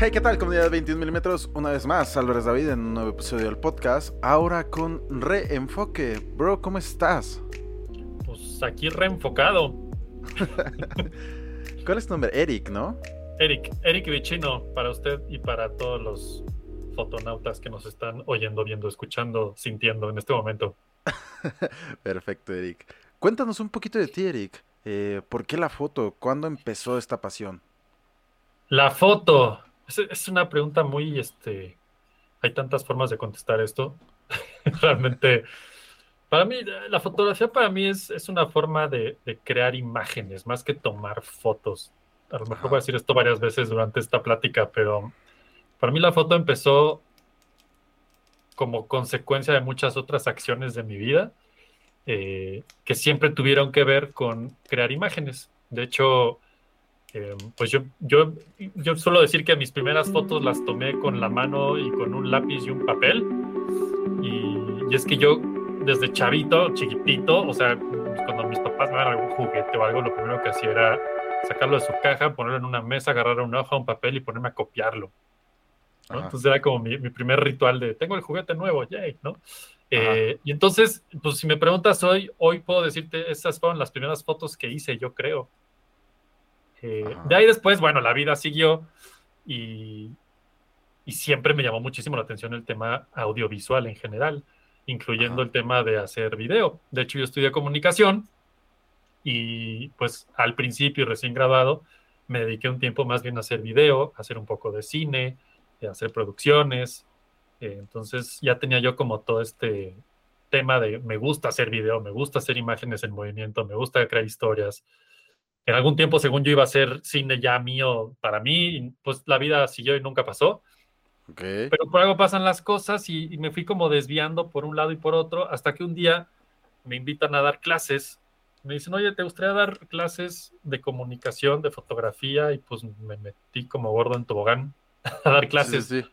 Hey, ¿qué tal, comunidad de 21 milímetros? Una vez más, Álvarez David en un nuevo episodio del podcast. Ahora con reenfoque. Bro, ¿cómo estás? Pues aquí reenfocado. ¿Cuál es tu nombre? Eric, ¿no? Eric, Eric Vicino, para usted y para todos los fotonautas que nos están oyendo, viendo, escuchando, sintiendo en este momento. Perfecto, Eric. Cuéntanos un poquito de ti, Eric. Eh, ¿Por qué la foto? ¿Cuándo empezó esta pasión? La foto. Es, es una pregunta muy, este, hay tantas formas de contestar esto. Realmente, para mí, la fotografía para mí es, es una forma de, de, crear imágenes, más que tomar fotos. A lo mejor voy a decir esto varias veces durante esta plática, pero para mí la foto empezó como consecuencia de muchas otras acciones de mi vida eh, que siempre tuvieron que ver con crear imágenes. De hecho, eh, pues yo, yo, yo suelo decir que mis primeras fotos las tomé con la mano y con un lápiz y un papel. Y, y es que yo, desde chavito, chiquitito, o sea, cuando mis papás me daban algún juguete o algo, lo primero que hacía era sacarlo de su caja, ponerlo en una mesa, agarrar una hoja, un papel y ponerme a copiarlo. ¿no? Entonces era como mi, mi, primer ritual de tengo el juguete nuevo, yay, ¿no? Eh, y entonces, pues si me preguntas hoy, hoy puedo decirte, esas fueron las primeras fotos que hice, yo creo. Eh, de ahí después, bueno, la vida siguió y, y, siempre me llamó muchísimo la atención el tema audiovisual en general, incluyendo Ajá. el tema de hacer video. De hecho, yo estudié comunicación y pues al principio, recién grabado, me dediqué un tiempo más bien a hacer video, a hacer un poco de cine, a hacer producciones. Eh, entonces ya tenía yo como todo este tema de me gusta hacer video, me gusta hacer imágenes en movimiento, me gusta crear historias. En algún tiempo, según yo, iba a hacer cine ya mío para mí, pues la vida siguió y nunca pasó. Okay. Pero por algo pasan las cosas y, y, me fui como desviando por un lado y por otro, hasta que un día me invitan a dar clases. Me dicen, oye, ¿te gustaría dar clases de comunicación, de fotografía? Y pues me metí como gordo en tobogán a dar clases. Sí, sí.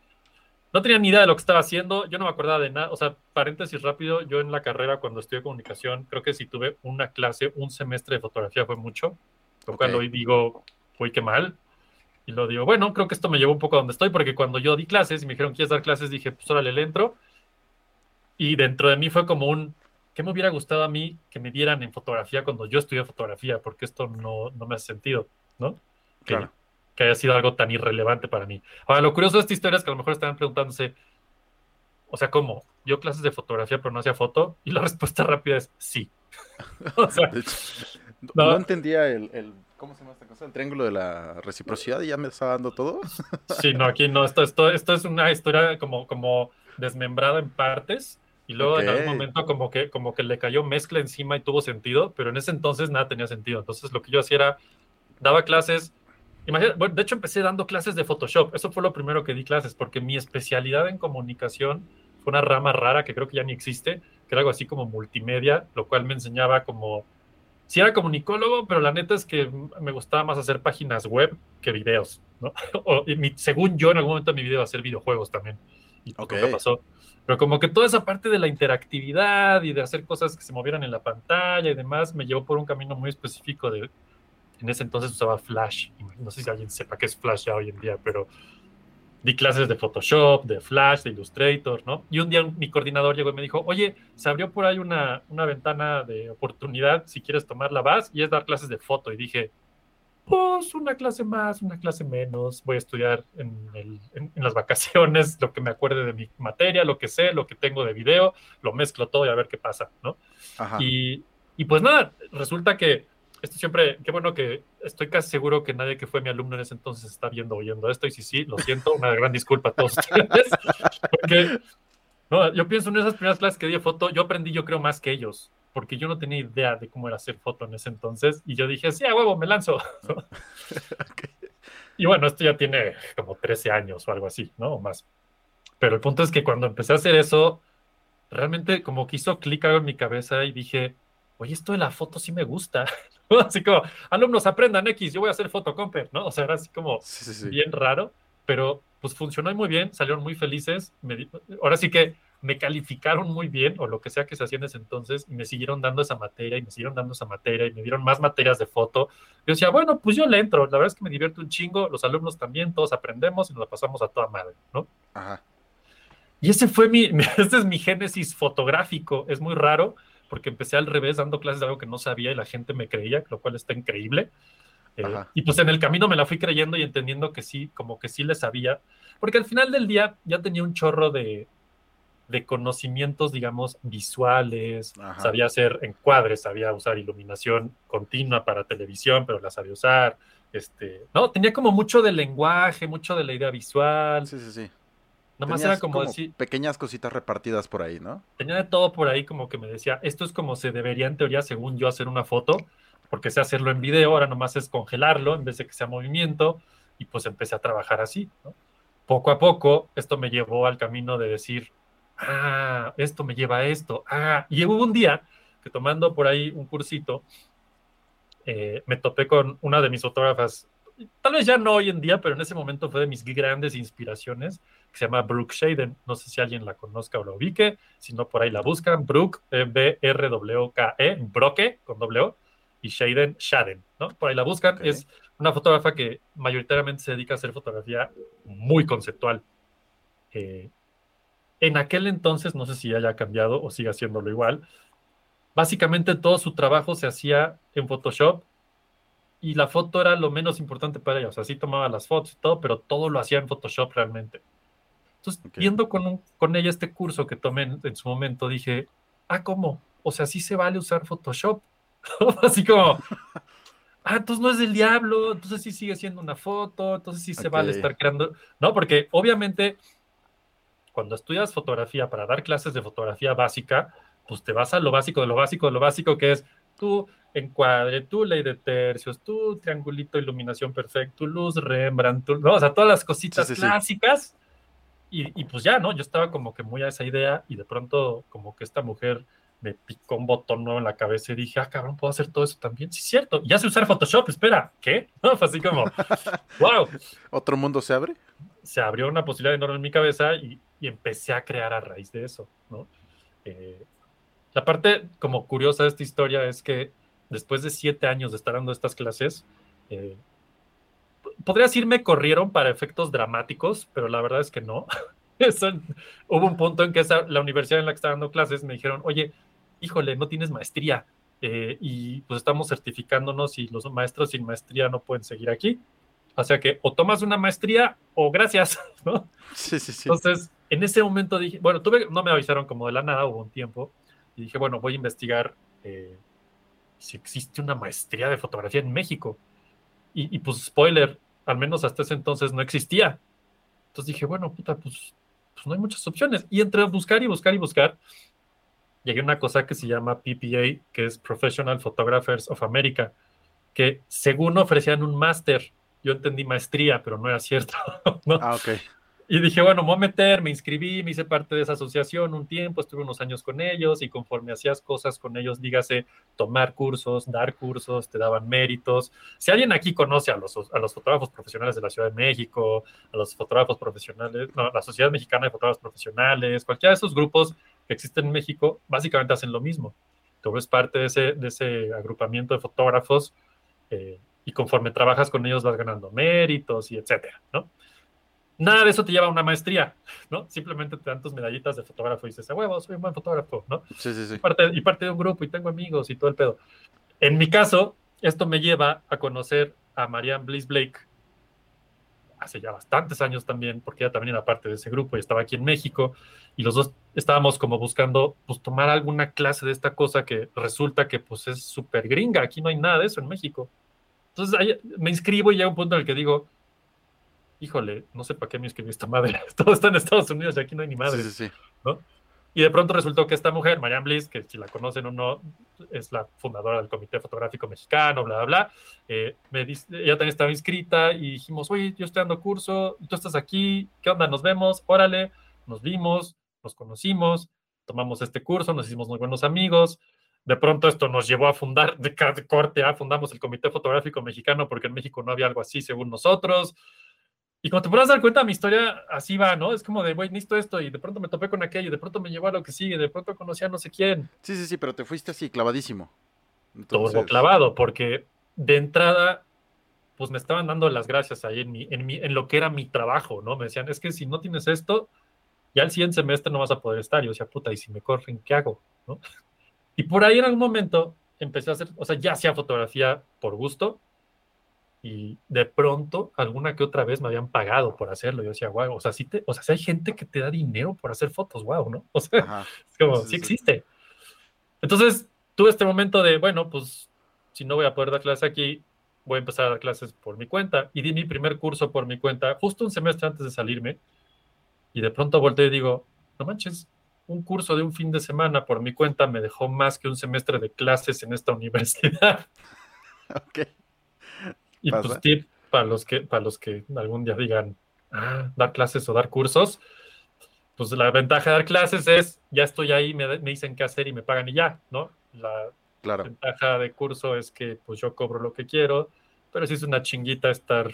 No tenía ni idea de lo que estaba haciendo, yo no me acordaba de nada. O sea, paréntesis rápido, yo en la carrera cuando estudié comunicación, creo que si tuve una clase, un semestre de fotografía fue mucho, lo okay. cual hoy digo, uy, qué mal. Y lo digo, bueno, creo que esto me llevó un poco a donde estoy, porque cuando yo di clases y me dijeron, ¿quieres dar clases? Dije, pues órale, le entro. Y dentro de mí fue como un, ¿qué me hubiera gustado a mí que me dieran en fotografía cuando yo estudié fotografía? Porque esto no, no me hace sentido, ¿no? Claro. Que, que haya sido algo tan irrelevante para mí. Ahora, lo curioso de esta historia es que a lo mejor estaban preguntándose, o sea, ¿cómo? ¿Yo clases de fotografía pero no hacía foto? Y la respuesta rápida es sí. o sea, hecho, no, no, entendía el, el, ¿cómo se llama esta cosa? El triángulo de la reciprocidad y ya me estaba dando todo. sí, no, aquí no, esto, esto, esto es una historia como, como desmembrada en partes y luego okay. en algún momento como que, como que le cayó mezcla encima y tuvo sentido, pero en ese entonces nada tenía sentido. Entonces lo que yo hacía era, daba clases, Imagina, bueno, de hecho, empecé dando clases de Photoshop. Eso fue lo primero que di clases, porque mi especialidad en comunicación fue una rama rara que creo que ya ni existe, que era algo así como multimedia, lo cual me enseñaba como sí era comunicólogo, pero la neta es que me gustaba más hacer páginas web que videos, ¿no? O, según yo, en algún momento de mi vida, hacer videojuegos también. Y pues ¿qué pasó. Pero como que toda esa parte de la interactividad y de hacer cosas que se movieran en la pantalla y demás, me llevó por un camino muy específico de... En ese entonces usaba Flash. No sé si alguien sepa qué es Flash ya hoy en día, pero di clases de Photoshop, de Flash, de Illustrator, ¿no? Y un día mi coordinador llegó y me dijo, oye, se abrió por ahí una, una ventana de oportunidad, si quieres tomarla vas, y es dar clases de foto. Y dije, pues una clase más, una clase menos, voy a estudiar en, el, en, las vacaciones, lo que me acuerde de mi materia, lo que sé, lo que tengo de video, lo mezclo todo y a ver qué pasa, ¿no? Y, y pues nada, resulta que esto siempre, qué bueno que estoy casi seguro que nadie que fue mi alumno en ese entonces está viendo oyendo esto, y si sí, lo siento, una gran disculpa a todos ustedes, porque no, yo pienso en esas primeras clases que di de foto, yo aprendí yo creo más que ellos, porque yo no tenía idea de cómo era hacer foto en ese entonces, y yo dije, sí, a huevo, me lanzo. Y bueno, esto ya tiene como 13 años o algo así, ¿no? O más. Pero el punto es que cuando empecé a hacer eso, realmente como que hizo clic en mi cabeza y dije, oye, esto de la foto sí me gusta. así como, alumnos, aprendan X, yo voy a hacer fotocomper, ¿no? O sea, era así como bien raro, pero pues funcionó muy bien, salieron muy felices. ahora sí que me calificaron muy bien, o lo que sea que se hacía en ese entonces, y me siguieron dando esa materia, y me siguieron dando esa materia, y me dieron más materias de foto. Yo decía, bueno, pues yo le entro, la verdad es que me divierto un chingo, los alumnos también, todos aprendemos y nos la pasamos a toda madre, ¿no? Ajá. Y ese fue mi, este es mi génesis fotográfico, es muy raro, porque empecé al revés dando clases de algo que no sabía y la gente me creía, lo cual está increíble. Eh, y pues en el camino me la fui creyendo y entendiendo que sí, como que sí le sabía, porque al final del día ya tenía un chorro de, de conocimientos, digamos, visuales, sabía hacer encuadres, sabía usar iluminación continua para televisión, pero la sabía usar, este, no, tenía como mucho de lenguaje, mucho de la idea visual. Sí, sí, sí. Nomás era como, decir. Pequeñas cositas repartidas por ahí, ¿no? Tenía de todo por ahí, como que me decía, esto es como se debería en teoría, según yo, hacer una foto, porque sé hacerlo en video, ahora nomás es congelarlo en vez de que sea movimiento, y pues empecé a trabajar así, ¿no? Poco a poco, esto me llevó al camino de decir, ah, esto me lleva a esto, ah, y hubo un día que tomando por ahí un cursito, eh, me topé con una de mis fotógrafas tal vez ya no hoy en día, pero en ese momento fue de mis grandes inspiraciones, que se llama Brooke Shaden. No sé si alguien la conozca o la ubique, si no por ahí la buscan. Brooke, B-R-W-K-E, Broke, con W, y Shaden, Shaden, ¿no? Por ahí la buscan. Es una fotógrafa que mayoritariamente se dedica a hacer fotografía muy conceptual. Eh, en aquel entonces, no sé si haya cambiado o sigue haciéndolo igual, básicamente todo su trabajo se hacía en Photoshop y la foto era lo menos importante para ella. O sea, sí tomaba las fotos y todo, pero todo lo hacía en Photoshop realmente. Entonces, viendo con, con ella este curso que tomé en, su momento, dije, ah, ¿cómo? O sea, sí se vale usar Photoshop. Así como, ah, entonces no es del diablo, entonces sí sigue siendo una foto, entonces sí se vale estar creando. No, porque obviamente cuando estudias fotografía para dar clases de fotografía básica, pues te vas a lo básico de lo básico de lo básico, que es tú encuadre, tu ley de tercios, tu triangulito, iluminación perfecto, luz, Rembrandt, ¿no? o sea, todas las cositas clásicas. Y, pues ya, ¿no? Yo estaba como que muy a esa idea y de pronto como que esta mujer me picó un botón nuevo en la cabeza y dije, ah, cabrón, puedo hacer todo eso también. Sí, cierto. Ya sé usar Photoshop, espera, ¿qué? No, fue así como, wow. ¿Otro mundo se abre? Se abrió una posibilidad enorme en mi cabeza y, y empecé a crear a raíz de eso, ¿no? Eh, la parte como curiosa de esta historia es que después de siete años de estar dando estas clases, eh, podría decir me corrieron para efectos dramáticos, pero la verdad es que no. hubo un punto en que la universidad en la que estaba dando clases me dijeron, oye, híjole, no tienes maestría eh, y pues estamos certificándonos y los maestros sin maestría no pueden seguir aquí. O sea que o tomas una maestría o gracias, ¿no? Sí, sí, sí. Entonces, en ese momento dije, bueno, tuve, no me avisaron como de la nada, hubo un tiempo, y dije, bueno, voy a investigar eh, si existe una maestría de fotografía en México. Y, pues, spoiler, al menos hasta ese entonces no existía. Entonces dije, bueno, puta, pues, pues no hay muchas opciones. Y entre buscar y buscar y buscar, llegué a una cosa que se llama PPA, que es Professional Photographers of America, que según ofrecían un máster. Yo entendí maestría, pero no era cierto. Ah, ok. Y dije, bueno, me voy a meter, me inscribí, me hice parte de esa asociación un tiempo, estuve unos años con ellos y conforme hacías cosas con ellos, dígase, tomar cursos, dar cursos, te daban méritos. Si alguien aquí conoce a los, a los fotógrafos profesionales de la Ciudad de México, a los fotógrafos profesionales, no, la Sociedad Mexicana de Fotógrafos Profesionales, cualquiera de esos grupos que existen en México, básicamente hacen lo mismo. Tú eres parte de ese, de ese agrupamiento de fotógrafos eh, y conforme trabajas con ellos vas ganando méritos y etcétera, ¿no? Nada de eso te lleva a una maestría, ¿no? Simplemente te dan tus medallitas de fotógrafo y dices, a huevo, soy un buen fotógrafo, ¿no? Sí, sí, sí. Y parte, y parte de un grupo y tengo amigos y todo el pedo. En mi caso, esto me lleva a conocer a Marianne Bliss Blake hace ya bastantes años también, porque ella también era parte de ese grupo y estaba aquí en México, y los dos estábamos como buscando, pues, tomar alguna clase de esta cosa que resulta que, pues, es súper gringa, aquí no hay nada de eso en México. Entonces, ahí me inscribo y llega un punto en el que digo, híjole, no sé para qué me inscribí esta madre. Todo está en Estados Unidos y aquí no hay ni madre. Sí, sí, sí. ¿no? Y de pronto resultó que esta mujer, Marianne Bliss, que si la conocen o no, es la fundadora del Comité Fotográfico Mexicano, bla, bla, bla. Eh, me dice, ella también estaba inscrita y dijimos, oye, yo estoy dando curso, tú estás aquí, ¿qué onda? Nos vemos, órale, nos vimos, nos conocimos, tomamos este curso, nos hicimos muy buenos amigos. De pronto esto nos llevó a fundar, de, de corte A, fundamos el Comité Fotográfico Mexicano porque en México no había algo así según nosotros. Y como te podrás dar cuenta, mi historia así va, ¿no? Es como de, güey, necesito esto, y de pronto me topé con aquello, de pronto me llevó a lo que sigue, de pronto conocí a no sé quién. Sí, sí, sí, pero te fuiste así, clavadísimo. Todo clavado, porque de entrada, pues me estaban dando las gracias ahí en, mi, en, mi, en lo que era mi trabajo, ¿no? Me decían, es que si no tienes esto, ya el siguiente semestre no vas a poder estar. Y yo decía, puta, y si me corren, ¿qué hago? ¿no? Y por ahí en algún momento empecé a hacer, o sea, ya hacía fotografía por gusto, y de pronto alguna que otra vez me habían pagado por hacerlo. Yo decía, wow, o sea, sí te, o sea, si hay gente que te da dinero por hacer fotos, wow, ¿no? O sea, Ajá. es como, sí, sí existe. Entonces, tuve este momento de, bueno, pues si no voy a poder dar clase aquí, voy a empezar a dar clases por mi cuenta. Y di mi primer curso por mi cuenta, justo un semestre antes de salirme. Y de pronto volteo y digo, no manches, un curso de un fin de semana por mi cuenta me dejó más que un semestre de clases en esta universidad. Ok. Y Pasa. pues tip para los que para los que algún día digan ah, dar clases o dar cursos, pues la ventaja de dar clases es ya estoy ahí, me, me dicen qué hacer y me pagan y ya, ¿no? La Claro. ventaja de curso es que pues yo cobro lo que quiero, pero sí es una chinguita estar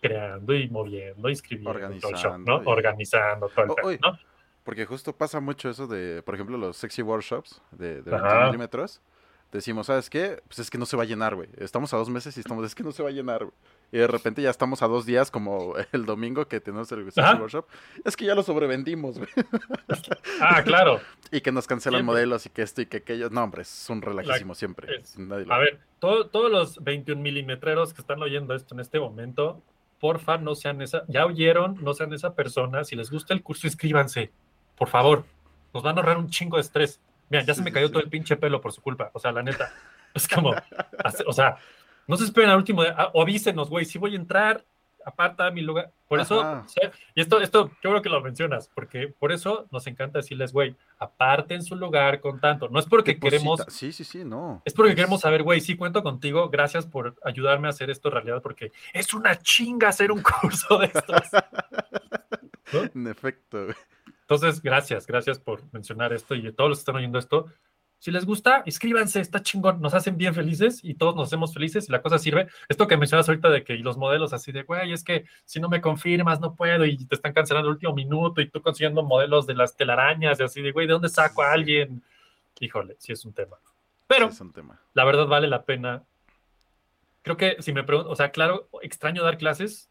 creando y moviendo, inscribiendo, todo el show, Organizando ¿no? y- Organizando todo el oye, ¿no? Porque justo pasa mucho eso de, por ejemplo, los sexy workshops de, de Ajá. 20 milímetros. Decimos, ¿sabes qué? Pues es que no se va a llenar, güey. Estamos a dos meses y estamos, es que no se va a llenar, güey. Y de repente ya estamos a dos días, como el domingo que tenemos el Ajá. workshop. Es que ya lo sobrevendimos, güey. Ah, claro. Y que nos cancelan Siempre. modelos y que esto y que aquello. No, hombre, es un relajísimo siempre. es- Nadie lo- A ver, todo- todos los 21 milimetreros que están oyendo esto en este momento, porfa, no sean esa, ya oyeron, no sean esa persona. Si les gusta el curso, inscríbanse, por favor. Nos van a ahorrar un chingo de estrés. Mira, ya se me cayó todo el pinche pelo por su culpa. O sea, la neta. Es como, o sea, no se esperen al último, ah, o avísenos, güey, si voy a entrar, aparta mi lugar. Por eso, Ajá. y esto, esto, yo creo que lo mencionas, porque por eso nos encanta decirles, güey, aparten su lugar con tanto. No es porque Deposita. queremos Sí, sí, sí, no. es porque queremos saber, güey, sí cuento contigo, gracias por ayudarme a hacer esto realidad, porque es una chinga hacer un curso de estos. ¿No? En efecto, güey. Entonces, gracias, gracias por mencionar esto y a todos los que están oyendo esto. Si les gusta, inscríbanse, está chingón, nos hacen bien felices y todos nos hacemos felices y la cosa sirve. Esto que mencionas ahorita de que los modelos así de, güey, es que si no me confirmas no puedo y te están cancelando el último minuto y tú consiguiendo modelos de las telarañas y así de, güey, ¿de dónde saco a alguien? Híjole, sí es un tema. Pero Sí, es un tema. la verdad vale la pena. Creo que si me pregunto, o sea, claro, extraño dar clases,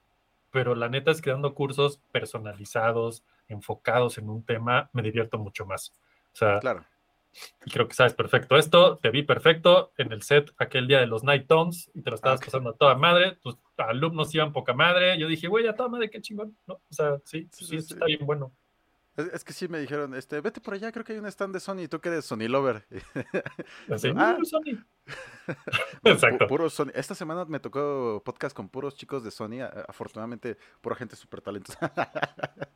pero la neta es que dando cursos personalizados, enfocados en un tema, me divierto mucho más. O sea, Claro. y creo que sabes perfecto esto, te vi perfecto en el set aquel día de los Night Tones y te lo estabas Ok. pasando a toda madre, tus alumnos iban poca madre, yo dije, güey, a toda madre, qué chingón, ¿no? O sea, sí, Sí, sí, sí. está bien bueno. Es, es que sí me dijeron, este, vete por allá, creo que hay un stand de Sony, tú que eres Sony Lover. Así, Ah. "Uh, Sony". Exacto. Puro Sony. Esta semana me tocó podcast con puros chicos de Sony. Afortunadamente, pura gente súper talentosa.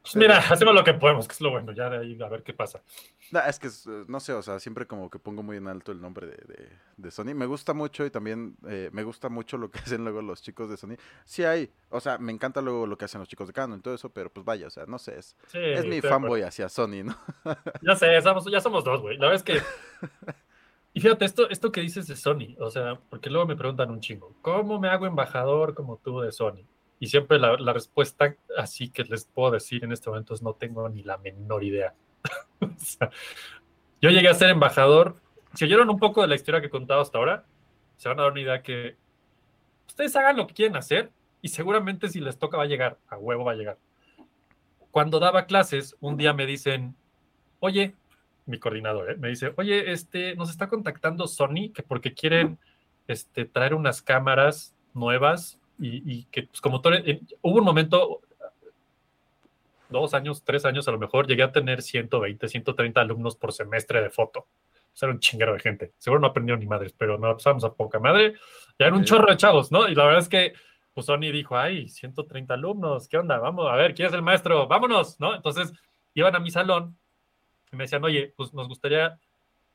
Pues mira, hacemos lo que podemos, que es lo bueno. Ya de ahí a ver qué pasa. No, es que, eh, no sé, o sea, siempre como que pongo muy en alto el nombre de, de, Sony. Me gusta mucho y también eh, me gusta mucho lo que hacen luego los chicos de Sony. Sí hay, o sea, me encanta luego lo que hacen los chicos de Canon y todo eso, pero pues vaya, o sea, no sé, es, es mi fanboy hacia Sony, ¿no? ya sé, ya somos dos, güey. La verdad es que y fíjate, esto, esto que dices de Sony, o sea, porque luego me preguntan un chingo, ¿cómo me hago embajador como tú de Sony? Y siempre la, respuesta así que les puedo decir en este momento es no tengo ni la menor idea. yo llegué a ser embajador. Si oyeron un poco de la historia que he contado hasta ahora, se van a dar una idea que ustedes hagan lo que quieren hacer y seguramente si les toca va a llegar, a huevo va a llegar. Cuando daba clases, un día me dicen, oye, mi coordinador, ¿eh? me dice, oye, este, nos está contactando Sony que porque quieren este, traer unas cámaras nuevas y, que, pues, como todo, hubo un momento, dos años, tres años a lo mejor, llegué a tener 120, 130 alumnos por semestre de foto. O sea, era un chinguero de gente. Seguro no aprendieron ni madres, pero nos pasamos a poca madre. Ya era un chorro de chavos, ¿no? Y la verdad es que pues Sony dijo, ay, 130 alumnos, ¿qué onda? Vamos, a ver, ¿quién es el maestro? Vámonos, ¿no? Entonces iban a mi salón y me decían, oye, pues nos gustaría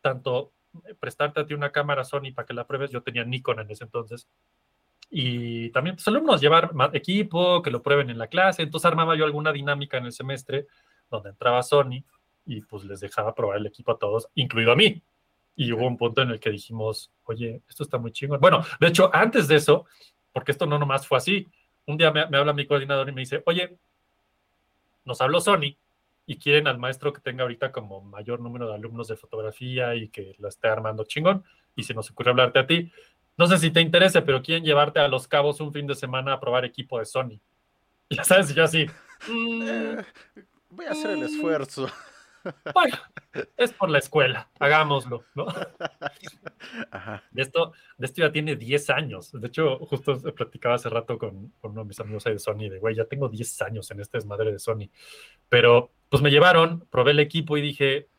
tanto prestarte a ti una cámara Sony para que la pruebes. Yo tenía Nikon en ese entonces. Y también los pues, alumnos llevar equipo, que lo prueben en la clase. Entonces armaba yo alguna dinámica en el semestre donde entraba Sony y pues les dejaba probar el equipo a todos, incluido a mí. Y hubo un punto en el que dijimos, oye, esto está muy chingón. Bueno, de hecho, antes de eso, porque esto no nomás fue así, un día me, me habla mi coordinador y me dice, oye, nos habló Sony y quieren al maestro que tenga ahorita como mayor número de alumnos de fotografía y que lo esté armando chingón, y se nos ocurre hablarte a ti. No sé si te interese, pero quieren llevarte a Los Cabos un fin de semana a probar equipo de Sony. Ya sabes, yo así. Mm, voy a hacer el esfuerzo. Bueno, es por la escuela, hagámoslo, ¿no? De, esto, de esto ya tiene 10 años. De hecho, justo platicaba hace rato con, con uno de mis amigos ahí de Sony, de güey, ya tengo 10 años en este desmadre de Sony. Pero pues me llevaron, probé el equipo y dije,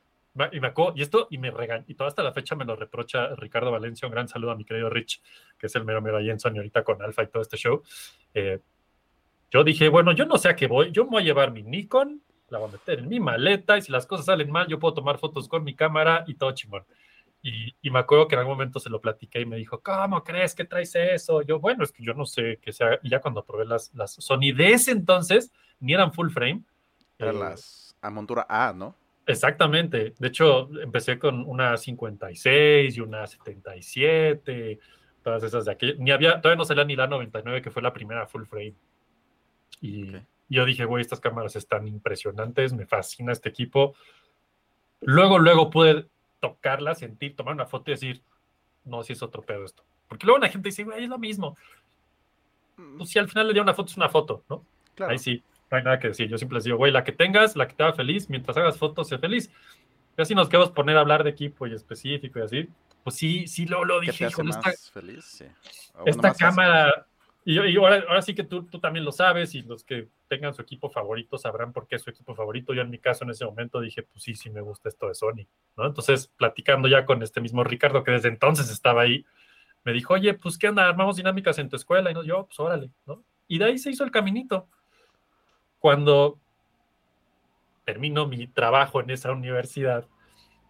y me y esto, y me regañó, y toda hasta la fecha me lo reprocha Ricardo Valencia, un gran saludo a mi querido Rich, que es el mero mero ahí en Sony ahorita con Alfa y todo este show. Eh, yo dije, bueno, yo no sé a qué voy, yo me voy a llevar mi Nikon, la voy a meter en mi maleta, y si las cosas salen mal, yo puedo tomar fotos con mi cámara y todo chingón. Y, y, me acuerdo que en algún momento se lo platiqué y me dijo, ¿cómo crees que traes eso? Yo, bueno, es que yo no sé qué sea. Y ya cuando probé las, las Sony de ese entonces, ni eran full frame. Eran eh, las a montura A, ¿no? Exactamente. De hecho, empecé con una 56 y una 77, todas esas de aquí. Ni había, todavía no salía ni la 99, que fue la primera full frame. Y yo dije, güey, estas cámaras están impresionantes, me fascina este equipo. Luego, luego pude tocarla, sentir, tomar una foto y decir, no, si es otro pedo esto. Porque luego la gente dice, güey, es lo mismo. Mm. Pues si al final le dio una foto, es una foto, ¿no? Claro. Ahí sí no hay nada que decir. Yo siempre les digo, güey, la que tengas, la que te haga feliz, mientras hagas fotos, sé feliz. Y así nos quedamos poner a hablar de equipo y específico y así. Pues sí, sí, lo, lo dije. Te esta, feliz? Sí. esta cámara, y, y ahora, ahora, sí que tú, tú también lo sabes y los que tengan su equipo favorito sabrán por qué es su equipo favorito. Yo en mi caso en ese momento dije, pues sí, sí me gusta esto de Sony, ¿no? Entonces, platicando ya con este mismo Ricardo, que desde entonces estaba ahí, me dijo, oye, pues ¿qué onda? ¿Armamos dinámicas en tu escuela? Y yo, pues órale, ¿no? Y de ahí se hizo el caminito cuando termino mi trabajo en esa universidad,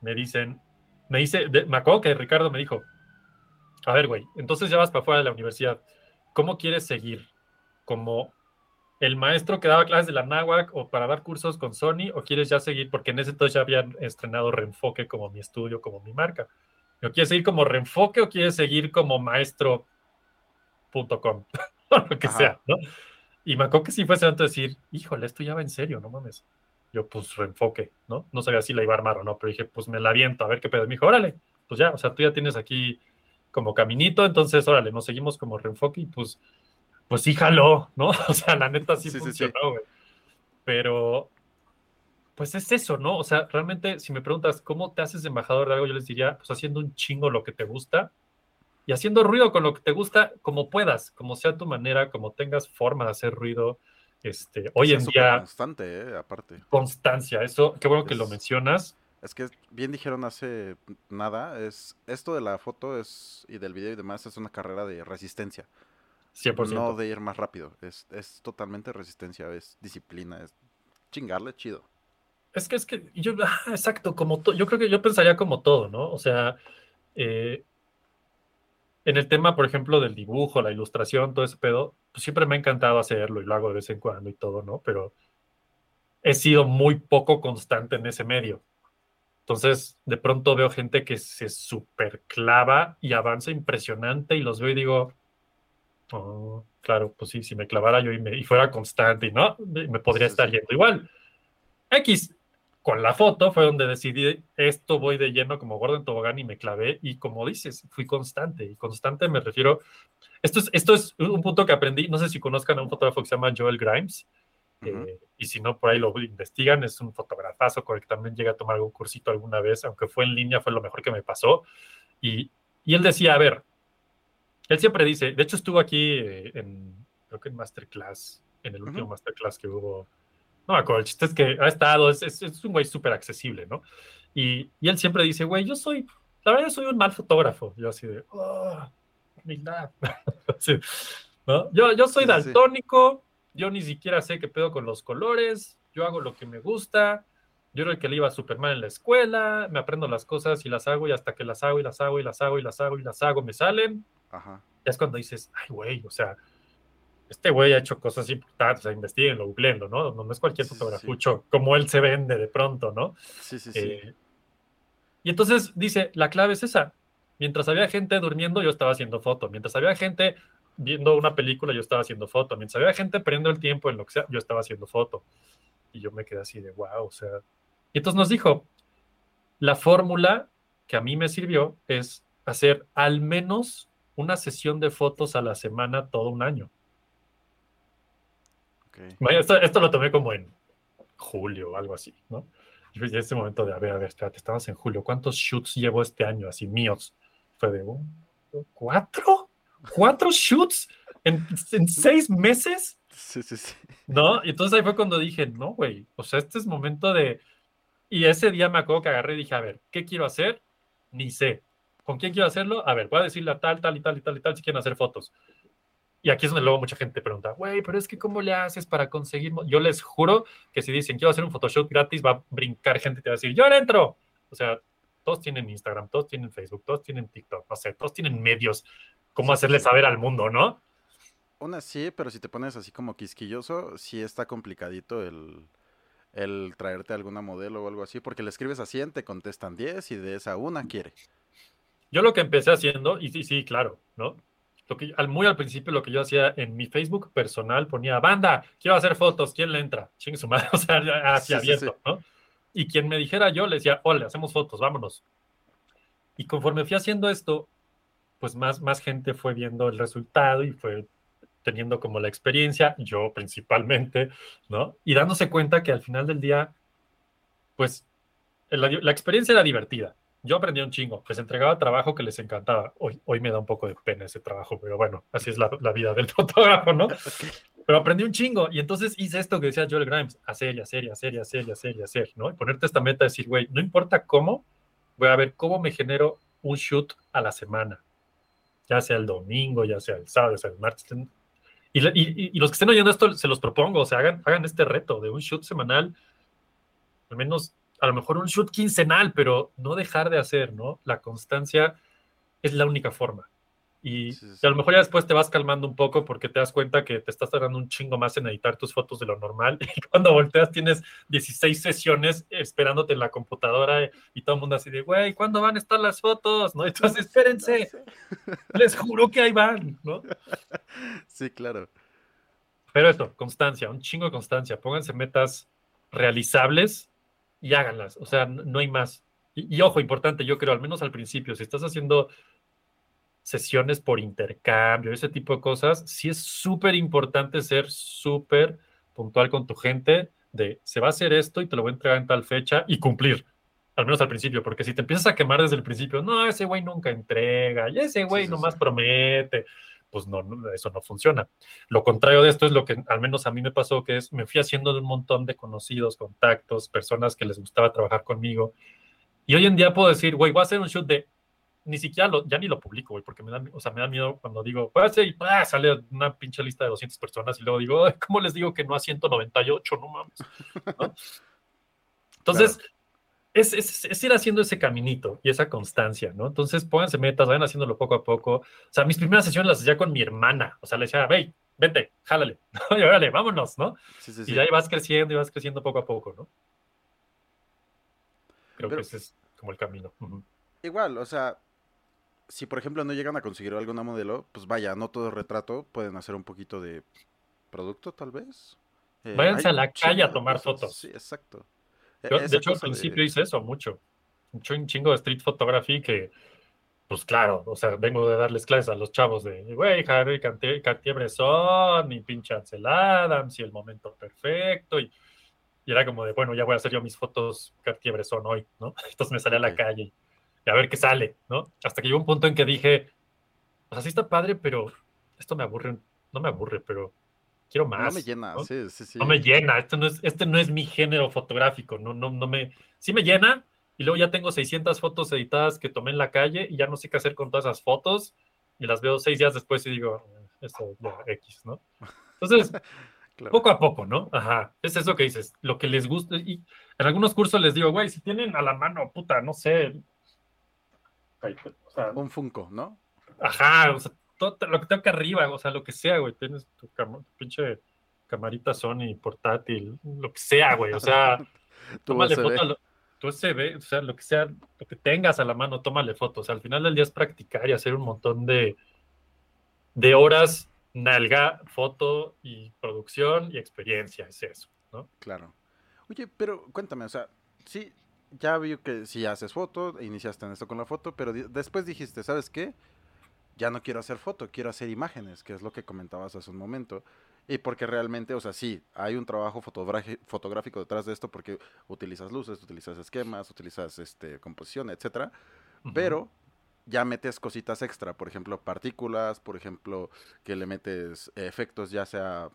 me dicen, me dice, me acuerdo que Ricardo me dijo, a ver, güey, entonces ya vas para fuera de la universidad, ¿cómo quieres seguir? ¿Como el maestro que daba clases de la náhuac o para dar cursos con Sony o quieres ya seguir? Porque en ese entonces ya habían estrenado Reenfoque como mi estudio, como mi marca. ¿O quieres seguir como Reenfoque o quieres seguir como maestro.com? o lo que sea, ¿no? Y me acuerdo que sí fue tanto decir, híjole, esto ya va en serio, no mames. Yo, pues, reenfoque, ¿no? No sabía si la iba a armar o no, pero dije, pues me la aviento, a ver qué pedo. me dijo, órale, pues ya, o sea, tú ya tienes aquí como caminito, entonces, órale, nos seguimos como reenfoque y pues, pues sí jaló, ¿no? O sea, la neta sí, funcionó, güey. Pero, pues es eso, ¿no? O sea, realmente, si me preguntas, ¿cómo te haces embajador de algo? Yo les diría, pues haciendo un chingo lo que te gusta y haciendo ruido con lo que te gusta, como puedas, como sea tu manera, como tengas forma de hacer ruido. Este, hoy en día. Constante, eh, aparte. Constancia, eso, qué bueno que lo mencionas. Es que bien dijeron hace nada, es esto de la foto es y del video y demás es una carrera de resistencia. 100%. No de ir más rápido, es, es totalmente resistencia, es disciplina, es chingarle chido. Es que es que yo, ah, exacto, como to- yo creo que yo pensaría como todo, ¿no? O sea, eh, en el tema, por ejemplo, del dibujo, la ilustración, todo ese pedo, pues siempre me ha encantado hacerlo y lo hago de vez en cuando y todo, ¿no? Pero he sido muy poco constante en ese medio. Entonces, de pronto veo gente que se superclava y avanza impresionante y los veo y digo, oh, claro, pues sí, si me clavara yo y, me, y fuera constante y no, me podría Sí, estar sí. yendo igual. X, con la foto fue donde decidí esto voy de lleno como gordo en tobogán y me clavé y como dices, fui constante y constante me refiero, esto es, esto es un punto que aprendí, no sé si conozcan a un fotógrafo que se llama Joel Grimes, Ujú. eh, y si no por ahí lo investigan, es un fotografazo con el que también llegué a tomar algún cursito alguna vez, aunque fue en línea, fue lo mejor que me pasó, y, y él decía, a ver, él siempre dice, de hecho estuvo aquí eh, en, creo que en Masterclass, en el último Ujú. Masterclass que hubo, no me acuerdo, el chiste es que ha estado, es, es- es un güey súper accesible, ¿no? Y, y él siempre dice, güey, yo soy, la verdad, yo soy un mal fotógrafo. Yo así de, oh, humildad. Sí, ¿no? Yo, yo soy sí, sí. Yo ni siquiera sé qué pedo con los colores, yo hago lo que me gusta, yo era el que le iba súper mal en la escuela, me aprendo las cosas y las hago y hasta que las hago y las hago y las hago y las hago y las hago, me salen. Ajá. Ya es cuando dices, ay, güey, o sea, este güey ha hecho cosas importantes, o sea, investiguenlo, googleenlo, ¿no? No, no es cualquier Sí, sí, fotografucho como él se vende de pronto, ¿no? Sí, sí, sí. Eh, y entonces dice, la clave es esa. Mientras había gente durmiendo, yo estaba haciendo foto. Mientras había gente viendo una película, yo estaba haciendo foto. Mientras había gente perdiendo el tiempo en lo que sea, yo estaba haciendo foto. Y yo me quedé así de, wow, o sea. Y entonces nos dijo, la fórmula que a mí me sirvió es hacer al menos una sesión de fotos a la semana todo un año. ok. Vaya, Esto, esto lo tomé como en julio o algo así, ¿no? Y fue ese momento de, a ver, a ver, espérate, estamos en julio, ¿cuántos shoots llevo este año así míos? Fue de, "Oh, ¿cuatro? ¿Cuatro shoots en, en seis meses? Sí, sí, sí. ¿No? Y entonces ahí fue cuando dije, no, güey, o sea, este es momento de... Y ese día me acuerdo que agarré y dije, a ver, ¿qué quiero hacer? Ni sé. ¿Con quién quiero hacerlo? A ver, voy a decirle a tal, tal y tal y tal y tal si quieren hacer fotos. Y aquí es donde luego mucha gente pregunta, güey, pero es que ¿cómo le haces para conseguir? mo-?" Yo les juro que si dicen, quiero hacer un Photoshop gratis, va a brincar gente y te va a decir, yo entro. O sea, todos tienen Instagram, todos tienen Facebook, todos tienen TikTok, no sé, todos tienen medios, cómo hacerle saber al mundo, ¿no? Una sí, pero si te pones así como quisquilloso, sí está complicadito el, el traerte alguna modelo o algo así, porque le escribes a 100, te contestan 10 y de esa una quiere. Yo lo que empecé haciendo, y sí, sí, claro, ¿no? Lo que, al, muy al principio lo que yo hacía en mi Facebook personal ponía, banda, quiero hacer fotos, ¿quién le entra? Chingue su madre, o sea, Sí, sí, abierto, ¿no? Y quien me dijera yo le decía, hola, hacemos fotos, vámonos. Y conforme fui haciendo esto, pues más, más gente fue viendo el resultado y fue teniendo como la experiencia, yo principalmente, ¿no? Y dándose cuenta que al final del día, pues la, la experiencia era divertida. Yo aprendí un chingo, les entregaba trabajo que les encantaba. Hoy, hoy me da un poco de pena ese trabajo, pero bueno, así es la, la vida del fotógrafo, ¿no? Pero aprendí un chingo y entonces hice esto que decía Joel Grimes, hacer y hacer y hacer y hacer y hacer y hacer, ¿no? Y ponerte esta meta de decir, güey, no importa cómo, voy a ver cómo me genero un shoot a la semana, ya sea el domingo, ya sea el sábado, sea el martes. Y- y los que estén oyendo esto, se los propongo, o sea, hagan, hagan este reto de un shoot semanal, al menos, a lo mejor un shoot quincenal, pero no dejar de hacer, ¿no? La constancia es la única forma. Y, Sí, sí, y a lo mejor ya después te vas calmando un poco porque te das cuenta que te estás tardando un chingo más en editar tus fotos de lo normal. Y cuando volteas tienes 16 sesiones esperándote en la computadora y todo el mundo así de, güey, ¿cuándo van a estar las fotos? ¿No? Entonces, espérense, les juro que ahí van, ¿no? Sí, claro. Pero eso, constancia, un chingo de constancia. Pónganse metas realizables y háganlas. O sea, no hay más. Y, y ojo, importante, yo creo, al menos al principio, si estás haciendo sesiones por intercambio, ese tipo de cosas, sí es súper importante ser súper puntual con tu gente de se va a hacer esto y te lo voy a entregar en tal fecha y cumplir. Al menos al principio, porque si te empiezas a quemar desde el principio, no, ese güey nunca entrega, y ese güey sí, nomás sí. promete, pues no, no, eso no funciona. Lo contrario de esto es lo que al menos a mí me pasó, que es me fui haciendo de un montón de conocidos, contactos, personas que les gustaba trabajar conmigo. Y hoy en día puedo decir, güey, voy a hacer un shoot de ni siquiera lo, ya ni lo publico, güey, porque me da, o sea, me da miedo cuando digo, pues y sale una pinche lista de 200 personas y luego digo, ¿cómo les digo que no a 198? No mames. Entonces, es, es, es, ir haciendo ese caminito y esa constancia, ¿no? Entonces, pónganse metas, vayan haciéndolo poco a poco. O sea, mis primeras sesiones las hacía con mi hermana, o sea, le decía, ve, vente, jálale, y órale, vámonos, ¿no? Sí, sí, y ahí vas creciendo y vas creciendo poco a poco, ¿no? Creo que ese es como el camino. Igual, o sea, si por ejemplo no llegan a conseguir alguna modelo, pues vaya, no todo retrato, pueden hacer un poquito de producto tal vez. Eh, Váyanse a la calle a tomar fotos. Sí, exacto. E, de hecho, al principio hice eso mucho. Mucho un chingo de street photography que, pues claro, o sea, vengo de darles clases a los chavos de, güey, Harry Cartier-Bresson, y pinche Ansel Adams, y el momento perfecto, y, y, era como de, bueno, ya voy a hacer yo mis fotos Cartier-Bresson hoy, ¿no? Entonces me salí a la calle y a ver qué sale, ¿no? Hasta que llegó un punto en que dije, o sea, sí está padre, pero esto me aburre, no me aburre, pero quiero más. No me llena, sí, sí, sí. No me llena, este no es, este no es mi género fotográfico, no, no, no me, sí me llena, y luego ya tengo 600 fotos editadas que tomé en la calle y ya no sé qué hacer con todas esas fotos, y las veo seis días después y digo, eso ya X, ¿no? Entonces, poco a poco, ¿no? Ajá, es eso que dices, lo que les gusta, y en algunos cursos les digo, güey, si tienen a la mano, puta, no sé, un Funko, ¿no? Ajá, o sea, todo lo que tengo acá arriba, o sea, lo que sea, güey. Tienes tu, pinche camarita Sony, portátil, lo que sea, güey. O sea, tómale foto tu USB, o sea, lo que sea, lo que tengas a la mano, tómale fotos. O sea, al final del día es practicar y hacer un montón de, de horas, nalga, foto y producción y experiencia, es eso, ¿no? Claro. Oye, pero cuéntame, o sea, sí, ya vi que si haces foto, iniciaste en esto con la foto, pero después dijiste, ¿sabes qué? Ya no quiero hacer foto, quiero hacer imágenes, que es lo que comentabas hace un momento. Y porque realmente, o sea, sí, hay un trabajo fotográfico detrás de esto porque utilizas luces, utilizas esquemas, utilizas este, composición, etcétera. Pero ya metes cositas extra, por ejemplo, partículas, por ejemplo, que le metes efectos, ya sea,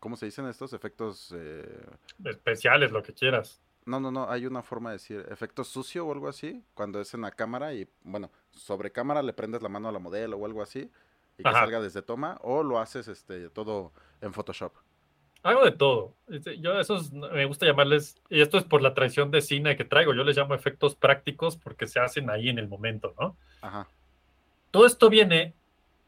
¿cómo se dicen estos? Efectos... Eh... Especiales, lo que quieras. No, no, no, hay una forma de decir efecto sucio o algo así, cuando es en la cámara y, bueno, sobre cámara le prendes la mano a la modelo o algo así y que salga desde toma, o lo haces este todo en Photoshop. Hago de todo. Este, yo esos me gusta llamarles, y esto es por la tradición de cine que traigo, yo les llamo efectos prácticos porque se hacen ahí en el momento, ¿no? Ajá. Todo esto viene,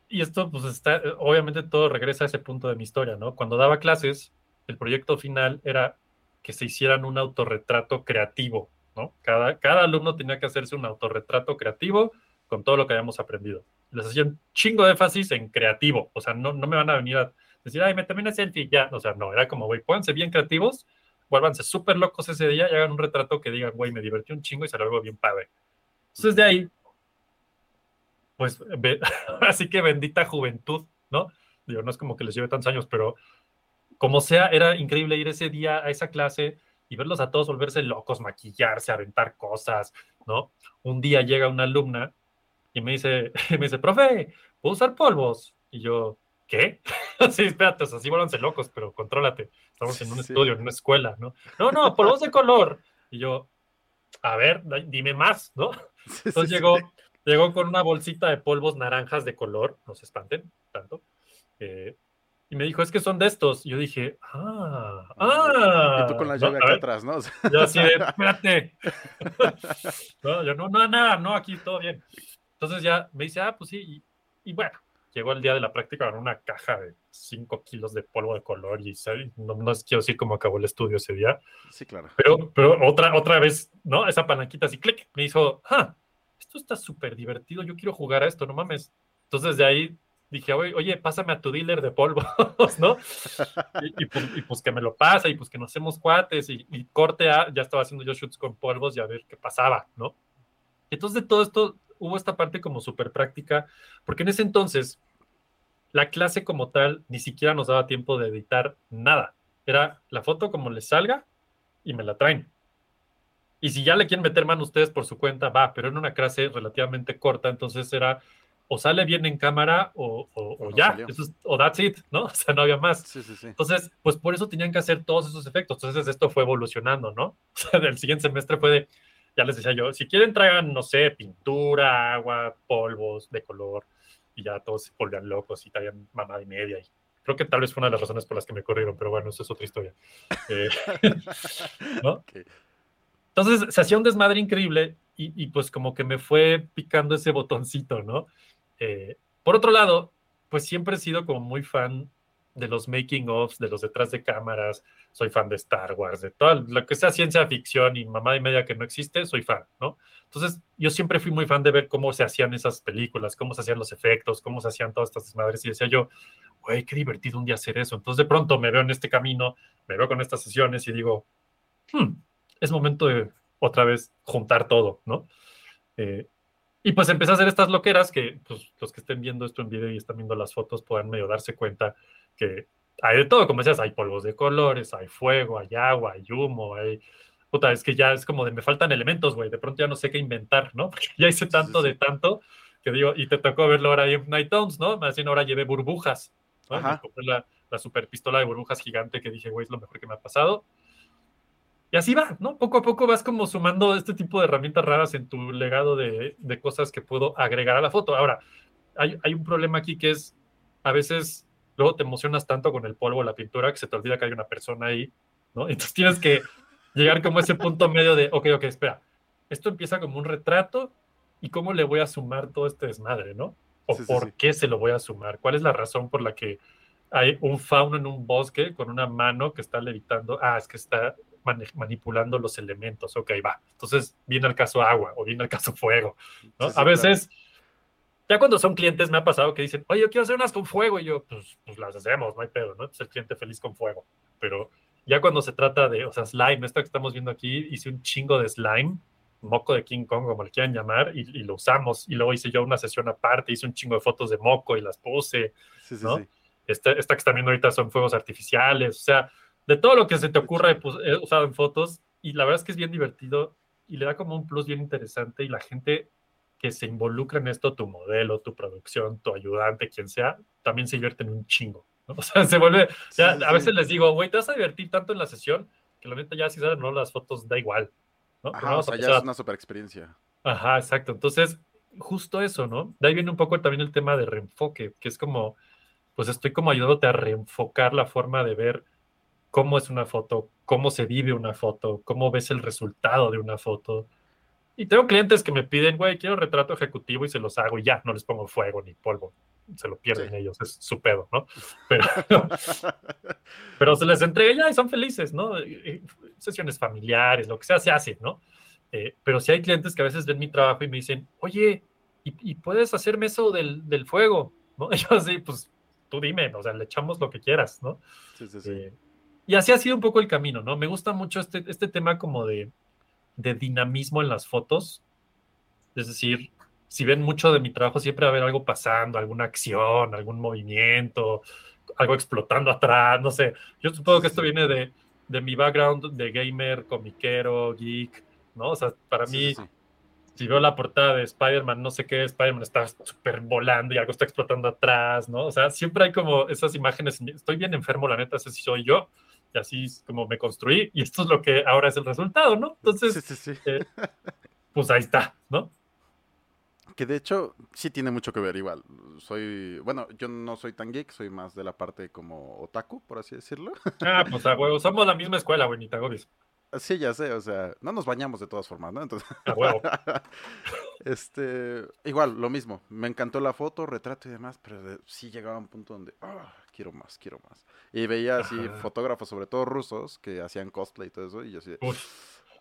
y esto pues está, obviamente todo regresa a ese punto de mi historia, ¿no? Cuando daba clases, el proyecto final era que se hicieran un autorretrato creativo, ¿no? Cada, cada alumno tenía que hacerse un autorretrato creativo con todo lo que habíamos aprendido. Les hacían chingo de énfasis en creativo, o sea, no, no me van a venir a decir, ay, me terminé selfie, ya, o sea, no, era como, güey, pónganse bien creativos, vuélvanse súper locos ese día y hagan un retrato que digan, güey, me divertí un chingo y salió algo bien padre. Entonces, de ahí, pues, así que bendita juventud, ¿no? Digo, no es como que les lleve tantos años, pero como sea, era increíble ir ese día a esa clase y verlos a todos volverse locos, maquillarse, aventar cosas, ¿no? Un día llega una alumna y me dice, me dice, profe, ¿puedo usar polvos? Y yo, ¿qué? sí, espérate, o sea, sí, vuélvanse locos, pero contrólate. Estamos en un estudio, en una escuela, ¿no? No, no, polvos de color. Y yo, a ver, dime más, ¿no? Entonces llegó, llegó con una bolsita de polvos naranjas de color, no se espanten tanto. Eh, y me dijo, es que son de estos. Y yo dije, ah, ah. Y tú con la llave aquí atrás, ¿no? yo así de, espérate. no, yo no, no, nada, no, aquí todo bien. Entonces ya me dice, ah, pues sí. Y, bueno, llegó el día de la práctica con una caja de 5 kilos de polvo de color y no, no quiero decir cómo acabó el estudio ese día. Sí, claro. Pero, pero otra, otra vez, ¿no? Esa palanquita así, clic, me hizo, ah, esto está súper divertido, yo quiero jugar a esto, no mames. Entonces de ahí dije, oye, pásame a tu dealer de polvos, ¿no? Pues, y, pues, que me lo pasa y pues que nos hacemos cuates y, corte a, ya estaba haciendo yo shoots con polvos y a ver qué pasaba, ¿no? Entonces de todo esto hubo esta parte como súper práctica, porque en ese entonces la clase como tal ni siquiera nos daba tiempo de editar nada. Era la foto como les salga y me la traen. Y si ya le quieren meter mano ustedes por su cuenta, va, pero en una clase relativamente corta, entonces era o sale bien en cámara o, ya, o that's it, ¿no? O sea, no había más. Sí, sí, sí. Entonces, pues por eso tenían que hacer todos esos efectos. Entonces, esto fue evolucionando, ¿no? O sea, el siguiente semestre fue de, ya les decía yo, si quieren traigan, no sé, pintura, agua, polvos de color, y ya todos se volvían locos y traían mamada y media. Y creo que tal vez fue una de las razones por las que me corrieron, pero bueno, eso es otra historia. Eh, ¿no? Entonces se hacía un desmadre increíble y, pues como que me fue picando ese botoncito, ¿no? Eh, por otro lado, pues siempre he sido como muy fan de los making ofs, de los detrás de cámaras, soy fan de Star Wars, de todo lo que sea ciencia ficción y mamá y media que no existe, soy fan, ¿no? Entonces, yo siempre fui muy fan de ver cómo se hacían esas películas, cómo se hacían los efectos, cómo se hacían todas estas desmadres y decía yo, güey, qué divertido un día hacer eso. Entonces, de pronto me veo en este camino, me veo con estas sesiones y digo, hmm, es momento de otra vez juntar todo, ¿no? Eh, y pues empecé a hacer estas loqueras que pues, los que estén viendo esto en video y están viendo las fotos puedan medio darse cuenta que hay de todo, como decías, hay polvos de colores, hay fuego, hay agua, hay humo, hay... Puta, es que ya es como de me faltan elementos, güey, de pronto ya no sé qué inventar, ¿no? Porque ya hice tanto de tanto que digo, y te tocó verlo ahora en Night Towns, ¿no? Más bien ahora llevé burbujas, ¿no? Me compré la, la super pistola de burbujas gigante que dije, güey, es lo mejor que me ha pasado y así va, ¿no? Poco a poco vas como sumando este tipo de herramientas raras en tu legado de, de cosas que puedo agregar a la foto. Ahora, hay, hay, un problema aquí que es, a veces luego te emocionas tanto con el polvo, la pintura, que se te olvida que hay una persona ahí, ¿no? Entonces tienes que llegar como a ese punto medio de, ok, ok, espera, esto empieza como un retrato y cómo le voy a sumar todo este desmadre, ¿no? O por qué se lo voy a sumar, cuál es la razón por la que hay un fauno en un bosque con una mano que está levitando, ah, es que está manipulando los elementos. Ok, va. Entonces viene el caso agua o viene el caso fuego. a veces, ya cuando son clientes, me ha pasado que dicen, oye, yo quiero hacer unas con fuego. Y yo, pues, pues las hacemos, no hay pedo, ¿no? Es el cliente feliz con fuego. Pero ya cuando se trata de, o sea, slime, esto que estamos viendo aquí, hice un chingo de slime, moco de King Kong, como le quieran llamar, y, lo usamos. Y luego hice yo una sesión aparte, hice un chingo de fotos de moco y las puse, ¿no? Esta, esta que están viendo ahorita son fuegos artificiales, o sea, de todo lo que se te ocurra pues, he usado en fotos y la verdad es que es bien divertido y le da como un plus bien interesante y la gente que se involucra en esto, tu modelo, tu producción, tu ayudante, quien sea, también se divierte en un chingo. O sea, se vuelve, ya, a veces les digo, güey, te vas a divertir tanto en la sesión que la neta ya si salen no las fotos da igual. ¿no? Ajá, o sea, ya es una super experiencia. Ajá, exacto. Entonces, justo eso, ¿no? De ahí viene un poco también el tema de reenfoque, que es como, pues estoy como ayudándote a reenfocar la forma de ver cómo es una foto, cómo se vive una foto, cómo ves el resultado de una foto. Y tengo clientes que me piden, güey, quiero retrato ejecutivo y se los hago y ya, no les pongo fuego ni polvo. Se lo pierden ellos, es su pedo, ¿no? Pero, pero se les entrega ya y son felices, ¿no? Sesiones familiares, lo que sea, se hace, ¿no? Eh, pero si hay clientes que a veces ven mi trabajo y me dicen, oye, ¿y, puedes hacerme eso del, del fuego? ¿No? Y yo así, pues tú dime, o sea, le echamos lo que quieras, ¿no? Sí, sí, sí. Eh, y así ha sido un poco el camino, ¿no? Me gusta mucho este, este tema como de, de dinamismo en las fotos. Es decir, si ven mucho de mi trabajo, siempre va a haber algo pasando, alguna acción, algún movimiento, algo explotando atrás, no sé. Yo supongo que esto viene de, de mi background de gamer, comiquero, geek, ¿no? O sea, para mí, si veo la portada de Spider-Man, no sé qué, Spider-Man está súper volando y algo está explotando atrás, ¿no? O sea, siempre hay como esas imágenes. Estoy bien enfermo, la neta, sé si soy yo y así es como me construí y esto es lo que ahora es el resultado, ¿no? Entonces, eh, pues ahí está, ¿no? Que de hecho sí tiene mucho que ver igual. Soy, bueno, yo no soy tan geek, soy más de la parte como otaku, por así decirlo. Ah, pues a huevo, somos la misma escuela, güey, ni Sí, ya sé, o sea, no nos bañamos de todas formas, ¿no? Entonces, este, igual, lo mismo, me encantó la foto, retrato y demás, pero sí llegaba a un punto donde, ah, quiero más, quiero más. Y veía así fotógrafos, sobre todo rusos, que hacían cosplay y todo eso, y yo así,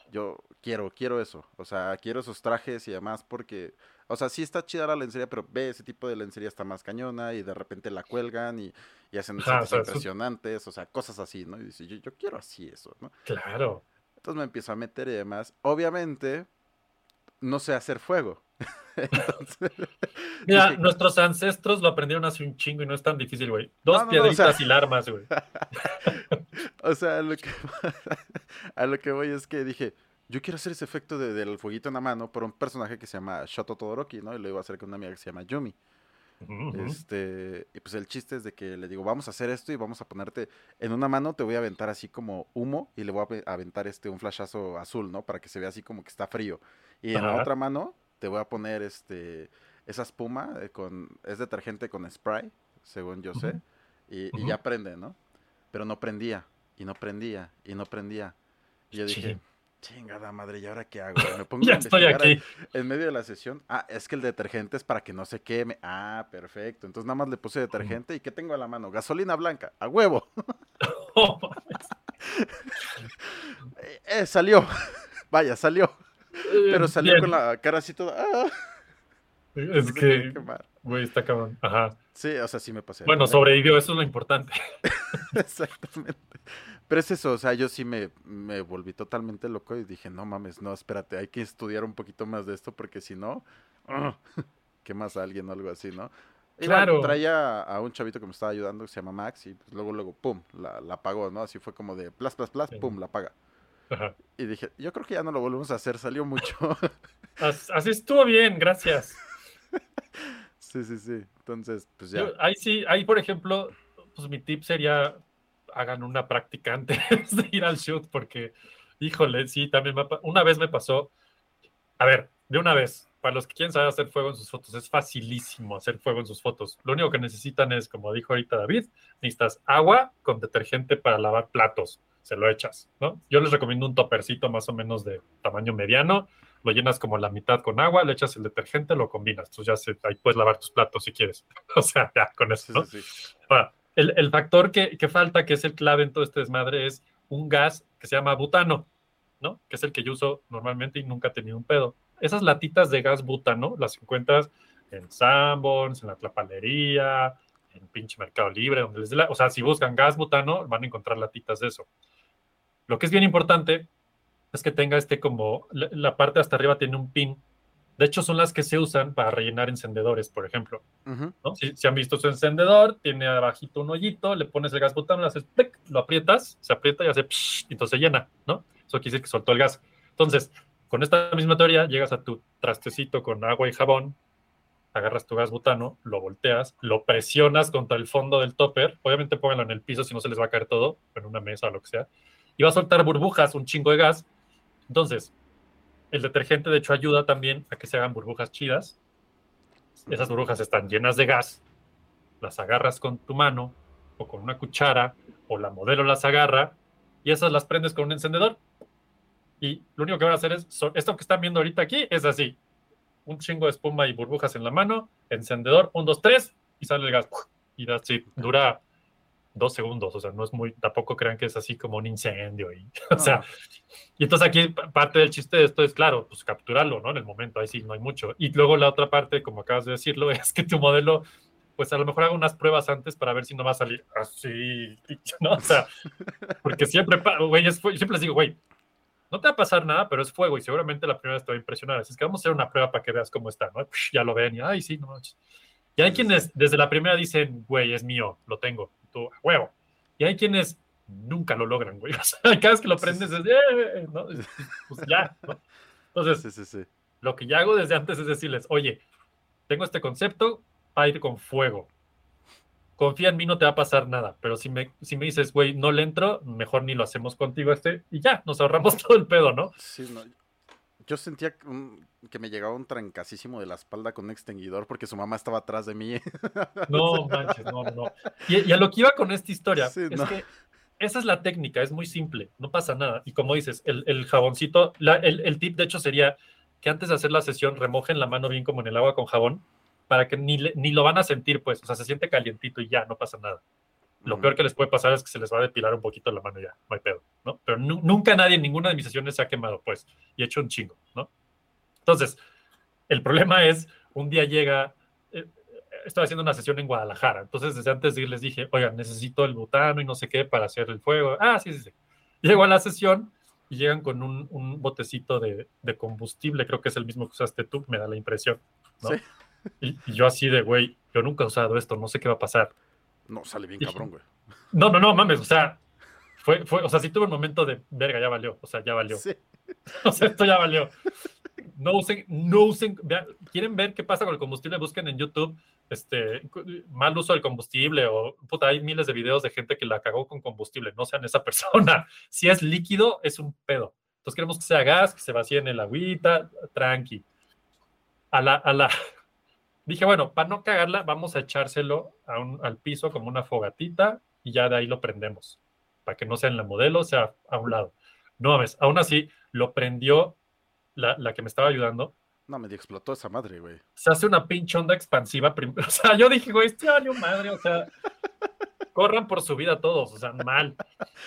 yo quiero, quiero eso, o sea, quiero esos trajes y demás, porque, o sea, sí está chida la lencería, pero ve, ese tipo de lencería está más cañona y de repente la cuelgan y, y hacen cosas impresionantes, o sea, cosas así, ¿no? Y dice, yo, yo quiero así eso, ¿no? Claro. Entonces me empiezo a meter y demás. Obviamente, no sé hacer fuego. Mira, nuestros ancestros lo aprendieron hace un chingo y no es tan difícil, güey. Dos piedritas y larmas, güey. o sea, a lo, que, a lo que voy es que dije, yo quiero hacer ese efecto de, del fueguito en la mano por un personaje que se llama Shoto Todoroki, ¿no? Y lo iba a hacer con una amiga que se llama Yumi. Este, y pues el chiste es de que le digo, vamos a hacer esto y vamos a ponerte en una mano, te voy a aventar así como humo y le voy a ave- aventar este un flashazo azul, ¿no? Para que se vea así como que está frío. Y en la otra mano te voy a poner este esa espuma eh, con es detergente con spray, según yo sé, y, y ya prende, ¿no? Pero no prendía y no prendía y no prendía. Y yo dije. Chingada madre, ¿y ahora qué hago? Me pongo Ya a estoy aquí. en medio de la sesión, ah, es que el detergente es para que no se queme. Ah, perfecto. Entonces nada más le puse detergente y ¿qué tengo a la mano? Gasolina blanca, a huevo. Oh, Eh, eh, salió. Vaya, salió. Pero salió Bien. con la cara así toda. ah, Es que, güey, está cabrón. Ajá. Sí, o sea, sí me pasé. Bueno, ¿eh? sobrevivió, eso es lo importante. Exactamente. Pero es eso, o sea, yo sí me, me volví totalmente loco y dije, no mames, no, espérate, hay que estudiar un poquito más de esto porque si no, ah, quemas a alguien o algo así, ¿no? Claro. traía a un chavito que me estaba ayudando que se llama Max y pues, luego, luego, pum, la, la apagó, ¿no? Así fue como de plas, plas, plas, Sí. pum, la apaga. Ajá. Y dije, yo creo que ya no lo volvemos a hacer, salió mucho. As- Así estuvo bien, gracias. sí, sí, sí. Entonces, pues ya. Yo- ahí sí, ahí por ejemplo, pues mi tip sería hagan una práctica antes de ir al shoot, porque, híjole, sí, también me, una vez me pasó, a ver, de una vez, para los que quieren saber hacer fuego en sus fotos, es facilísimo hacer fuego en sus fotos. Lo único que necesitan es, como dijo ahorita David, necesitas agua con detergente para lavar platos, se lo echas, ¿no? Yo les recomiendo un topercito más o menos de tamaño mediano, lo llenas como la mitad con agua, le echas el detergente, lo combinas, entonces ya se, ahí puedes lavar tus platos si quieres. O sea, ya con eso, Sí, ¿no? sí, sí. Ahora, el, el factor que, que falta, que es el clave en todo este desmadre, es un gas que se llama butano, ¿no? Que es el que yo uso normalmente y nunca he tenido un pedo. Esas latitas de gas butano las encuentras en Sanborns, en la Tlapalería, en pinche Mercado Libre, donde les la... O sea, si buscan gas butano, van a encontrar latitas de eso. Lo que es bien importante es que tenga este como... La, la parte hasta arriba tiene un pin. De hecho, son las que se usan para rellenar encendedores, por ejemplo. Ujú. ¿no? Si, si han visto su encendedor, tiene abajito un hoyito, le pones el gas botón, le haces plic, lo aprietas, se aprieta y hace psh, y entonces se llena, ¿no? Eso quiere decir que soltó el gas. Entonces, con esta misma teoría, llegas a tu trastecito con agua y jabón, agarras tu gas butano, lo volteas, lo presionas contra el fondo del topper, obviamente pónganlo en el piso si no se les va a caer todo, en una mesa o lo que sea, y va a soltar burbujas, un chingo de gas. Entonces, el detergente de hecho ayuda también a que se hagan burbujas chidas, esas burbujas están llenas de gas, las agarras con tu mano o con una cuchara o la modelo las agarra y esas las prendes con un encendedor. Y lo único que van a hacer es, esto que están viendo ahorita aquí es así, un chingo de espuma y burbujas en la mano, encendedor, un, dos, tres, y sale el gas. Y it. dura dos segundos, o sea, no es muy, tampoco crean que es así como un incendio. Y, o sea, No. y entonces aquí pa- parte del chiste de esto es, claro, pues capturarlo, ¿no? En el momento, ahí sí, no hay mucho. Y luego la otra parte, como acabas de decirlo, es que tu modelo, pues a lo mejor haga unas pruebas antes para ver si no va a salir así, ¿no? O sea, porque siempre, güey, siempre les digo, güey, no te va a pasar nada, pero es fuego y seguramente la primera vez te va a impresionar. Así es que vamos a hacer una prueba para que veas cómo está, ¿no? Ya lo ven y, ay, sí, no manches. Y hay quienes desde la primera dicen, güey, es mío, lo tengo, tú, a huevo. Y hay quienes nunca lo logran, güey. O sea, cada vez que lo prendes es, "Eh, eh", ¿no? Pues ya, ¿no? Entonces, Sí, sí, sí. lo que ya hago desde antes es decirles, oye, tengo este concepto para ir con fuego. Confía en mí, no te va a pasar nada. Pero si me, si me dices, güey, no le entro, mejor ni lo hacemos contigo este y ya, nos ahorramos todo el pedo, ¿no? Sí, no. Yo sentía que, un- que me llegaba un trancasísimo de la espalda con un extinguidor porque su mamá estaba atrás de mí. No manches, no, no. Y, y a lo que iba con esta historia Sí, es no. que esa es la técnica, es muy simple, no pasa nada. Y como dices, el, el jaboncito, la- el, el tip de hecho sería que antes de hacer la sesión remojen la mano bien como en el agua con jabón para que ni, ni lo van a sentir, pues, o sea, se siente calientito y ya, no pasa nada. Lo peor que les puede pasar es que se les va a depilar un poquito la mano ya, no hay pedo, ¿no? Pero nu- nunca nadie en ninguna de mis sesiones se ha quemado, pues, y he hecho un chingo, ¿no? Entonces, el problema es, un día llega, eh, estoy haciendo una sesión en Guadalajara, entonces desde antes de ir les dije, oigan, necesito el butano y no sé qué para hacer el fuego. Ah, sí, sí, sí. Llego a la sesión y llegan con un, un botecito de, de combustible, creo que es el mismo que usaste tú, me da la impresión, ¿no? Sí. Y, y yo así de, güey, yo nunca he usado esto, no sé qué va a pasar. No, sale bien cabrón, güey. No, no, no, mames, o sea, fue, fue, o sea, sí tuve un momento de, verga, ya valió, o sea, ya valió. Sí. O sea, esto ya valió. No usen, no usen, vean, quieren ver qué pasa con el combustible, busquen en YouTube este, mal uso del combustible o puta, hay miles de videos de gente que la cagó con combustible, no sean esa persona. Si es líquido, es un pedo. Entonces queremos que sea gas, que se vacíe en el agüita, tranqui. A la, a la, dije, bueno, para no cagarla, vamos a echárselo a un, al piso como una fogatita y ya de ahí lo prendemos, para que no sea en la modelo, sea a un lado. No mames, aún así lo prendió la, la que me estaba ayudando no, me explotó esa madre, güey. Se hace una pinche onda expansiva. O sea, yo dije, güey, este año madre, o sea, corran por su vida todos, o sea, mal.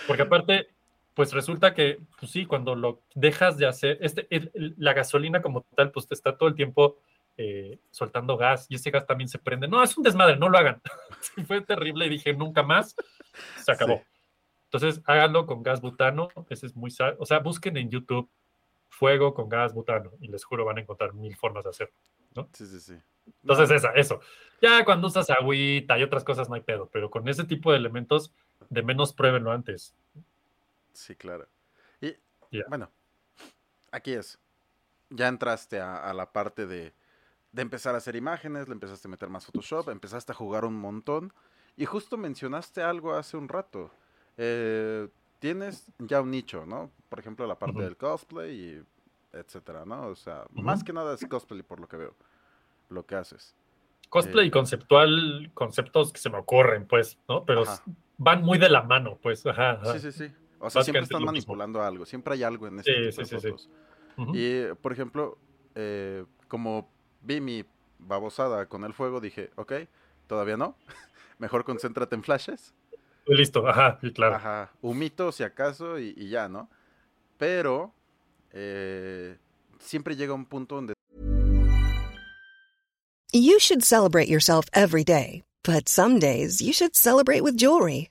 Porque aparte, pues resulta que, pues sí, cuando lo dejas de hacer, este, la gasolina como tal, pues te está todo el tiempo eh, soltando gas y ese gas también se prende. No, es un desmadre, no lo hagan. fue terrible y dije, nunca más, se acabó. Entonces, háganlo con gas butano, ese es muy, o sea, busquen en YouTube fuego con gas butano y les juro van a encontrar mil formas de hacerlo, ¿no? Sí, sí, sí. Entonces, esa, eso. Ya cuando usas agüita y otras cosas no hay pedo, pero con ese tipo de elementos, de menos pruébenlo antes. Sí, claro. Y bueno, aquí es. Ya entraste a, la parte de, de, empezar a hacer imágenes, le empezaste a meter más Photoshop, empezaste a jugar un montón. Y justo mencionaste algo hace un rato. Eh, tienes ya un nicho, ¿no? Por ejemplo, la parte del cosplay y etcétera, ¿no? O sea, más que nada es cosplay por lo que veo, lo que haces. Cosplay eh, conceptual, conceptos que se me ocurren, pues, ¿no? Pero van muy de la mano, pues, ajá. Sí, sí, sí. O sea, siempre están manipulando algo, siempre hay algo en este sí, tipo de fotos. Y, por ejemplo, eh, como vi mi babosada con el fuego, dije, ok, todavía no, mejor concéntrate en flashes listo, ajá, y claro. Ajá, humito si acaso y, y ya, ¿no? Pero eh, siempre llega un punto donde... You should celebrate yourself every day, but some days you should celebrate with jewelry.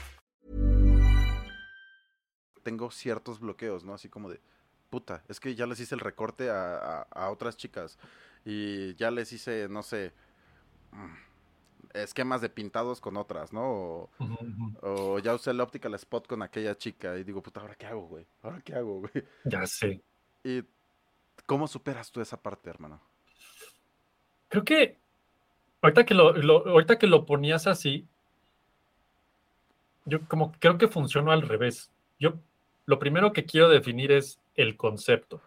Tengo ciertos bloqueos, ¿no? Así como de, puta, es que ya les hice el recorte a, a, a otras chicas. Y ya les hice, no sé. Mmm, esquemas de pintados con otras, ¿no? O, ya usé el optical spot con aquella chica y digo, puta, ¿ahora qué hago, güey? ¿Ahora qué hago, güey? Ya sé. ¿Y cómo superas tú esa parte, hermano? Creo que ahorita que lo, ahorita que lo ponías así, yo como creo que funcionó al revés. Yo lo primero que quiero definir es el concepto.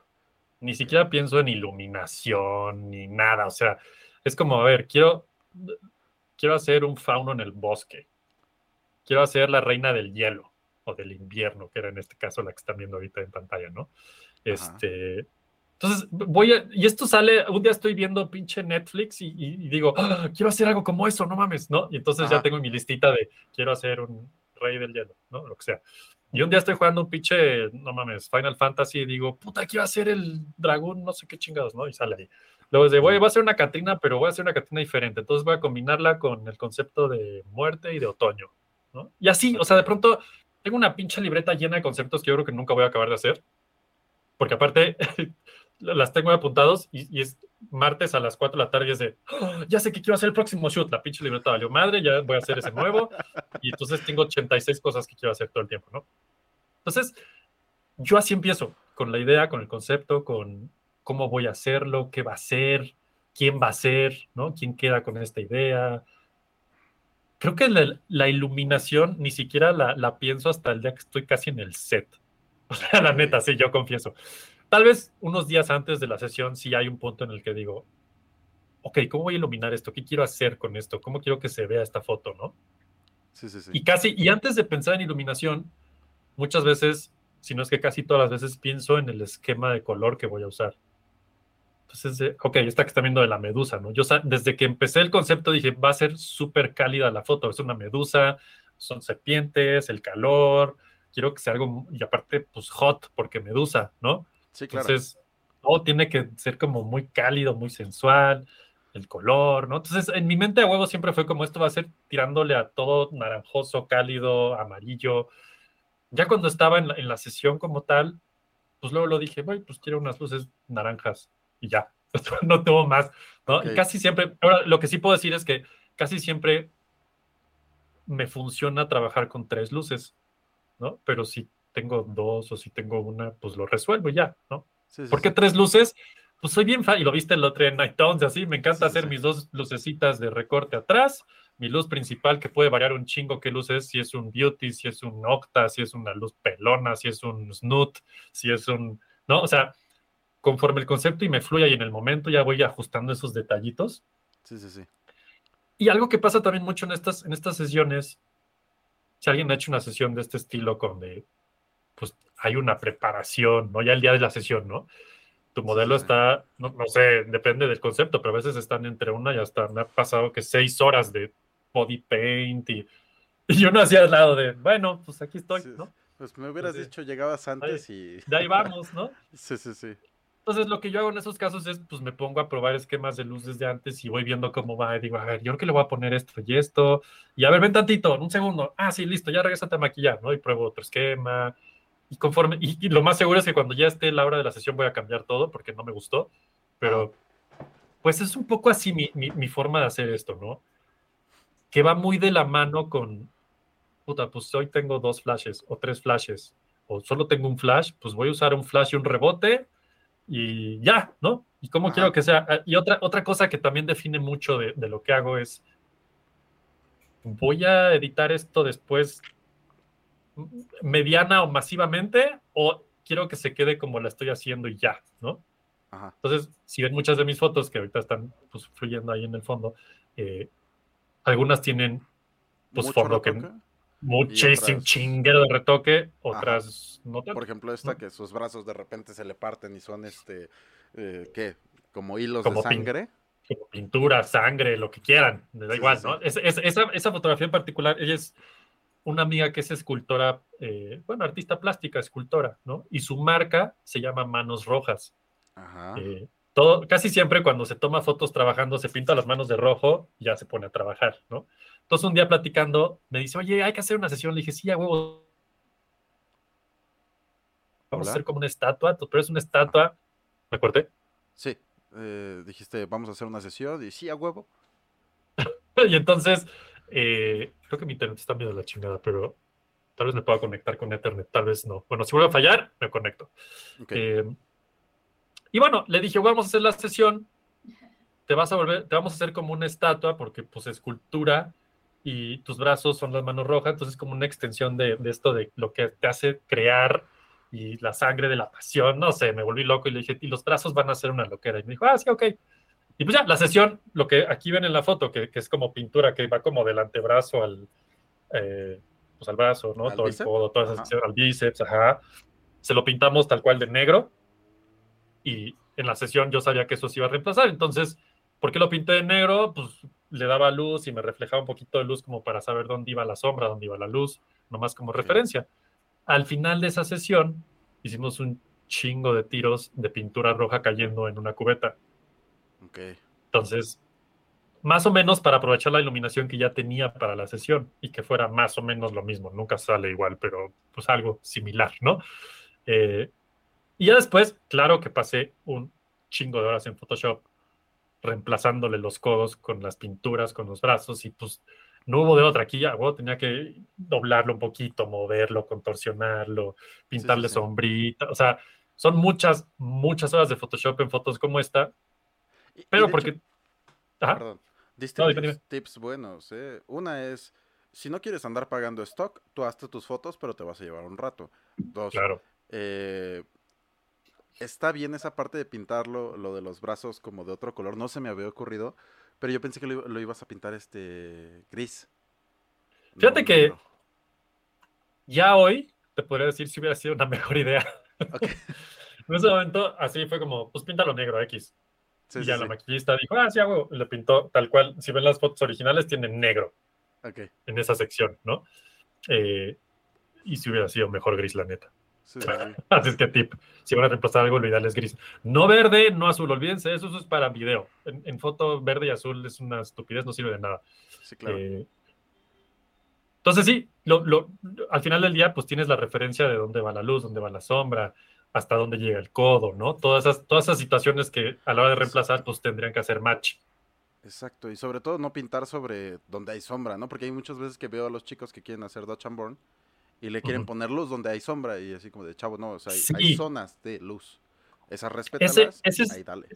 Ni siquiera pienso en iluminación ni nada. O sea, es como, a ver, quiero quiero hacer un fauno en el bosque, quiero hacer la reina del hielo o del invierno, que era en este caso la que están viendo ahorita en pantalla, ¿no? Este, entonces voy a, y esto sale, un día estoy viendo pinche Netflix y, digo, ah, quiero hacer algo como eso, no mames, ¿no? Y entonces ya tengo mi listita de, quiero hacer un rey del hielo, ¿no? Lo que sea. Y un día estoy jugando un pinche, no mames, Final Fantasy y digo, puta, quiero hacer el dragón, no sé qué chingados, ¿no? Y sale ahí. Luego de, voy, a hacer una Catrina, pero voy a hacer una Catrina diferente. Entonces voy a combinarla con el concepto de muerte y de otoño. ¿no? Y así, o sea, de pronto tengo una pinche libreta llena de conceptos que yo creo que nunca voy a acabar de hacer. Porque aparte las tengo apuntados y, es martes a las 4 de la tarde es de, ¡Ah! ya sé que quiero hacer el próximo shoot. La pinche libreta valió madre, ya voy a hacer ese nuevo. Y entonces tengo 86 cosas que quiero hacer todo el tiempo, ¿no? Entonces, yo así empiezo, con la idea, con el concepto, con cómo voy a hacerlo, qué va a ser, quién va a ser, ¿no? ¿Quién queda con esta idea? Creo que la, iluminación ni siquiera la, pienso hasta el día que estoy casi en el set. O sea, la neta, sí, yo confieso. Tal vez unos días antes de la sesión sí hay un punto en el que digo, ok, ¿cómo voy a iluminar esto? ¿Qué quiero hacer con esto? ¿Cómo quiero que se vea esta foto, no? Sí, sí, sí. Y casi, y antes de pensar en iluminación, muchas veces, si no es que casi todas las veces, pienso en el esquema de color que voy a usar. Entonces, ok, esta que está viendo de la medusa, ¿no? Yo desde que empecé el concepto dije, va a ser súper cálida la foto, es una medusa, son serpientes, el calor, quiero que sea algo, y aparte, pues hot, porque medusa, ¿no? Sí, claro. Entonces, todo tiene que ser como muy cálido, muy sensual, el color, ¿no? Entonces, en mi mente a huevo siempre fue como esto va a ser tirándole a todo naranjoso, cálido, amarillo. Ya cuando estaba en la, en la sesión como tal, pues luego lo dije, voy, pues quiero unas luces naranjas y ya, no tengo más, ¿no? Y casi siempre, ahora lo que sí puedo decir es que casi siempre me funciona trabajar con tres luces, ¿no? Pero si tengo dos o si tengo una, pues lo resuelvo ya, ¿no? ¿Por qué tres luces? Pues soy bien fan, y lo viste el otro en Night Tones, así, me encanta hacer mis dos lucecitas de recorte atrás, mi luz principal que puede variar un chingo qué luz es, si es un beauty, si es un octa, si es una luz pelona, si es un snoot, si es un, ¿no? O sea, conforme el concepto y me fluya y en el momento ya voy ajustando esos detallitos. Sí, sí, sí. Y algo que pasa también mucho en estas, en estas sesiones, si alguien ha hecho una sesión de este estilo con de, pues hay una preparación, ¿no? Ya el día de la sesión, ¿no? Tu modelo está, no, sé, depende del concepto, pero a veces están entre una y hasta me ha pasado que seis horas de body paint y, yo no hacía al lado de, bueno, pues aquí estoy, ¿no? Pues me hubieras dicho, llegabas antes y... De ahí vamos, ¿no? sí, sí, sí. Entonces, lo que yo hago en esos casos es, pues me pongo a probar esquemas de luz desde antes y voy viendo cómo va. Y digo, a ver, yo creo que le voy a poner esto y esto. Y a ver, ven tantito, un segundo. Ah, sí, listo, ya regresate a maquillar, ¿no? Y pruebo otro esquema. Y conforme, y, lo más seguro es que cuando ya esté la hora de la sesión voy a cambiar todo porque no me gustó. Pero, pues es un poco así mi, mi, mi forma de hacer esto, ¿no? Que va muy de la mano con, puta, pues hoy tengo dos flashes o tres flashes. O solo tengo un flash, pues voy a usar un flash y un rebote y ya, ¿no? Y cómo quiero que sea. Ah, y otra, otra cosa que también define mucho de, lo que hago es, voy a editar esto después mediana o masivamente o quiero que se quede como la estoy haciendo y ya, ¿no? Entonces, si ven muchas de mis fotos que ahorita están pues, fluyendo ahí en el fondo, eh, algunas tienen pues fondo que muchísimo chinguero de retoque, otras no Por ejemplo, esta que sus brazos de repente se le parten y son este, eh, ¿qué? Como hilos de sangre. como pintura, sangre, lo que quieran, me da igual, ¿no? esa, esa, fotografía en particular, ella es una amiga que es escultora, eh, bueno, artista plástica, escultora, ¿no? Y su marca se llama Manos Rojas. Ajá. Eh, todo, casi siempre cuando se toma fotos trabajando se pinta las manos de rojo y ya se pone a trabajar, ¿no? Entonces un día platicando me dice, oye, hay que hacer una sesión. Le dije, sí, a huevo. Vamos a hacer como una estatua, pero es una estatua. ¿Me corté? Sí, eh, dijiste, vamos a hacer una sesión y sí, a huevo. y entonces, eh, creo que mi internet está medio de la chingada, pero tal vez me pueda conectar con Ethernet, tal vez no. Bueno, si vuelve a fallar, me conecto. Eh, y bueno, le dije, vamos a hacer la sesión, te vas a volver, te vamos a hacer como una estatua, porque pues escultura y tus brazos son las manos rojas, entonces como una extensión de, esto de lo que te hace crear y la sangre de la pasión, no sé, me volví loco y le dije, y los brazos van a ser una loquera. Y me dijo, ah, sí, ok. Y pues ya, la sesión, lo que aquí ven en la foto, que, es como pintura, que va como del antebrazo al, eh, pues al brazo, ¿no? Todo el codo, toda esa al bíceps, ajá. Se lo pintamos tal cual de negro y en la sesión yo sabía que eso se iba a reemplazar. Entonces, ¿por qué lo pinté de negro? Pues le daba luz y me reflejaba un poquito de luz como para saber dónde iba la sombra, dónde iba la luz, nomás como referencia. Al final de esa sesión hicimos un chingo de tiros de pintura roja cayendo en una cubeta. Okay. Entonces, más o menos para aprovechar la iluminación que ya tenía para la sesión y que fuera más o menos lo mismo. Nunca sale igual, pero pues algo similar, ¿no? Eh, y ya después, claro que pasé un chingo de horas en Photoshop reemplazándole los codos con las pinturas, con los brazos y pues no hubo de otra. Aquí ya tenía que doblarlo un poquito, moverlo, contorsionarlo, pintarle sombrita. O sea, son muchas, muchas horas de Photoshop en fotos como esta. Pero porque... Perdón. Diste tips buenos. ¿eh? Una es, si no quieres andar pagando stock, tú hazte tus fotos, pero te vas a llevar un rato. Dos, claro. Eh, está bien esa parte de pintarlo, lo de los brazos como de otro color, no se me había ocurrido, pero yo pensé que lo, ibas a pintar este gris. Fíjate que ya hoy, te podría decir si hubiera sido una mejor idea. en ese momento, así fue como, pues píntalo negro, X. y ya la maquillista dijo, ah, sí, hago, le pintó tal cual. Si ven las fotos originales, tienen negro en esa sección, ¿no? Eh, y si hubiera sido mejor gris, la neta. Así es que tip, si van a reemplazar algo, lo ideal es gris. No verde, no azul, olvídense, eso, eso es para video. En, foto verde y azul es una estupidez, no sirve de nada. Sí, claro. Eh, entonces sí, lo, al final del día pues tienes la referencia de dónde va la luz, dónde va la sombra, hasta dónde llega el codo, ¿no? Todas esas, todas esas situaciones que a la hora de reemplazar pues tendrían que hacer match. Exacto, y sobre todo no pintar sobre donde hay sombra, ¿no? Porque hay muchas veces que veo a los chicos que quieren hacer Dodge and Burn y le quieren poner luz donde hay sombra y así como de chavo, no, o sea, hay, zonas de luz. Esas respetadas, ahí dale.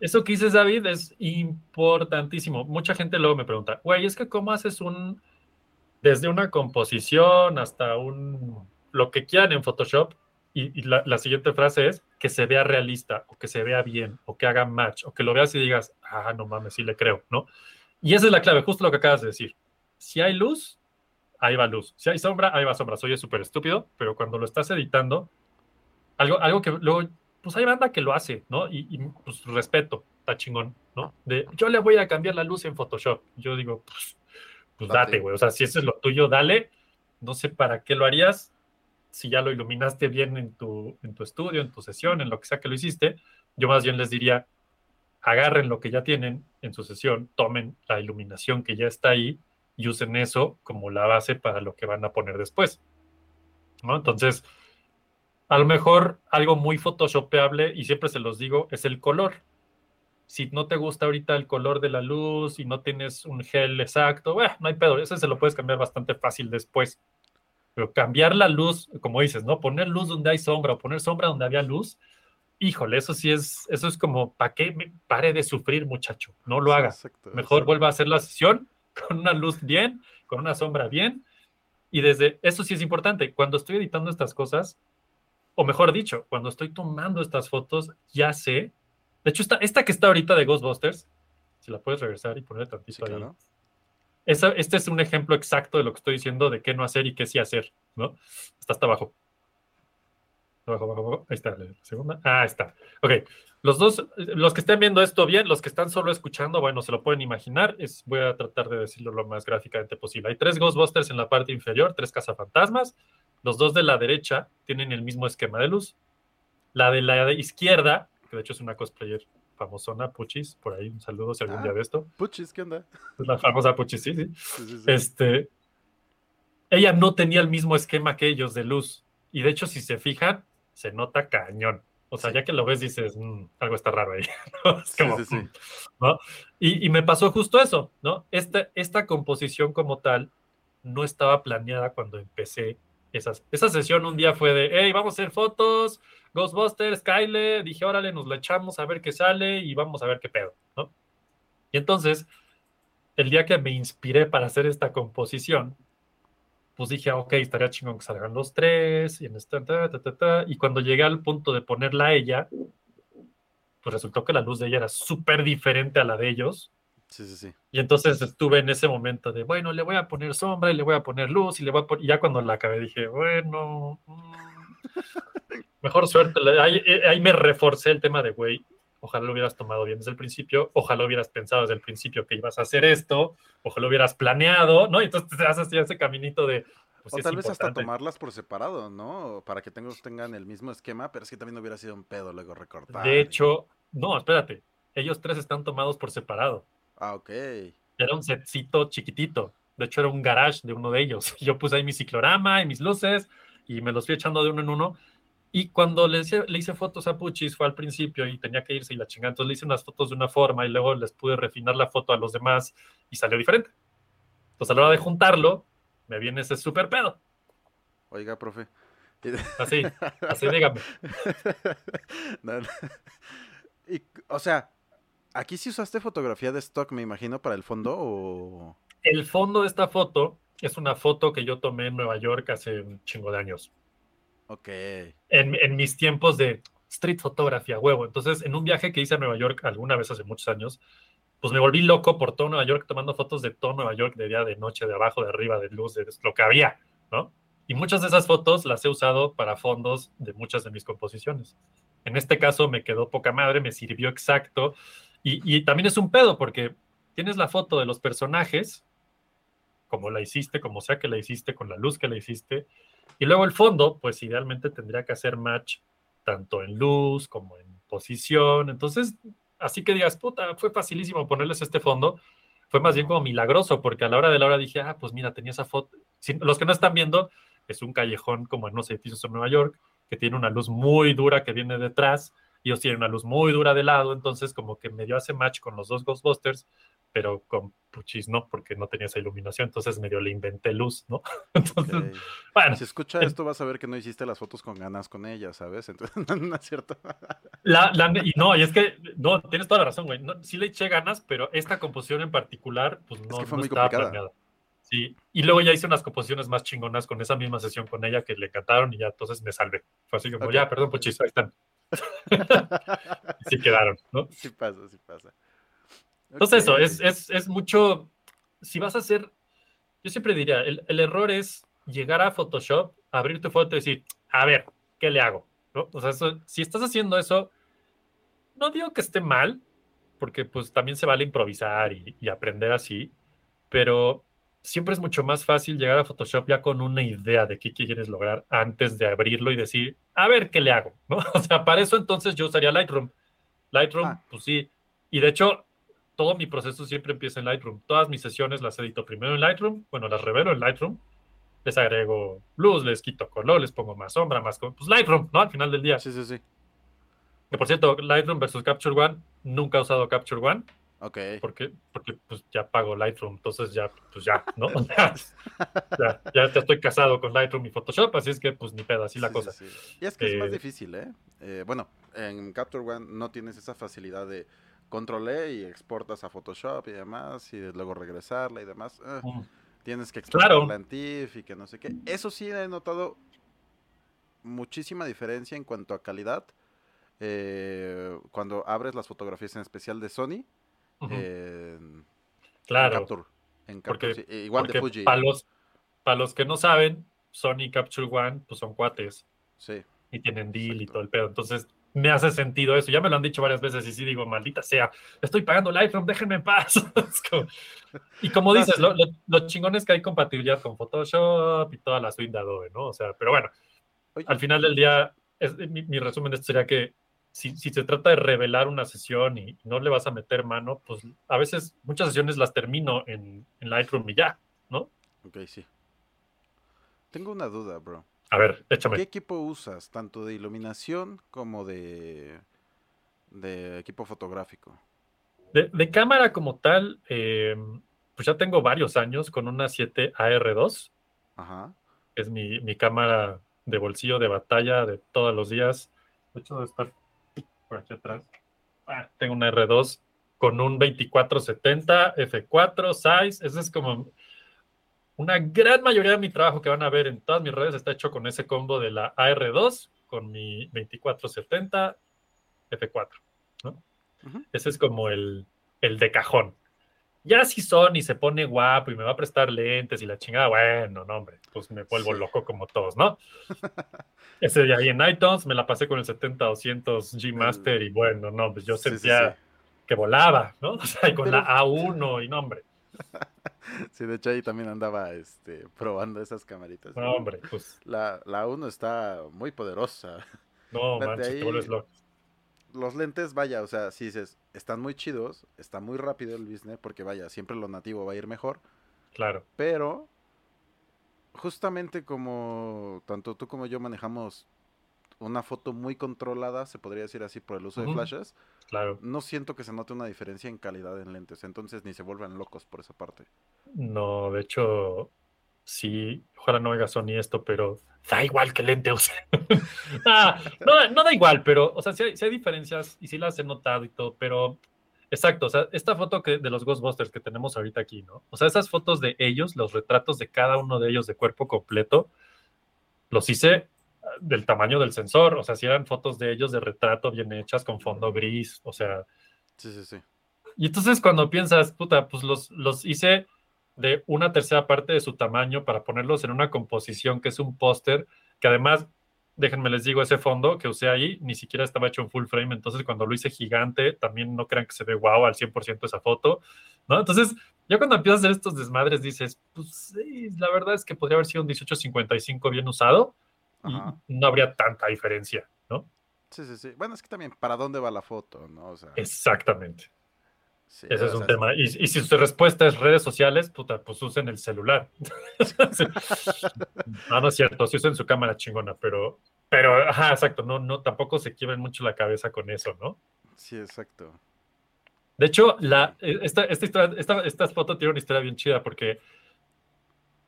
eso que dices, David, es importantísimo. Mucha gente luego me pregunta, güey, es que cómo haces un, desde una composición hasta un, lo que quieran en Photoshop, y, la, la, siguiente frase es que se vea realista, o que se vea bien, o que haga match, o que lo veas y digas, ah, no mames, sí le creo, ¿no? Y esa es la clave, justo lo que acabas de decir. Si hay luz, ahí va luz. Si hay sombra, ahí va sombra. Soy súper estúpido, pero cuando lo estás editando, algo, algo que luego, pues hay banda que lo hace, ¿no? Y, pues respeto, está chingón, ¿no? De yo le voy a cambiar la luz en Photoshop. Yo digo, pues, pues date, güey. O sea, si eso es lo tuyo, dale. No sé para qué lo harías. Si ya lo iluminaste bien en tu, en tu estudio, en tu sesión, en lo que sea que lo hiciste, yo más bien les diría, agarren lo que ya tienen en su sesión, tomen la iluminación que ya está ahí y usen eso como la base para lo que van a poner después. ¿no? Entonces, a lo mejor algo muy photoshopeable, y siempre se los digo, es el color. Si no te gusta ahorita el color de la luz y no tienes un gel exacto, no hay pedo, ese se lo puedes cambiar bastante fácil después. Pero cambiar la luz, como dices, ¿no? Poner luz donde hay sombra o poner sombra donde había luz, híjole, eso sí es, eso es como, ¿para qué me pare de sufrir, muchacho? No lo haga. Mejor vuelva a hacer la sesión con una luz bien, con una sombra bien. Y desde eso sí es importante. Cuando estoy editando estas cosas, o mejor dicho, cuando estoy tomando estas fotos, ya sé. De hecho, esta, esta que está ahorita de Ghostbusters, si la puedes regresar y poner tantito ahí. Este es un ejemplo exacto de lo que estoy diciendo de qué no hacer y qué sí hacer, ¿no? Está hasta abajo. Abajo, abajo, abajo. Ahí está, la segunda. Ah, está. Ok. Los dos, los que estén viendo esto bien, los que están solo escuchando, bueno, se lo pueden imaginar. Es, voy a tratar de decirlo lo más gráficamente posible. Hay tres Ghostbusters en la parte inferior, tres cazafantasmas. Los dos de la derecha tienen el mismo esquema de luz. La de la izquierda, que de hecho es una cosplayer famosona, Puchis, por ahí un saludo si algún ah, día de esto. Puchis, ¿qué onda? La famosa Puchis, sí, sí. Este, ella no tenía el mismo esquema que ellos de luz. Y de hecho, si se fijan, se nota cañón. O sea, ya que lo ves, dices, mm, algo está raro ahí. ¿no? Y, me pasó justo eso, ¿no? Esta, esta composición como tal no estaba planeada cuando empecé esas, esa sesión. Un día fue de, hey, vamos a hacer fotos, Ghostbusters, Kyle. Dije, órale, nos la echamos a ver qué sale y vamos a ver qué pedo, ¿no? Y entonces, el día que me inspiré para hacer esta composición, pues dije, ok, estaría chingón que salgan los tres, y, en este, y cuando llegué al punto de ponerla a ella, pues resultó que la luz de ella era súper diferente a la de ellos. Sí, sí, sí. Y entonces estuve en ese momento de, bueno, le voy a poner sombra y le voy a poner luz y le voy a poner... Y ya cuando la acabé dije, bueno, mm, mejor suerte. Ahí, eh, ahí me reforcé el tema de, güey, ojalá lo hubieras tomado bien desde el principio, ojalá hubieras pensado desde el principio que ibas a hacer esto, ojalá hubieras planeado, ¿no? Y entonces te das así ese caminito de... Pues, o tal vez hasta tomarlas por separado, ¿no? Para que tengan el mismo esquema, pero es que también hubiera sido un pedo luego recortar. De hecho, no, espérate, ellos tres están tomados por separado. Ah, ok. Era un setcito chiquitito, de hecho era un garage de uno de ellos. Yo puse ahí mi ciclorama y mis luces y me los fui echando de uno en uno y cuando le hice, le hice fotos a Puchis fue al principio y tenía que irse y la chingada. Entonces le hice unas fotos de una forma y luego les pude refinar la foto a los demás y salió diferente. Entonces a la hora de juntarlo, me viene ese súper pedo. Oiga, profe. Así, así dígame. Y, o sea, aquí sí usaste fotografía de stock, me imagino, para el fondo o... El fondo de esta foto es una foto que yo tomé en Nueva York hace un chingo de años. Ok. En, mis tiempos de street fotografía, huevo. Entonces, en un viaje que hice a Nueva York alguna vez hace muchos años, pues me volví loco por todo Nueva York, tomando fotos de todo Nueva York, de día, de noche, de abajo, de arriba, de luz, de lo que había, ¿no? Y muchas de esas fotos las he usado para fondos de muchas de mis composiciones. En este caso me quedó poca madre, me sirvió exacto. Y, también es un pedo porque tienes la foto de los personajes, como la hiciste, como sea que la hiciste, con la luz que la hiciste, y luego el fondo, pues idealmente tendría que hacer match tanto en luz como en posición. Entonces, así que digas, puta, fue facilísimo ponerles este fondo. Fue más bien como milagroso, porque a la hora de la hora dije, ah, pues mira, tenía esa foto. los que no están viendo, es un callejón como en los edificios en Nueva York, que tiene una luz muy dura que viene detrás, ellos tienen una luz muy dura de lado, entonces como que medio hace match con los dos Ghostbusters, pero con Puchis no, porque no tenía esa iluminación, entonces medio le inventé luz, ¿no? Entonces, bueno. Si escucha esto, vas a ver que no hiciste las fotos con ganas con ella, ¿sabes? Entonces, no, es cierto. La, y no, y es que, no, tienes toda la razón, güey. sí le eché ganas, pero esta composición en particular, pues no, fue muy estaba planeada. Sí, y luego ya hice unas composiciones más chingonas con esa misma sesión con ella que le cantaron y ya entonces me salvé. Fue así como, ya, perdón, Puchis, ahí están. sí quedaron, ¿no? Sí pasa, sí pasa. Entonces eso, es, es, es, mucho, si vas a hacer, yo siempre diría, el, el, error es llegar a Photoshop, abrir tu foto y decir, a ver, ¿qué le hago? ¿No? O sea, si estás haciendo eso, no digo que esté mal, porque pues también se vale improvisar y, y, aprender así, pero siempre es mucho más fácil llegar a Photoshop ya con una idea de qué quieres lograr antes de abrirlo y decir, a ver qué le hago, ¿no? O sea, para eso entonces yo usaría Lightroom. Lightroom, ah. pues sí. Y de hecho, todo mi proceso siempre empieza en Lightroom. Todas mis sesiones las edito primero en Lightroom, bueno, las revelo en Lightroom, les agrego luz, les quito color, les pongo más sombra, más... Pues Lightroom, ¿no? Al final del día. Sí, sí, sí. Que por cierto, Lightroom versus Capture One, nunca he usado Capture One. Ok. Porque, porque pues ya pago Lightroom, entonces ya, pues ya, ¿no? ya, ya, estoy casado con Lightroom y Photoshop, así es que pues ni pedo, así la cosa. Sí, Y es que es más eh, difícil, ¿eh? ¿eh? Bueno, en Capture One no tienes esa facilidad de controlé y exportas a Photoshop y demás, y luego regresarla y demás. Ah, tienes que exportarla en TIFF y que no sé qué. Eso sí he notado muchísima diferencia en cuanto a calidad. Eh, cuando abres las fotografías en especial de Sony, claro. en Capture. En Capture igual de Fuji. Para los, para los que no saben, Sony Capture One pues son cuates. Sí. Y tienen deal y todo el pedo. Entonces, me hace sentido eso. Ya me lo han dicho varias veces y sí digo, maldita sea, estoy pagando Lightroom, déjenme en paz. y como dices, lo, chingón es que hay compatibilidad con Photoshop y toda la suite de Adobe, ¿no? O sea, pero bueno, al final del día, mi, resumen de esto sería que si, se trata de revelar una sesión y no le vas a meter mano, pues a veces muchas sesiones las termino en, en Lightroom y ya, ¿no? Ok, sí. Tengo una duda, bro. A ver, échame. ¿Qué equipo usas? Tanto de iluminación como de, de equipo fotográfico. De, cámara como tal, eh, pues ya tengo varios años con una 7 AR2. Ajá. Es mi, mi, cámara de bolsillo de batalla de todos los días. De hecho, estar por aquí atrás. Ah, tengo una R2 con un 2470 F4 size. Ese es como una gran mayoría de mi trabajo que van a ver en todas mis redes está hecho con ese combo de la AR2 con mi 2470 F4. ¿no? Ese es como el, el de cajón. Ya si Sony se pone guapo y me va a prestar lentes y la chingada, bueno, no, hombre, pues me vuelvo loco como todos, ¿no? Ese de ahí en iTunes me la pasé con el 70-200 G Master y bueno, no, pues yo sentía que volaba, ¿no? O sea, y con la A1 y no, hombre. Sí, de hecho ahí también andaba este, probando esas camaritas. No, hombre, pues. La, la 1 está muy poderosa. No, manches, Los lentes, vaya, o sea, si dices, están muy chidos, está muy rápido el business, porque vaya, siempre lo nativo va a ir mejor. Claro. Pero, justamente como tanto tú como yo manejamos una foto muy controlada, se podría decir así, por el uso de flashes, claro. no siento que se note una diferencia en calidad en lentes, entonces ni se vuelvan locos por esa parte. No, de hecho, sí, ojalá no haga Sony esto, pero da igual que lente use. ah, no, no, da igual, pero, o sea, sí hay, diferencias y sí las he notado y todo, pero Exacto, o sea, esta foto que, de los Ghostbusters que tenemos ahorita aquí, ¿no? O sea, esas fotos de ellos, los retratos de cada uno de ellos de cuerpo completo, los hice del tamaño del sensor, o sea, si eran fotos de ellos de retrato bien hechas con fondo gris, o sea. Sí, sí, sí. Y entonces cuando piensas, puta, pues los, los hice de una tercera parte de su tamaño para ponerlos en una composición que es un póster, que además, déjenme les digo, ese fondo que usé ahí ni siquiera estaba hecho en full frame, entonces cuando lo hice gigante, también no crean que se ve wow al 100% esa foto, ¿no? Entonces, ya cuando empiezas a hacer estos desmadres dices, pues sí, la verdad es que podría haber sido un 1855 bien usado y Ajá. no habría tanta diferencia, ¿no? Sí, sí, sí. Bueno, es que también, ¿para dónde va la foto? ¿no? O sea, Exactamente. Sí, Ese es un tema. Y, y si su respuesta es redes sociales, puta, pues usen el celular. No, no es cierto, sí usen su cámara chingona, pero, pero, ajá, exacto, no, no, tampoco se quiebren mucho la cabeza con eso, ¿no? Sí, exacto. De hecho, la, eh, esta, esta, historia- esta, esta foto tiene una historia bien chida porque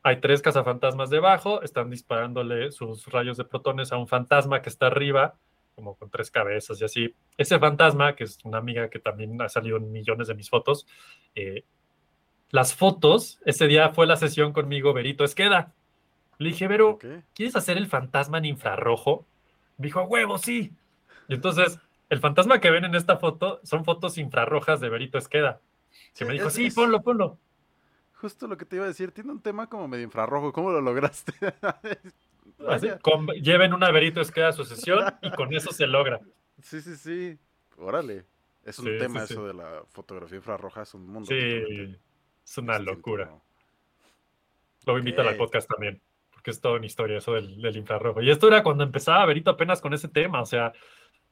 hay tres cazafantasmas debajo, están disparándole sus rayos de protones a un fantasma que está arriba, como con tres cabezas y así. Ese fantasma, que es una amiga que también ha salido en millones de mis fotos, eh, las fotos, ese día fue la sesión conmigo, Berito Esqueda. Le dije, Vero. ¿quieres hacer el fantasma en infrarrojo? Me dijo, "A huevo, sí. Y entonces, el fantasma que ven en esta foto son fotos infrarrojas de Berito Esqueda. Que Sí, me dijo, es- sí, es ponlo, ponlo. Justo lo que te iba a decir, tiene un tema como medio infrarrojo. ¿Cómo lo lograste? Así, Vaya. con- lleven una Berito Esqueda a su sesión y con eso se logra. Sí, sí, sí. Órale. Es un Sí, tema sí, sí. eso de la fotografía infrarroja, es un mundo. totalmente Sí, es una locura. ¿no? Luego invita al Ok. podcast también, porque es toda una historia eso del, del infrarrojo. Y esto era cuando empezaba Berito apenas con ese tema, o sea,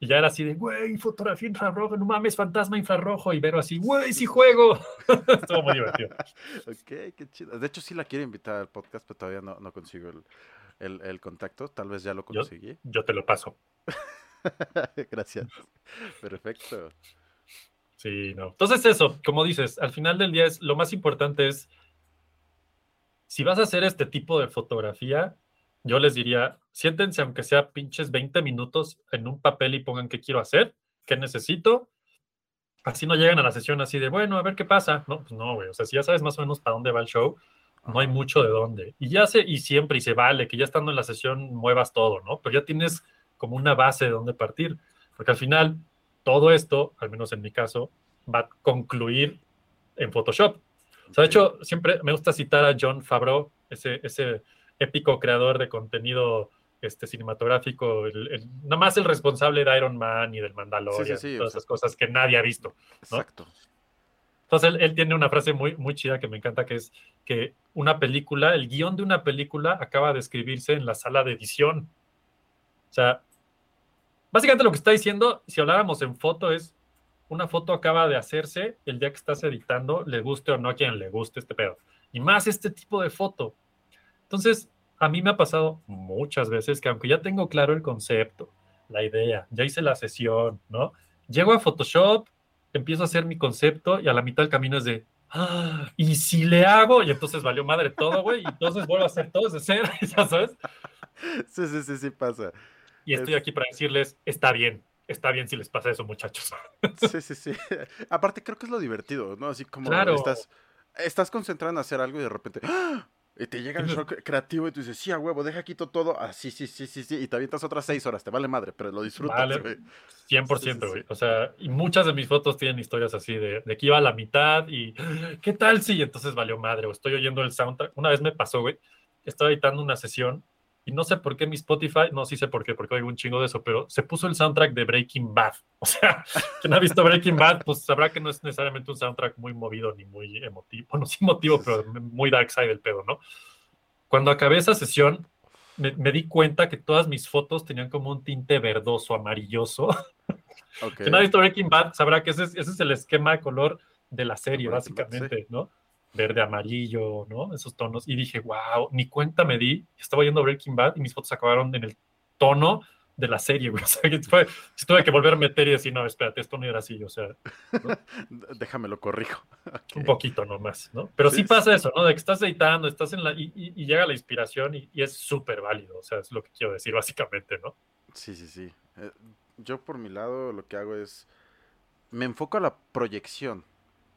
y ya era así de, güey, fotografía infrarrojo, no mames, fantasma infrarrojo, y Vero así, güey, sí juego. Estuvo muy divertido. Ok, qué chido. De hecho, sí la quiero invitar al podcast, pero todavía no, no consigo el, el- el contacto. Tal vez ya lo Yo- conseguí. Yo te lo paso. Gracias. Perfecto. Sí, no. Entonces eso, como dices, al final del día es lo más importante es, si vas a hacer este tipo de fotografía, yo les diría, siéntense aunque sea pinches 20 minutos en un papel y pongan qué quiero hacer, qué necesito. Así no llegan a la sesión así de, bueno, a ver qué pasa. No, pues no, güey. O sea, si ya sabes más o menos para dónde va el show, no hay mucho de dónde. Y ya sé, y siempre, y se vale, que ya estando en la sesión muevas todo, ¿no? Pero ya tienes como una base de dónde partir. Porque al final, todo esto, al menos en mi caso, va a concluir en Photoshop. O sea, de hecho, siempre me gusta citar a John Favreau, ese, ese épico creador de contenido este, cinematográfico, el, el- nada más el responsable de Iron Man y del Mandalorian, sí, todas esas cosas que nadie ha visto. Exacto. Entonces, él, tiene una frase muy, muy chida que me encanta, que es que una película, el guion de una película acaba de escribirse en la sala de edición. O sea, básicamente lo que está diciendo, si habláramos en foto, es una foto acaba de hacerse el día que estás editando, le guste o no a quien le guste este pedo. Y más este tipo de foto. Entonces, a mí me ha pasado muchas veces que aunque ya tengo claro el concepto, la idea, ya hice la sesión, ¿no? Llego a Photoshop, empiezo a hacer mi concepto y a la mitad del camino es de, ah, ¿y si le hago? Y entonces valió madre todo, güey, y entonces vuelvo a hacer todo desde cero, ya sabes. Sí, sí, sí, sí pasa. Y estoy Es- aquí para decirles, está bien, está bien si les pasa eso, muchachos. Sí, sí, sí. Aparte, creo que es lo divertido, ¿no? Así como Claro. estás, estás concentrado en hacer algo y de repente, ¡ah! Y te llega el shock creativo y tú dices, sí, a huevo, deja quito todo. Ah, sí, sí, sí, sí, sí. Y te avientas otras seis horas, te vale madre, pero lo disfrutas, Vale. güey. 100%, Sí, sí, sí. güey. O sea, y muchas de mis fotos tienen historias así de, de que iba a la mitad y ¿qué tal si? entonces valió madre o estoy oyendo el soundtrack. Una vez me pasó, güey, estaba editando una sesión y no sé por qué mi Spotify, no, sí sé por qué, porque oigo un chingo de eso, pero se puso el soundtrack de Breaking Bad. O sea, quien ha visto Breaking Bad, pues sabrá que no es necesariamente un soundtrack muy movido ni muy emotivo. Bueno, sí emotivo, pero muy dark side del pedo, ¿no? Cuando acabé esa sesión, me, me di cuenta que todas mis fotos tenían como un tinte verdoso, amarilloso. Ok. Quien ha visto Breaking Bad sabrá que ese es, ese es el esquema de color de la serie, básicamente, ¿no? Verde, amarillo, ¿no? Esos tonos. Y dije, wow, ni cuenta me di. Estaba yendo Breaking Bad y mis fotos acabaron en el tono de la serie, güey. O sea, que fue, tuve que volver a meter y decir, no, espérate, esto no era así, o sea, Déjame lo corrijo. un poquito nomás, ¿no? Pero sí, Sí, pasa eso, ¿no? De que estás editando, estás en la. y, y- y llega la inspiración y, y es súper válido, o sea, es lo que quiero decir, básicamente, ¿no? Sí, sí, sí. Eh, yo por mi lado lo que hago es, me enfoco a la proyección,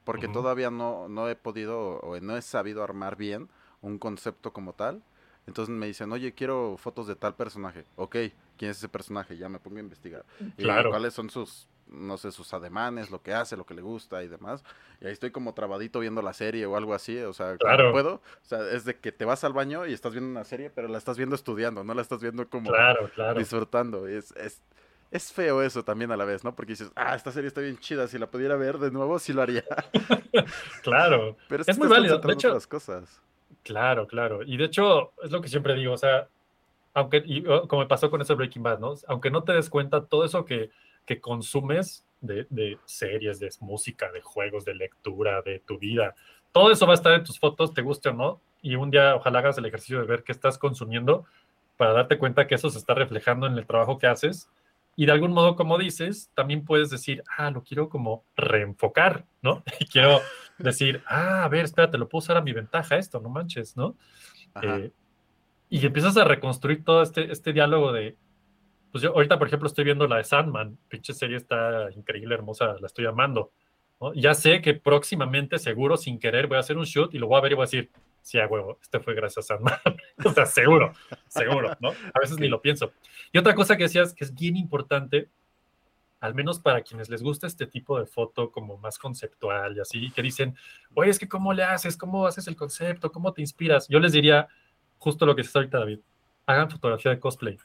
porque todavía no, no he podido o no he sabido armar bien un concepto como tal. Entonces me dicen, oye, quiero fotos de tal personaje. Ok, ¿quién es ese personaje? Ya me pongo a investigar. Y Claro. cuáles son sus no sé, sus ademanes, lo que hace, lo que le gusta y demás. Y ahí estoy como trabadito viendo la serie o algo así, o sea, Claro. puedo. O sea, es de que te vas al baño y estás viendo una serie, pero la estás viendo estudiando, no la estás viendo como Claro, claro. disfrutando. Es, es, es feo eso también a la vez, ¿no? Porque dices, ah, esta serie está bien chida, si la pudiera ver de nuevo, sí lo haría. Claro. Pero Es muy te estás válido. De hecho, otras cosas. Claro, claro. Y de hecho, es lo que siempre digo, o sea, aunque, y, como me pasó con ese Breaking Bad, ¿no? Aunque no te des cuenta, todo eso que, que consumes de, de series, de música, de juegos, de lectura, de tu vida, todo eso va a estar en tus fotos, te guste o no, y un día ojalá hagas el ejercicio de ver qué estás consumiendo para darte cuenta que eso se está reflejando en el trabajo que haces. Y de algún modo, como dices, también puedes decir, ah, lo quiero como reenfocar, ¿no? Y quiero decir, ah, a ver, espérate, lo puedo usar a mi ventaja esto, no manches, ¿no? Eh, y empiezas a reconstruir todo este, este diálogo de, pues yo ahorita, por ejemplo, estoy viendo la de Sandman, pinche serie está increíble, hermosa, la estoy amando. ¿no? Ya sé que próximamente, seguro, sin querer, voy a hacer un shoot y lo voy a ver y voy a decir, sí, a huevo, este fue gracias a Sandman. o sea, seguro, seguro, ¿no? A veces ni lo pienso. Y otra cosa que decías que es bien importante, al menos para quienes les gusta este tipo de foto como más conceptual y así, que dicen, oye, es que cómo le haces, cómo haces el concepto, cómo te inspiras. Yo les diría justo lo que dices ahorita, David, hagan fotografía de cosplay.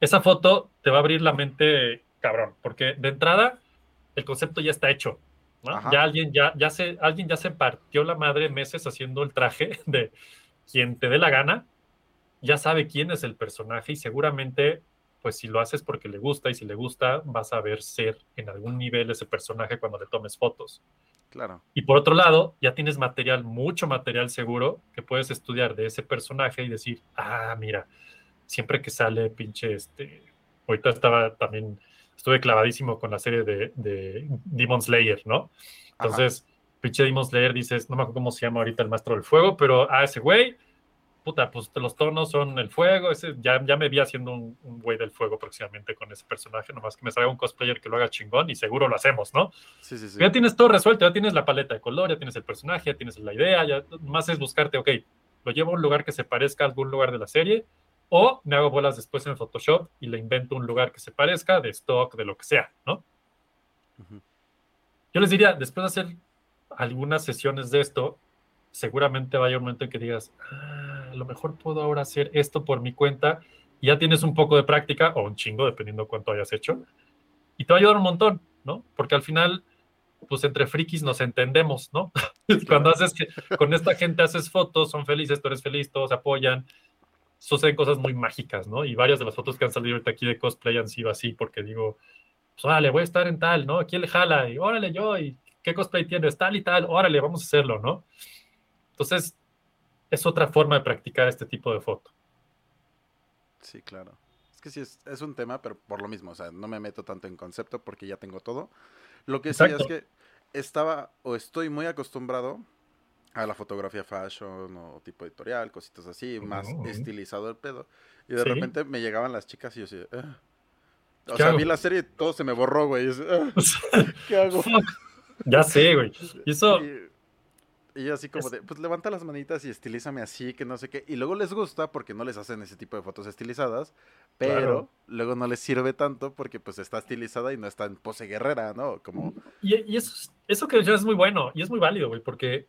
Esa foto te va a abrir la mente, cabrón, porque de entrada el concepto ya está hecho. Ya alguien ya, ya se, alguien ya se partió la madre meses haciendo el traje de quien te dé la gana, ya sabe quién es el personaje y seguramente, pues si lo haces porque le gusta y si le gusta, vas a ver ser en algún nivel ese personaje cuando le tomes fotos. Claro. Y por otro lado, ya tienes material, mucho material seguro que puedes estudiar de ese personaje y decir, ah, mira, siempre que sale pinche este, ahorita estaba también, estuve clavadísimo con la serie de, de Demon Slayer, ¿no? Entonces, pinche Demon Slayer dices, no me acuerdo cómo se llama ahorita el maestro del fuego, pero a ese güey, puta, pues los tonos son el fuego, ese, ya, ya me vi haciendo un, un güey del fuego próximamente con ese personaje, nomás que me salga un cosplayer que lo haga chingón y seguro lo hacemos, ¿no? Sí, sí, sí. Ya tienes todo resuelto, ya tienes la paleta de color, ya tienes el personaje, ya tienes la idea, ya más es buscarte, ok, lo llevo a un lugar que se parezca a algún lugar de la serie, o me hago bolas después en Photoshop y le invento un lugar que se parezca, de stock, de lo que sea, ¿no? Yo les diría, después de hacer algunas sesiones de esto, seguramente vaya un momento en que digas, "Ah, a lo mejor puedo ahora hacer esto por mi cuenta, y ya tienes un poco de práctica, o un chingo, dependiendo cuánto hayas hecho, y te va a ayudar un montón, ¿no? Porque al final, pues entre frikis nos entendemos, ¿no? Cuando haces con esta gente haces fotos, son felices, tú eres feliz, todos apoyan, suceden cosas muy mágicas, ¿no? Y varias de las fotos que han salido ahorita aquí de cosplay han sido así, porque digo, pues órale, voy a estar en tal, ¿no? ¿Quién le jala? Y órale yo, ¿y qué cosplay tienes? Tal y tal, órale, vamos a hacerlo, ¿no? Entonces, es otra forma de practicar este tipo de foto. Sí, claro. Es que sí, es, es un tema, pero por lo mismo, o sea, no me meto tanto en concepto porque ya tengo todo. Lo que sí Exacto. es que estaba o estoy muy acostumbrado a la fotografía fashion o tipo editorial, cositas así, más Ujú. estilizado el pedo. Y de Sí. repente me llegaban las chicas y yo así, "Ah". o ¿Qué sea, hago? vi la serie y todo se me borró, güey. "Ah, ¿Qué hago? Ya sé, güey. Y eso, Y, yo así como de, pues levanta las manitas y estilízame así, que no sé qué. Y luego les gusta porque no les hacen ese tipo de fotos estilizadas, pero Claro. luego no les sirve tanto porque pues está estilizada y no está en pose guerrera, ¿no? Como, Y, y eso, es- eso que mencionas es muy bueno y es muy válido, güey, porque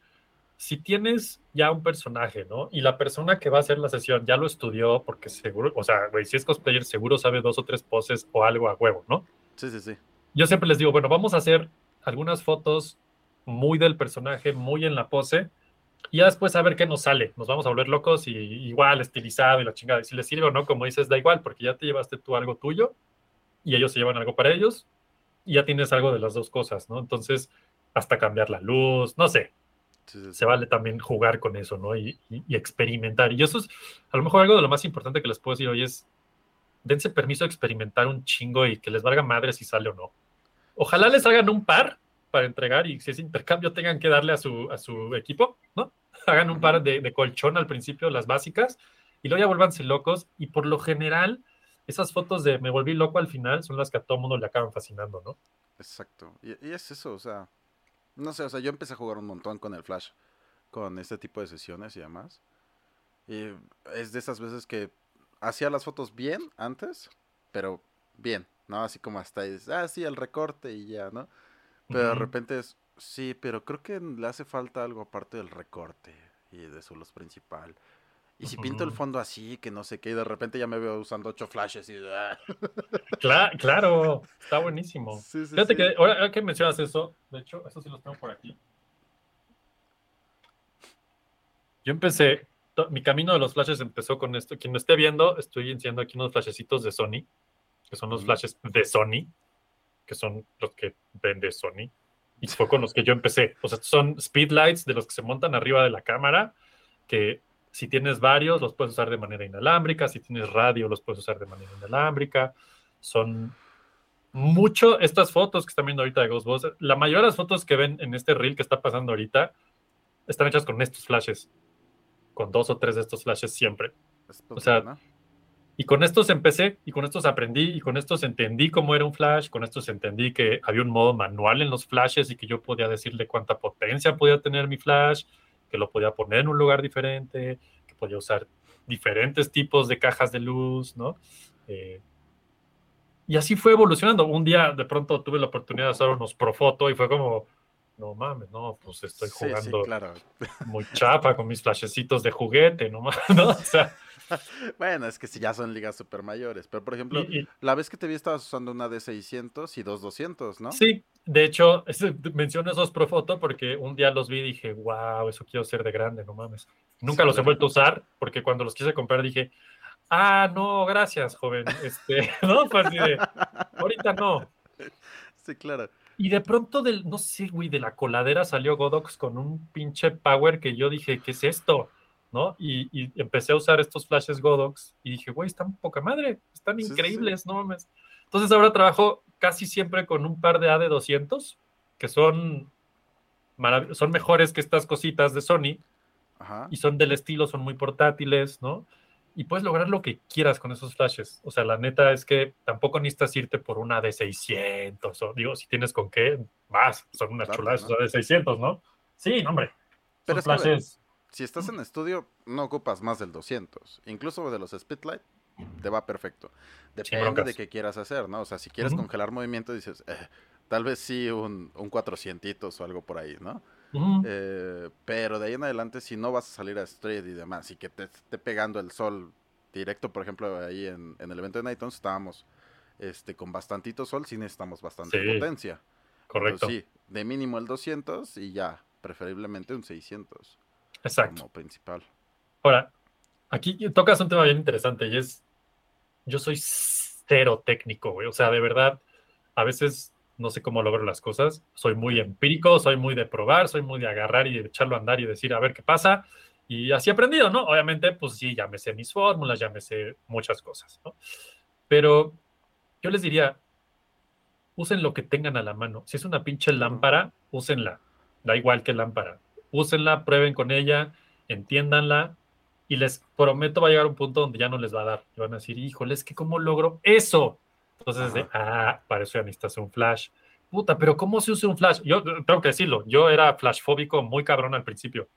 si tienes ya un personaje, ¿no? Y la persona que va a hacer la sesión ya lo estudió porque seguro, o sea, güey, si es cosplayer, seguro sabe dos o tres poses o algo a huevo, ¿no? sí, sí, sí. Yo siempre les digo, bueno, vamos a hacer algunas fotos muy del personaje, muy en la pose, y ya después a ver qué nos sale. Nos vamos a volver locos y igual estilizado y la chingada. Y si les sirve o no, como dices, da igual, porque ya te llevaste tú algo tuyo y ellos se llevan algo para ellos y ya tienes algo de las dos cosas, ¿no? Entonces, hasta cambiar la luz, no sé, sí, sí, sí. se vale también jugar con eso, ¿no? Y, y- y experimentar. Y eso es a lo mejor algo de lo más importante que les puedo decir hoy es, dense permiso de experimentar un chingo y que les valga madre si sale o no. Ojalá les hagan un par para entregar y si es intercambio tengan que darle a su, a su equipo, ¿no? Hagan un par de, de colchón al principio, las básicas, y luego ya vuélvanse locos. Y por lo general, esas fotos de me volví loco al final son las que a todo mundo le acaban fascinando, ¿no? Exacto. Y, y es eso, o sea, no sé, o sea, yo empecé a jugar un montón con el Flash, con este tipo de sesiones y demás. Y es de esas veces que hacía las fotos bien antes, pero bien. ¿no? Así como hasta ahí, ah, sí, el recorte y ya, ¿no? Pero de repente es, sí, pero creo que le hace falta algo aparte del recorte y de su luz principal. Y si pinto el fondo así, que no sé qué, y de repente ya me veo usando ocho flashes y... ah. Cla- claro, está buenísimo. Sí, sí, Fíjate sí. que ahora que mencionas eso, de hecho, eso sí los tengo por aquí. Yo empecé, mi camino de los flashes empezó con esto. Quien lo esté viendo, estoy enseñando aquí unos flashecitos de Sony, que son los flashes de Sony, que son los que vende Sony. Y fue con los que yo empecé. O sea, son speedlights de los que se montan arriba de la cámara, que si tienes varios, los puedes usar de manera inalámbrica. Si tienes radio, los puedes usar de manera inalámbrica. Son mucho estas fotos que están viendo ahorita de Ghostbusters. La mayoría de las fotos que ven en este reel que está pasando ahorita están hechas con estos flashes. Con dos o tres de estos flashes siempre. O sea. Y con estos empecé, y con estos aprendí, y con estos entendí cómo era un flash, con estos entendí que había un modo manual en los flashes y que yo podía decirle cuánta potencia podía tener mi flash, que lo podía poner en un lugar diferente, que podía usar diferentes tipos de cajas de luz, ¿no? Eh, y así fue evolucionando. Un día de pronto tuve la oportunidad de hacer unos Profoto y fue como, no mames, no, pues estoy Sí, sí, jugando claro. muy chapa con mis flashecitos de juguete, no mames, ¿no? O sea, Bueno, es que si ya son ligas super mayores. Pero, por ejemplo, y- y- la vez que te vi estabas usando una de 600 y dos 200, ¿no? Sí, de hecho, ese- menciono esos Profoto porque un día los vi y dije, wow, eso quiero ser de grande, no mames. Nunca Sí, los he vuelto a usar porque cuando los quise comprar dije, ah, no, gracias, joven. Este, no, fue así de, ahorita no. Sí, claro. Y de pronto, del, no sé, güey, de la coladera salió Godox con un pinche power que yo dije, ¿qué es esto? ¿No? Y, y empecé a usar estos flashes Godox y dije, güey, están poca madre, están Sí, sí, sí. increíbles, no mames. Entonces ahora trabajo casi siempre con un par de AD200 que son, son mejores que estas cositas de Sony Ajá. y son del estilo, son muy portátiles, ¿no? Y puedes lograr lo que quieras con esos flashes. O sea, la neta es que tampoco necesitas irte por una de 600. O, digo, si tienes con qué, vas. Son unas Claro, chuladas ¿no? de 600, ¿no? Sí, hombre. Pero que, ver, flashes. Si estás en estudio, no ocupas más del 200. Incluso de los Speedlight, te va perfecto. Depende de qué quieras hacer, ¿no? O sea, si quieres congelar movimiento, dices, eh, tal vez sí un, un 400 o algo por ahí, ¿no? Eh, pero de ahí en adelante, si no vas a salir a street y demás, y que te esté pegando el sol directo, por ejemplo, ahí en, en el evento de Nightons estábamos este, con bastantito sol, sí necesitamos bastante Sí, potencia. Correcto. Entonces, sí, de mínimo el 200 y ya, preferiblemente un 600 Exacto. como principal. Ahora, aquí tocas un tema bien interesante y es, yo soy cero técnico, güey. O sea, de verdad, a veces no sé cómo logro las cosas. Soy muy empírico, soy muy de probar, soy muy de agarrar y de echarlo a andar y decir, a ver qué pasa. Y así he aprendido, ¿no? Obviamente, pues sí, ya me sé mis fórmulas, ya me sé muchas cosas, ¿no? Pero yo les diría, usen lo que tengan a la mano. Si es una pinche lámpara, úsenla. Da igual qué lámpara. Úsenla, prueben con ella, entiéndanla y les prometo va a llegar un punto donde ya no les va a dar. Y van a decir, híjole, es que ¿cómo logro eso? Entonces, es de, ah, para eso ya necesitas un flash. Puta, pero ¿cómo se usa un flash? Yo eh, tengo que decirlo, yo era flash fóbico muy cabrón al principio.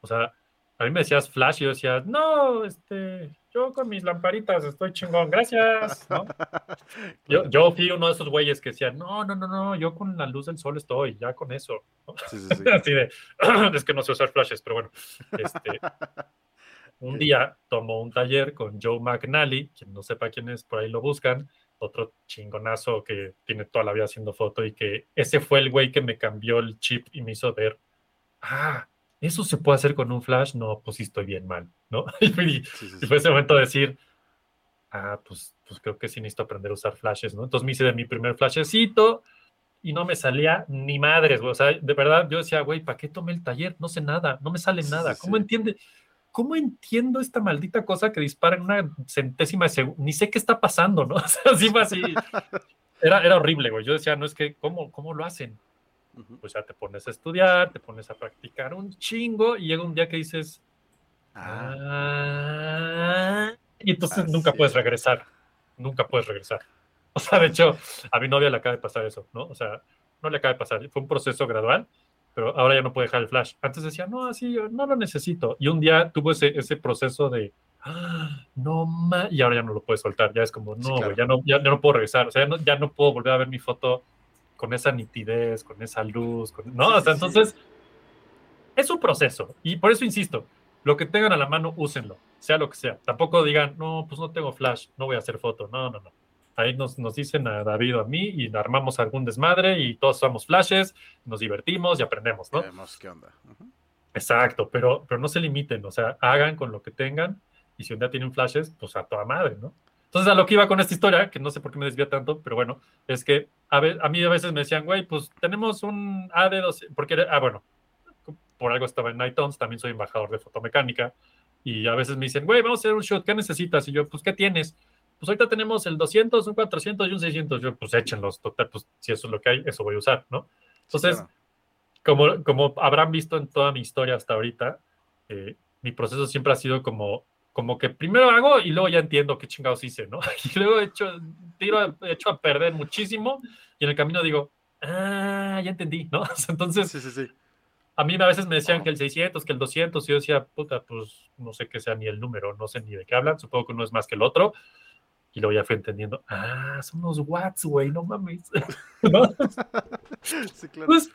O sea, a mí me decías flash y yo decía, no, este, yo con mis lamparitas estoy chingón, gracias. ¿no? Yo, yo fui uno de esos güeyes que decía, no, no, no, no, yo con la luz del sol estoy, ya con eso. ¿no? Sí, sí, sí. Así de, es que no sé usar flashes, pero bueno. Este, un día tomó un taller con Joe McNally, quien no sepa quién es, por ahí lo buscan, otro chingonazo que tiene toda la vida haciendo foto y que ese fue el güey que me cambió el chip y me hizo ver, ah, ¿eso se puede hacer con un flash? No, pues sí estoy bien mal, ¿no? Y, Sí, sí, y fue ese momento de decir, ah, pues, pues creo que sí necesito aprender a usar flashes, ¿no? Entonces me hice de mi primer flashecito y no me salía ni madres, güey. O sea, de verdad yo decía, güey, ¿para qué tomé el taller? No sé nada, no me sale nada. ¿Cómo entiende? ¿Cómo entiendo esta maldita cosa que dispara en una centésima de segundo? Ni sé qué está pasando, ¿no? O sea, así fue así. Era, era horrible, güey. Yo decía, no es que, ¿cómo, cómo lo hacen? Pues ya te pones a estudiar, te pones a practicar un chingo y llega un día que dices, Ah, Ah, y entonces nunca puedes es. regresar. Nunca puedes regresar. O sea, de hecho, a mi novia le acaba de pasar eso, ¿no? O sea, no le acaba de pasar. Fue un proceso gradual, pero ahora ya no puede dejar el flash. Antes decía, no, así yo no lo necesito. Y un día tuvo ese, ese proceso de, "Ah, no ma y ahora ya no lo puedes soltar, ya es como, no, güey, claro. ya, no, ya, ya no puedo regresar, o sea, ya no, ya no puedo volver a ver mi foto con esa nitidez, con esa luz, con- no, Sí, o sea, sí, entonces es un proceso y por eso insisto, lo que tengan a la mano, úsenlo, sea lo que sea. Tampoco digan, no, pues no tengo flash, no voy a hacer foto, no, no, no. Ahí nos, nos dicen a David o a mí y armamos algún desmadre y todos usamos flashes, nos divertimos y aprendemos, ¿no? Vemos qué onda. Ujú. Exacto, pero, pero no se limiten, o sea, hagan con lo que tengan y si un día tienen flashes, pues a toda madre, ¿no? Entonces, a lo que iba con esta historia, que no sé por qué me desvía tanto, pero bueno, es que a, ve- a mí a veces me decían, güey, pues tenemos un AD2, porque, era- ah, bueno, por algo estaba en Nightons, también soy embajador de fotomecánica, y a veces me dicen, güey, vamos a hacer un shoot, ¿qué necesitas? Y yo, pues, ¿qué tienes? Pues ahorita tenemos el 200, un 400 y un 600. Yo, pues échenlos, total, pues si eso es lo que hay, eso voy a usar, ¿no? Entonces, claro. como, como habrán visto en toda mi historia hasta ahorita, eh, mi proceso siempre ha sido como, como que primero hago y luego ya entiendo qué chingados hice, ¿no? Y luego he hecho, tiro, hecho a perder muchísimo y en el camino digo, ah, ya entendí, ¿no? Entonces, Sí, sí, sí. a mí a veces me decían que el 600, que el 200, y yo decía, puta, pues no sé qué sea ni el número, no sé ni de qué hablan, supongo que uno es más que el otro. Y luego ya fui entendiendo, ah, son los watts, güey, no mames. ¿No? Sí, claro. Pues,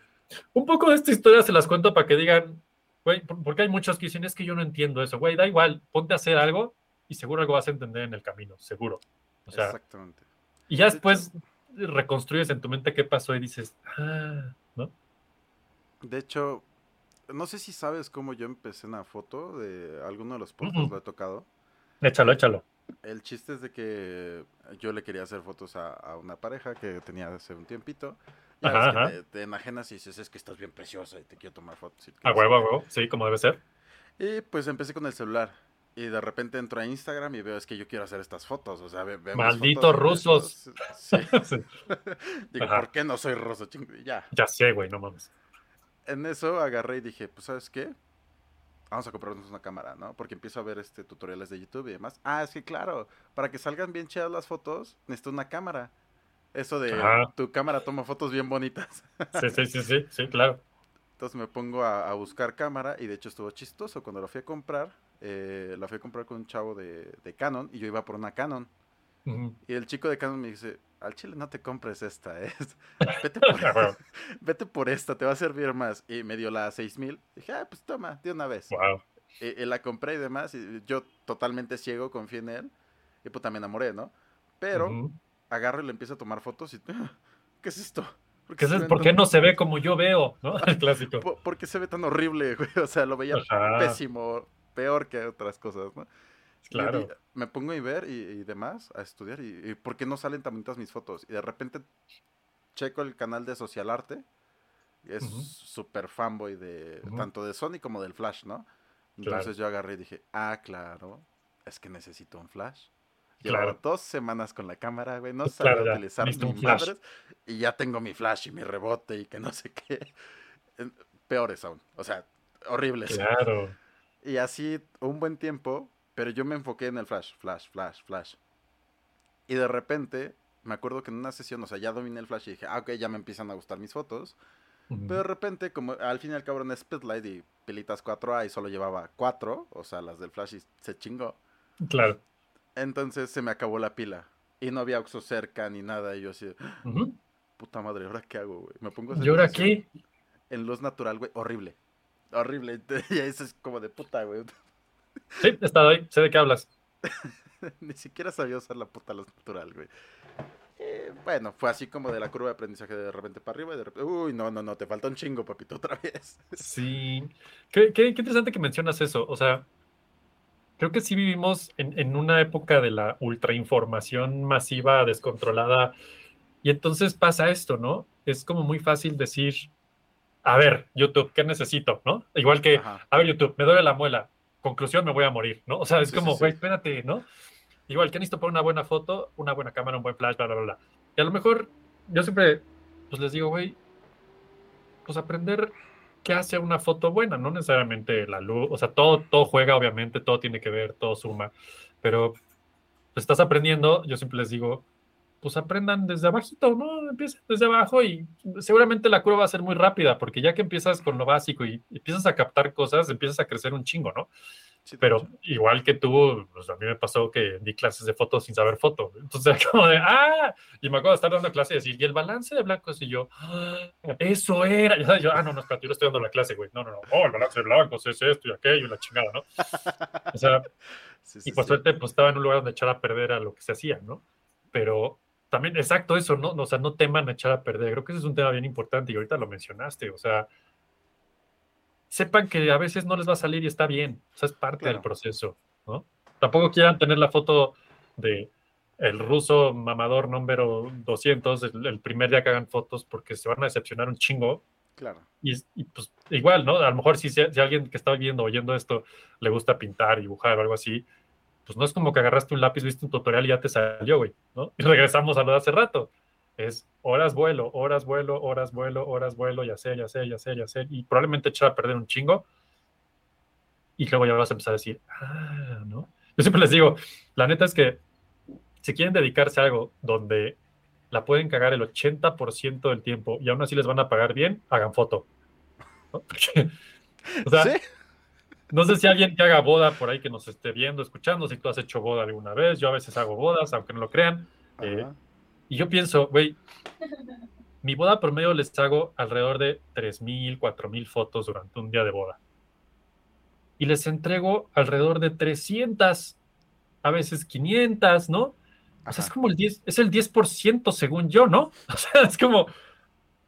un poco de esta historia se las cuento para que digan, güey, porque hay muchos que dicen, es que yo no entiendo eso, güey, da igual, ponte a hacer algo y seguro algo vas a entender en el camino, seguro. O sea, Exactamente. y ya después reconstruyes en tu mente qué pasó y dices, ah, ¿no? De hecho, no sé si sabes cómo yo empecé una foto de alguno de los podcasts, Ujú. lo he tocado. Échalo, échalo. El chiste es de que yo le quería hacer fotos a, a una pareja que tenía hace un tiempito. Ajá, te, te enajenas y dices, es que estás bien preciosa y te quiero tomar fotos. A huevo, a qué". huevo, sí, como debe ser. Y pues empecé con el celular. Y de repente entro a Instagram y veo, es que yo quiero hacer estas fotos. O sea, Malditos fotos rusos. Sí. Sí, Digo, Ajá. ¿por qué no soy ruso? Ching- Ya. ya sé, güey, no mames. En eso agarré y dije, pues, ¿sabes qué? Vamos a comprarnos una cámara, ¿no? Porque empiezo a ver este tutoriales de YouTube y demás. Ah, es que claro, para que salgan bien chidas las fotos, necesito una cámara. Eso de Ajá. tu cámara toma fotos bien bonitas. Sí, sí, sí, sí, sí, claro. Entonces me pongo a, a buscar cámara y de hecho estuvo chistoso. Cuando lo fui a comprar, eh, la fui a comprar con un chavo de, de Canon y yo iba por una Canon. Y el chico de Canon me dice, al chile no te compres esta, ¿eh? Vete por, vete por esta, te va a servir más. Y me dio la 6000. Dije, ah, pues toma, de una vez. Wow. Y, y la compré y demás. Y yo totalmente ciego, confié en él. Y puta, me enamoré, ¿no? Pero. Agarro y le empiezo a tomar fotos y... "Ah, ¿Qué es esto? ¿Por ¿Qué no se ve como yo veo? ¿No? El clásico. po- ¿Por qué se ve tan horrible, güey? O sea, lo veía Ajá. pésimo, peor que otras cosas, ¿no? Claro. me pongo a ver y, y demás, a estudiar, y, y ¿por qué no salen tan bonitas mis fotos? Y de repente checo el canal de Social Arte, y es Ujú. súper fanboy de tanto de Sony como del Flash, ¿no? Claro. Entonces yo agarré y dije, ah, claro, es que necesito un Flash. Llevaba Claro. dos semanas con la cámara, güey, no sabía claro, utilizar flash. madres, y ya tengo mi Flash y mi rebote y que no sé qué. Peores aún, o sea, horribles. Claro. Y así un buen tiempo, pero yo me enfoqué en el flash, flash, flash, flash. Y de repente, me acuerdo que en una sesión, o sea, ya dominé el flash y dije, ah, ok, ya me empiezan a gustar mis fotos. Ujú. Pero de repente, como al fin y al cabo era un Speedlight y pilitas 4A y solo llevaba 4, o sea, las del flash y se chingó. Claro. Entonces se me acabó la pila. Y no había Oxo cerca ni nada. Y yo así, puta madre, ¿ahora qué hago, güey? Me pongo a hacer ¿Y ahora qué? En luz natural, güey, horrible. Horrible. Y eso es como de puta, güey. Sí, he estado ahí, sé de qué hablas. Ni siquiera sabía usar la puta luz natural, güey. Eh, bueno, fue así como de la curva de aprendizaje de repente para arriba y de repente, uy, no, no, no, te falta un chingo, papito, otra vez. Sí. Qué, qué- qué interesante que mencionas eso. O sea, creo que sí vivimos en, en una época de la ultrainformación masiva, descontrolada. Y entonces pasa esto, ¿no? Es como muy fácil decir, a ver, YouTube, ¿qué necesito? ¿No? Igual que, Ajá. a ver, YouTube, me duele la muela. Conclusión, me voy a morir, ¿no? O sea, es Sí, como, sí, güey, sí. espérate, ¿no? Igual, ¿qué necesito para una buena foto? Una buena cámara, un buen flash, bla, bla, bla. Y a lo mejor yo siempre, pues les digo, güey, pues aprender qué hace una foto buena, no necesariamente la luz, o sea, todo, todo juega, obviamente, todo tiene que ver, todo suma, pero pues, estás aprendiendo, yo siempre les digo, pues aprendan desde abajito, ¿no? Empiecen desde abajo y seguramente la curva va a ser muy rápida, porque ya que empiezas con lo básico y empiezas a captar cosas, empiezas a crecer un chingo, ¿no? Pero igual que tú, pues a mí me pasó que di clases de fotos sin saber foto. Entonces era como de, ah, y me acuerdo de estar dando clase y decir, y el balance de blancos, y yo, ah, eso era. Y yo, ah, no, no, espérate, yo le estoy dando la clase, güey. No, no, no, oh, el balance de blancos es esto y aquello y la chingada, ¿no? O sea, y por suerte, pues estaba en un lugar donde echar a perder a lo que se hacía, ¿no? Pero también, exacto eso, ¿no? O sea, no teman echar a perder. Creo que ese es un tema bien importante y ahorita lo mencionaste, o sea, sepan que a veces no les va a salir y está bien, o sea, es parte del proceso, ¿no? Tampoco quieran tener la foto de el ruso mamador número 200 el, primer día que hagan fotos porque se van a decepcionar un chingo. Claro. Y, pues igual, ¿no? A lo mejor si, si, alguien que está viendo oyendo esto le gusta pintar, dibujar o algo así, pues no es como que agarraste un lápiz, viste un tutorial y ya te salió, güey, ¿no? Y regresamos a lo de hace rato es horas vuelo, horas vuelo, horas vuelo, horas vuelo, ya sé, ya sé, ya sé, ya sé, y probablemente echar a perder un chingo. Y luego ya vas a empezar a decir, ah, ¿no? Yo siempre les digo, la neta es que si quieren dedicarse a algo donde la pueden cagar el 80% del tiempo y aún así les van a pagar bien, hagan foto. ¿no? o sea, no sé si alguien que haga boda por ahí que nos esté viendo, escuchando, si tú has hecho boda alguna vez, yo a veces hago bodas, aunque no lo crean. Eh, y yo pienso, güey, mi boda promedio les hago alrededor de 3.000, 4.000 fotos durante un día de boda. Y les entrego alrededor de 300, a veces 500, ¿no? O sea, es como el 10, es el 10% según yo, ¿no? O sea, es como,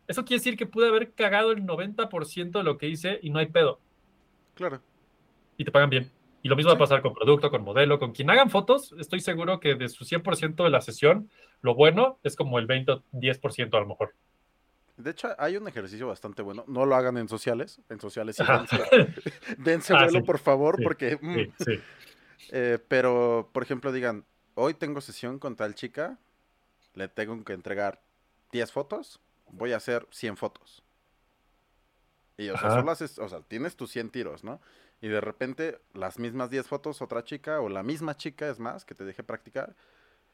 eso quiere decir que pude haber cagado el 90% de lo que hice y no hay pedo. Claro. Y te pagan bien. Y lo mismo va a pasar con producto, con modelo, con quien hagan fotos. Estoy seguro que de su 100% de la sesión, lo bueno es como el 20 o 10% a lo mejor. De hecho, hay un ejercicio bastante bueno. No lo hagan en sociales. En sociales sí dense, ah, vuelo, por favor, porque... Mm. Eh, pero, por ejemplo, digan, hoy tengo sesión con tal chica, le tengo que entregar 10 fotos, voy a hacer 100 fotos. Y, o sea, solo haces, o sea, tienes tus 100 tiros, ¿no? Y de repente las mismas 10 fotos, otra chica, o la misma chica, es más, que te dejé practicar,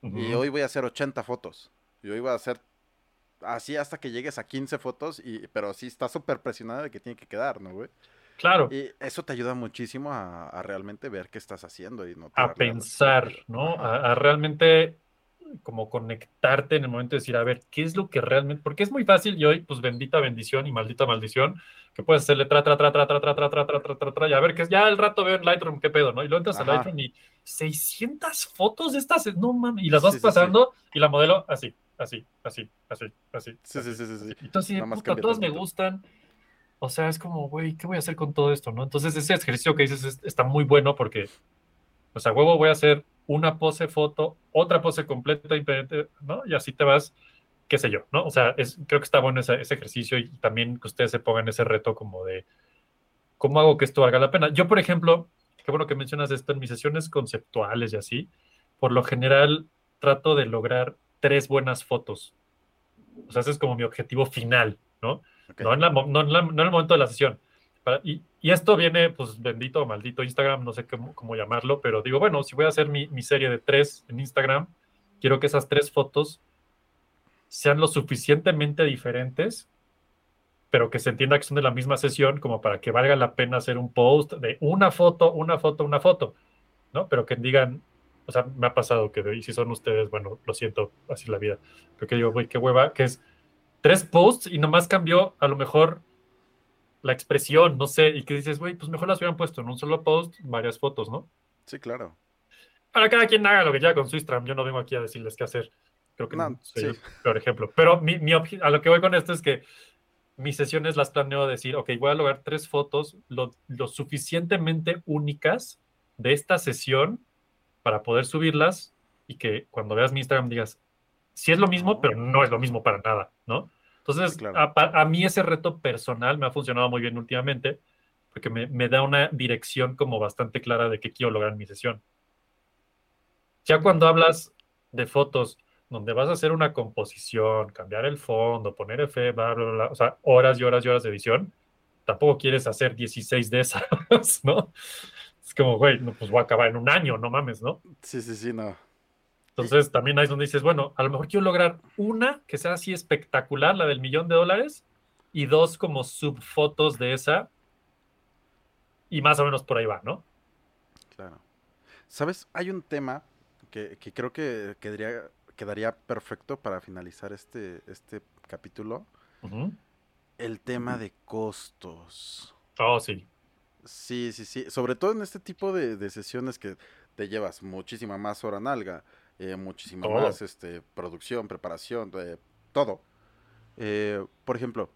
y hoy voy a hacer 80 fotos, y hoy voy a hacer así hasta que llegues a 15 fotos, y, pero sí está súper presionada de que tiene que quedar, ¿no, güey? Claro. Y eso te ayuda muchísimo a, realmente ver qué estás haciendo y no a pensar, ¿no? A, a, realmente como conectarte en el momento de decir, a ver, ¿qué es lo que realmente? Porque es muy fácil y hoy, pues bendita bendición y maldita maldición, que puedes hacerle tra, tra, tra, tra, tra, tra, tra, tra, tra, tra, tra, tra, y a ver, que ya el rato veo en Lightroom qué pedo, ¿no? Y luego entras a Lightroom y 600 fotos de estas, no mames, y las vas pasando y la modelo así, así, así, así, así. Sí, sí, sí, sí. Entonces, puta, todas me gustan. O sea, es como, güey, ¿qué voy a hacer con todo esto, no? Entonces, ese ejercicio que dices está muy bueno porque, o sea, huevo, voy a hacer una pose foto, otra pose completa, ¿no? Y así te vas qué sé yo, ¿no? O sea, es, creo que está bueno ese, ejercicio y también que ustedes se pongan ese reto como de, ¿cómo hago que esto valga la pena? Yo, por ejemplo, qué bueno que mencionas esto, en mis sesiones conceptuales y así, por lo general trato de lograr tres buenas fotos. O sea, ese es como mi objetivo final, ¿no? No, en no, en el momento de la sesión. y, y, esto viene, pues, bendito o maldito Instagram, no sé cómo, cómo, llamarlo, pero digo, bueno, si voy a hacer mi, mi serie de tres en Instagram, quiero que esas tres fotos sean lo suficientemente diferentes, pero que se entienda que son de la misma sesión, como para que valga la pena hacer un post de una foto, una foto, una foto, ¿no? Pero que digan, o sea, me ha pasado que, y si son ustedes, bueno, lo siento, así la vida, pero que digo, güey, qué hueva, que es tres posts y nomás cambió a lo mejor la expresión, no sé, y que dices, güey, pues mejor las hubieran puesto en un solo post, varias fotos, ¿no? Sí, claro. Para cada quien haga lo que quiera con su Instagram, yo no vengo aquí a decirles qué hacer. Creo que no, soy el peor ejemplo. Pero mi, mi a lo que voy con esto es que mis sesiones las planeo decir, ok, voy a lograr tres fotos lo, lo suficientemente únicas de esta sesión para poder subirlas y que cuando veas mi Instagram digas, sí es lo mismo, pero no es lo mismo para nada, ¿no? Entonces, a, a, mí ese reto personal me ha funcionado muy bien últimamente, porque me, me, da una dirección como bastante clara de qué quiero lograr en mi sesión. Ya cuando hablas de fotos donde vas a hacer una composición, cambiar el fondo, poner bla, bla, bla, o sea, horas y horas y horas de edición, tampoco quieres hacer 16 de esas, ¿no? Es como, güey, no, pues voy a acabar en un año, no mames, ¿no? Sí, sí, sí, no. Entonces también ahí es donde dices, bueno, a lo mejor quiero lograr una que sea así espectacular, la del millón de dólares, y dos como subfotos de esa, y más o menos por ahí va, ¿no? Claro. ¿Sabes? Hay un tema que, creo que quedaría, quedaría perfecto para finalizar este, este capítulo. El tema de costos. Oh, sí. Sí, sí, sí. Sobre todo en este tipo de, sesiones que te llevas muchísima más hora nalga, eh, muchísima más este, producción, preparación, eh, todo. Eh, por ejemplo,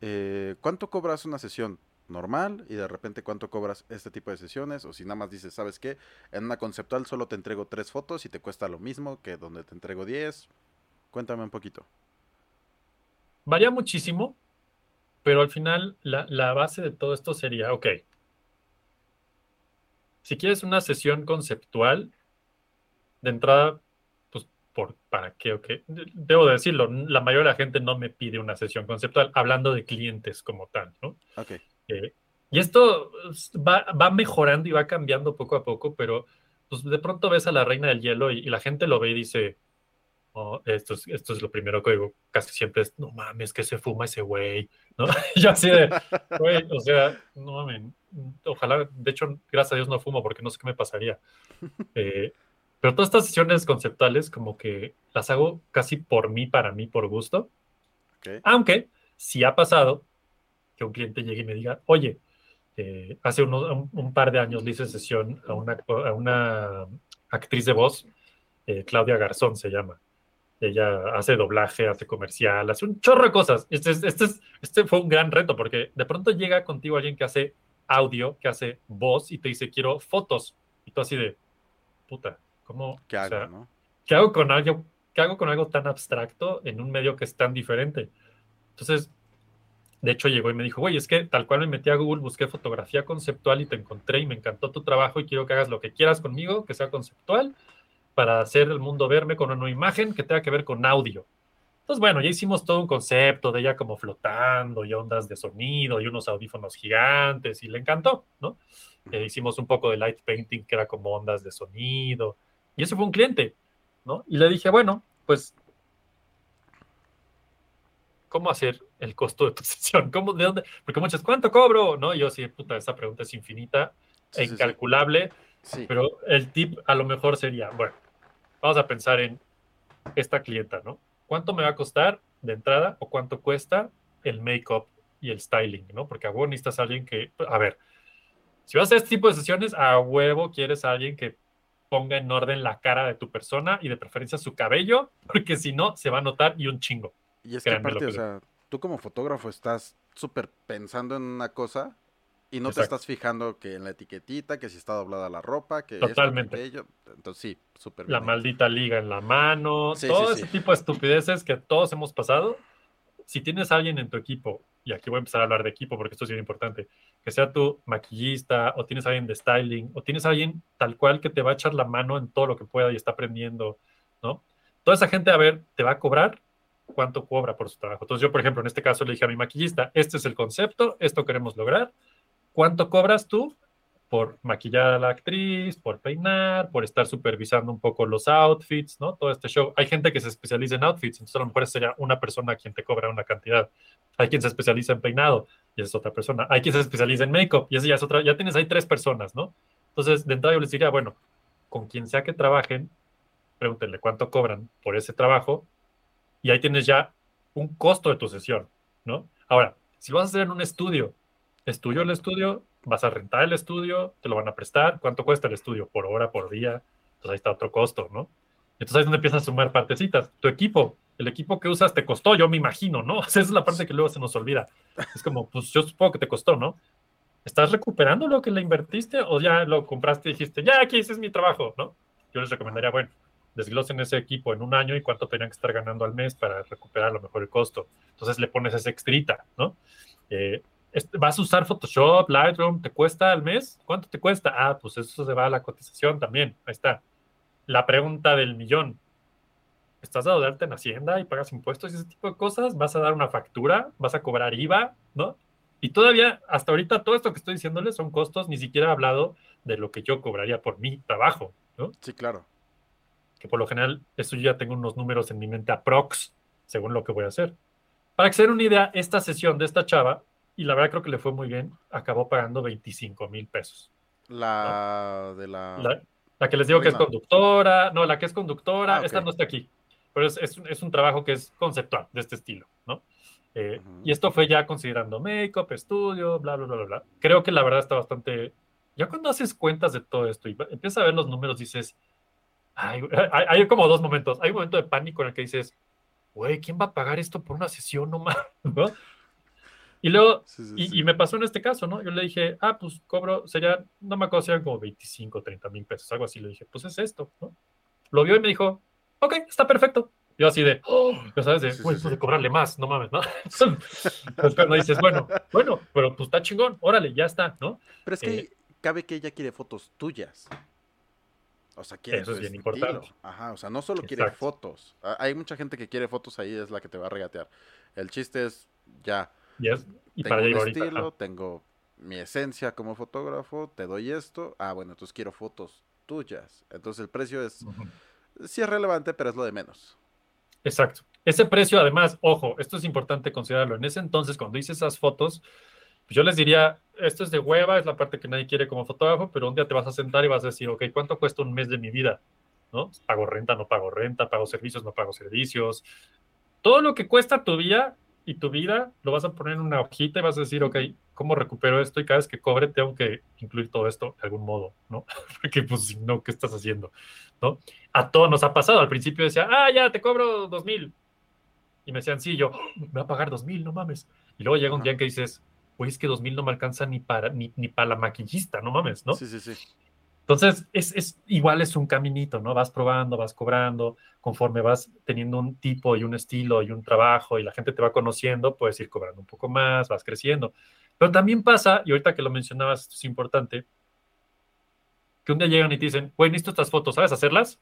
eh, ¿cuánto cobras una sesión normal y de repente cuánto cobras este tipo de sesiones? O si nada más dices, ¿sabes qué? En una conceptual solo te entrego tres fotos y te cuesta lo mismo que donde te entrego diez. Cuéntame un poquito. Varía muchísimo, pero al final la, base de todo esto sería, ok, si quieres una sesión conceptual, de entrada, pues, por, ¿para qué? Okay? Debo decirlo, la mayoría de la gente no me pide una sesión conceptual, hablando de clientes como tal, ¿no? Ok. Eh, y esto pues, va, mejorando y va cambiando poco a poco, pero pues de pronto ves a la reina del hielo y la gente lo ve y dice, esto, es, esto es lo primero que digo, casi siempre es, no mames, que se fuma ese güey, ¿no? yo así de, güey, o sea, no mames, ojalá, de hecho, gracias a Dios no fumo porque no sé qué me pasaría. Eh, pero todas estas sesiones conceptuales como que las hago casi por mí, para mí, por gusto. Aunque si ha pasado que un cliente llegue y me diga, oye, eh, hace un, par de años le hice sesión a una, a una actriz de voz, eh, Claudia Garzón se llama. Ella hace doblaje, hace comercial, hace un chorro de cosas. Este, este, este fue un gran reto porque de pronto llega contigo alguien que hace audio, que hace voz y te dice, quiero fotos. Y tú así de, puta, ¿cómo? ¿Qué hago, ¿qué hago con algo, ¿Qué hago con algo tan abstracto en un medio que es tan diferente? Entonces, de hecho llegó y me dijo, güey, es que tal cual me metí a Google, busqué fotografía conceptual y te encontré y me encantó tu trabajo y quiero que hagas lo que quieras conmigo, que sea conceptual para hacer el mundo verme con una imagen que tenga que ver con audio. Entonces, bueno, ya hicimos todo un concepto de ella como flotando y ondas de sonido y unos audífonos gigantes y le encantó, ¿no? Eh, hicimos un poco de light painting que era como ondas de sonido y eso fue un cliente, ¿no? Y le dije, bueno, pues, ¿cómo hacer el costo de tu sesión? ¿Cómo, de dónde? Porque muchas, ¿cuánto cobro? ¿No? Y yo sí, puta, esa pregunta es infinita e incalculable. Pero el tip a lo mejor sería, bueno, vamos a pensar en esta clienta, ¿no? ¿Cuánto me va a costar de entrada o cuánto cuesta el make-up y el styling, ¿no? Porque a huevo necesitas a alguien que, a ver, si vas a este tipo de sesiones, a huevo quieres a alguien que ponga en orden la cara de tu persona y de preferencia su cabello, porque si no, se va a notar y un chingo. Y es que aparte, o sea, tú como fotógrafo estás súper pensando en una cosa y no te estás fijando que en la etiquetita, que si está doblada la ropa, que Totalmente. Esto, Entonces sí, súper bien. La maldita liga en la mano, todo ese tipo de estupideces que todos hemos pasado. Si tienes a alguien en tu equipo, y aquí voy a empezar a hablar de equipo porque esto es bien importante, que sea tu maquillista, o tienes alguien de styling, o tienes alguien tal cual que te va a echar la mano en todo lo que pueda y está aprendiendo, ¿no? Toda esa gente, a ver, te va a cobrar cuánto cobra por su trabajo. Entonces yo, por ejemplo, en este caso le dije a mi maquillista, este es el concepto, esto queremos lograr, ¿Cuánto cobras tú por maquillar a la actriz, por peinar, por estar supervisando un poco los outfits, ¿no? Todo este show. Hay gente que se especializa en outfits, entonces a lo mejor sería una persona quien te cobra una cantidad. Hay quien se especializa en peinado y es otra persona. Hay quien se especializa en make-up y esa ya es otra. Ya tienes ahí tres personas, ¿no? Entonces, de entrada yo les diría, bueno, con quien sea que trabajen, pregúntenle cuánto cobran por ese trabajo y ahí tienes ya un costo de tu sesión, ¿no? Ahora, si vas a hacer en un estudio es tuyo el estudio, vas a rentar el estudio, te lo van a prestar, ¿cuánto cuesta el estudio? Por hora, por día, entonces ahí está otro costo, ¿no? Entonces ahí es donde empiezas a sumar partecitas. Tu equipo, el equipo que usas te costó, yo me imagino, ¿no? esa es la parte que luego se nos olvida. Es como, pues yo supongo que te costó, ¿no? ¿Estás recuperando lo que le invertiste o ya lo compraste y dijiste, ya aquí ese es mi trabajo, ¿no? Yo les recomendaría, bueno, desglosen ese equipo en un año y cuánto tenían que estar ganando al mes para recuperar a lo mejor el costo. Entonces le pones ese extrita, ¿no? Eh, ¿Vas a usar Photoshop, Lightroom? ¿Te cuesta al mes? ¿Cuánto te cuesta? Ah, pues eso se va a la cotización también. Ahí está. La pregunta del millón. ¿Estás de alta en Hacienda y pagas impuestos y ese tipo de cosas? ¿Vas a dar una factura? ¿Vas a cobrar IVA? ¿No? Y todavía, hasta ahorita, todo esto que estoy diciéndoles son costos, ni siquiera he hablado de lo que yo cobraría por mi trabajo, ¿no? Sí, claro. que por lo general eso yo ya tengo unos números en mi mente aprox, según lo que voy a hacer. Para que se den una idea, esta sesión de esta chava, y la verdad creo que le fue muy bien, acabó pagando 25 mil pesos. La de la... la... que les digo que es conductora, no, la que es conductora, Ah, esta ok. no está aquí, pero es, es, un- es un trabajo que es conceptual de este estilo, ¿no? Eh, Y esto fue ya considerando make-up, estudio, bla, bla, bla, bla. Creo que la verdad está bastante... Ya cuando haces cuentas de todo esto y empiezas a ver los números, dices, Ay, hay, hay como dos momentos. Hay un momento de pánico en el que dices, güey, ¿quién va a pagar esto por una sesión nomás? ¿No? Y luego, Sí, sí, y, sí. y me pasó en este caso, ¿no? Yo le dije, ah, pues cobro, sería, no me acuerdo si eran como 25, 30 mil pesos, algo así. Le dije, pues es esto, ¿no? Lo vio y me dijo, ok, está perfecto. Yo así de, oh, ya sabes, de, Sí, sí, güey, sí. pude cobrarle más, no mames, ¿no? Entonces cuando dices, bueno, bueno, pero pues está chingón, órale, ya está, ¿no? Pero es que eh, cabe que ella quiere fotos tuyas. O sea, quiere Eso es bien importante. Ajá, o sea, no solo quiere Exacto. fotos. Ah, Hay mucha gente que quiere fotos ahí, es la que te va a regatear. El chiste es, ya, Y, es, y tengo para un ahorita. estilo, tengo mi esencia como fotógrafo, te doy esto. Ah, bueno, entonces quiero fotos tuyas. Entonces el precio es, Ujú. sí es relevante, pero es lo de menos. Exacto. Ese precio, además, ojo, esto es importante considerarlo. En ese entonces, cuando hice esas fotos, pues yo les diría, esto es de hueva, es la parte que nadie quiere como fotógrafo, pero un día te vas a sentar y vas a decir, ok, ¿cuánto cuesta un mes de mi vida? ¿No? ¿Pago renta, no pago renta? ¿Pago servicios, no pago servicios? Todo lo que cuesta tu vida y tu vida lo vas a poner en una hojita y vas a decir, ok, ¿cómo recupero esto? Y cada vez que cobre tengo que incluir todo esto de algún modo, ¿no? Porque pues si no, ¿qué estás haciendo? ¿No? A todos nos ha pasado. Al principio decía, ah, ya, te cobro dos mil. Y me decían, sí, yo, "Oh, me va a pagar dos mil, no mames. Y luego llega un día en que dices, güey, es que dos mil no me alcanza ni para, ni, ni para la maquillista, no mames, ¿no? Sí, sí, sí. Entonces, es, es igual es un caminito, ¿no? Vas probando, vas cobrando, conforme vas teniendo un tipo y un estilo y un trabajo y la gente te va conociendo, puedes ir cobrando un poco más, vas creciendo. Pero también pasa, y ahorita que lo mencionabas, esto es importante, que un día llegan y te dicen, güey, necesito estas fotos, ¿sabes hacerlas?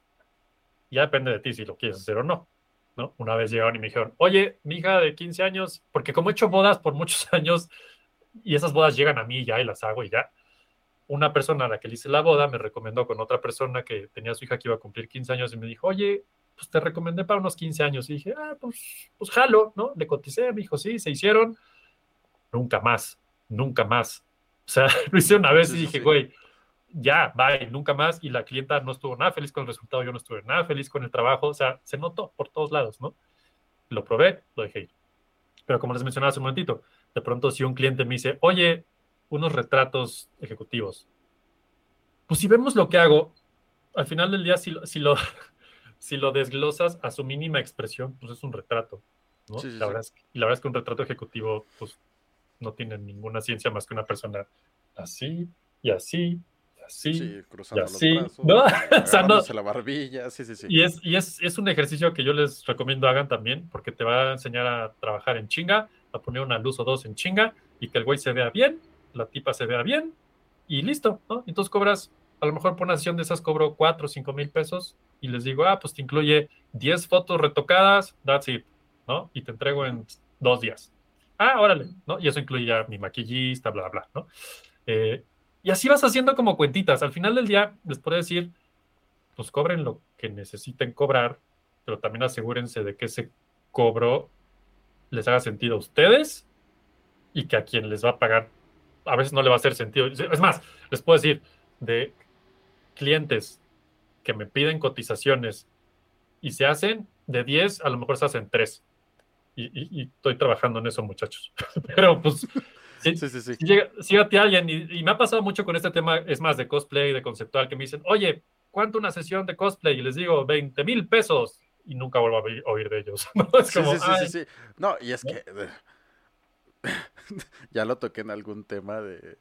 Ya depende de ti si lo quieres hacer o no. ¿no? Una vez llegaron y me dijeron, oye, mi hija de 15 años, porque como he hecho bodas por muchos años y esas bodas llegan a mí ya y las hago y ya, una persona a la que le hice la boda me recomendó con otra persona que tenía a su hija que iba a cumplir 15 años y me dijo, oye, pues te recomendé para unos 15 años. Y dije, ah, pues, pues jalo, ¿no? Le coticé, me dijo, sí, se hicieron. Nunca más, nunca más. O sea, lo hice una vez y dije, güey, ya, bye, nunca más. Y la clienta no estuvo nada feliz con el resultado, yo no estuve nada feliz con el trabajo. O sea, se notó por todos lados, ¿no? Lo probé, lo dejé ir. Pero como les mencionaba hace un momentito, de pronto si un cliente me dice, oye, unos retratos ejecutivos. Pues si vemos lo que hago, al final del día, si lo, si lo, si lo desglosas a su mínima expresión, pues es un retrato. ¿no? Sí, sí, la sí. verdad es que- y la verdad es que un retrato ejecutivo, pues no tiene ninguna ciencia más que una persona así y así y así. Sí, cruzando los así, brazos, ¿no? O sea, no- la barbilla, sí, sí, sí. Y, es, y es, es un ejercicio que yo les recomiendo hagan también, porque te va a enseñar a trabajar en chinga, a poner una luz o dos en chinga, y que el güey se vea bien, la tipa se vea bien, y listo, ¿no? Entonces cobras, a lo mejor por una sesión de esas cobro 4 o 5 mil pesos, y les digo, ah, pues te incluye 10 fotos retocadas, that's it, ¿no? Y te entrego en dos días. Ah, órale, ¿no? Y eso incluye ya mi maquillista, bla, bla, ¿no? Eh, y así vas haciendo como cuentitas. Al final del día les puedo decir, pues cobren lo que necesiten cobrar, pero también asegúrense de que ese cobro les haga sentido a ustedes y que a quien les va a pagar a veces no le va a hacer sentido. Es más, les puedo decir de clientes que me piden cotizaciones y se hacen de 10, a lo mejor se hacen 3. Y, y- y estoy trabajando en eso, muchachos. Pero pues, sí, Sí, sí, sí. llega, llega a alguien, y, y me ha pasado mucho con este tema, es más, de cosplay, de conceptual, que me dicen, oye, ¿cuánto una sesión de cosplay? Y les digo, 20 mil pesos. Y nunca vuelvo a oír, de ellos. ¿no? Es Sí, como, sí, sí, sí, sí. No, y es que eh, ya lo toqué en algún tema de,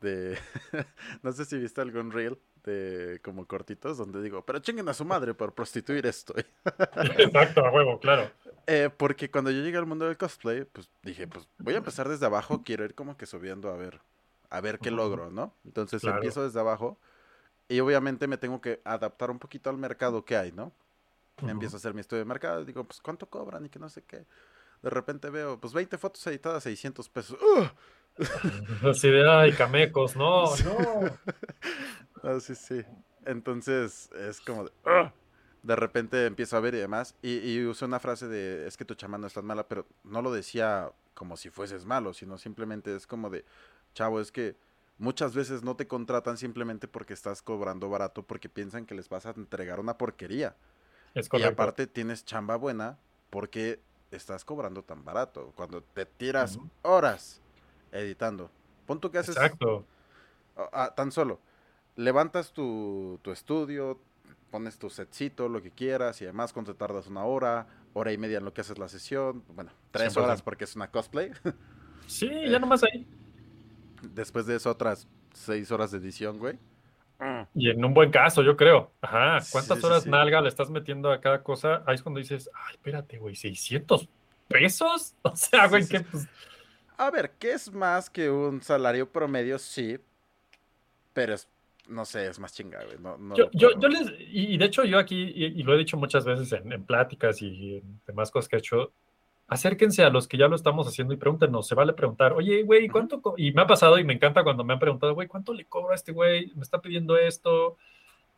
de no sé si viste algún reel de como cortitos donde digo, pero chinguen a su madre por prostituir esto. Exacto, a huevo, claro. Eh, porque cuando yo llegué al mundo del cosplay, pues dije, pues voy a empezar desde abajo, quiero ir como que subiendo a ver, a ver qué logro, ¿no? Entonces Claro. empiezo desde abajo y obviamente me tengo que adaptar un poquito al mercado que hay, ¿no? Ujú. Empiezo a hacer mi estudio de mercado y digo, pues ¿cuánto cobran? Y que no sé qué. De repente veo, pues 20 fotos editadas, 600 pesos. ¡Ugh! Así de, ay, camecos, no, no. Ah, sí, sí. Entonces es como de, de repente empiezo a ver y demás, y, y usé una frase de, es que tu chamba no es tan mala, pero no lo decía como si fueses malo, sino simplemente es como de, chavo, es que muchas veces no te contratan simplemente porque estás cobrando barato, porque piensan que les vas a entregar una porquería. Es Y aparte tienes chamba buena porque estás cobrando tan barato. Cuando te tiras horas editando. Pon tú que haces Exacto. ah, tan solo. Levantas tu, tu estudio, pones tu setcito, lo que quieras y además cuánto tardas una hora, hora y media en lo que haces la sesión. Bueno, tres 100%. horas porque es una cosplay. Sí, Eh. ya nomás ahí. Después de eso otras seis horas de edición, güey. Y en un buen caso, yo creo. Ajá. ¿Cuántas Sí, horas sí. nalga le estás metiendo a cada cosa? Ahí es cuando dices, ay, espérate, güey, ¿600 pesos? O sea, güey, que pues, A ver, ¿qué es más que un salario promedio? Sí. Pero es, no sé, es más chinga, güey. No, no yo, yo, yo les, y, y de hecho yo aquí, y, y lo he dicho muchas veces en, en pláticas y en demás cosas que he hecho, acérquense a los que ya lo estamos haciendo y pregúntenos, se vale preguntar, oye, güey, ¿cuánto? co-?" Y me ha pasado y me encanta cuando me han preguntado, güey, ¿cuánto le cobro a este güey? Me está pidiendo esto.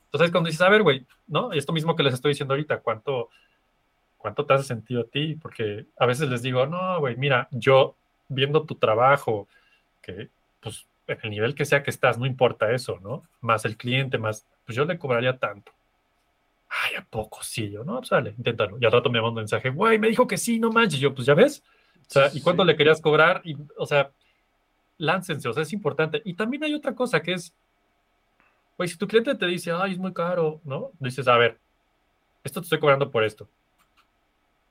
Entonces cuando dices, a ver, güey, ¿no? Esto mismo que les estoy diciendo ahorita, ¿cuánto, cuánto te hace sentido a ti? Porque a veces les digo, no, güey, mira, yo viendo tu trabajo, que pues en el nivel que sea que estás, no importa eso, ¿no? Más el cliente, más, pues yo le cobraría tanto. Ay, ¿a poco sí? Yo, no, pues dale, inténtalo. Y al rato me manda un mensaje, güey, me dijo que sí, no manches. Yo, pues ya ves. O sea, ¿y cuánto Sí. le querías cobrar? Y, o sea, láncense, o sea, es importante. Y también hay otra cosa que es, güey, si tu cliente te dice, ay, es muy caro, ¿no? Dices, a ver, esto te estoy cobrando por esto.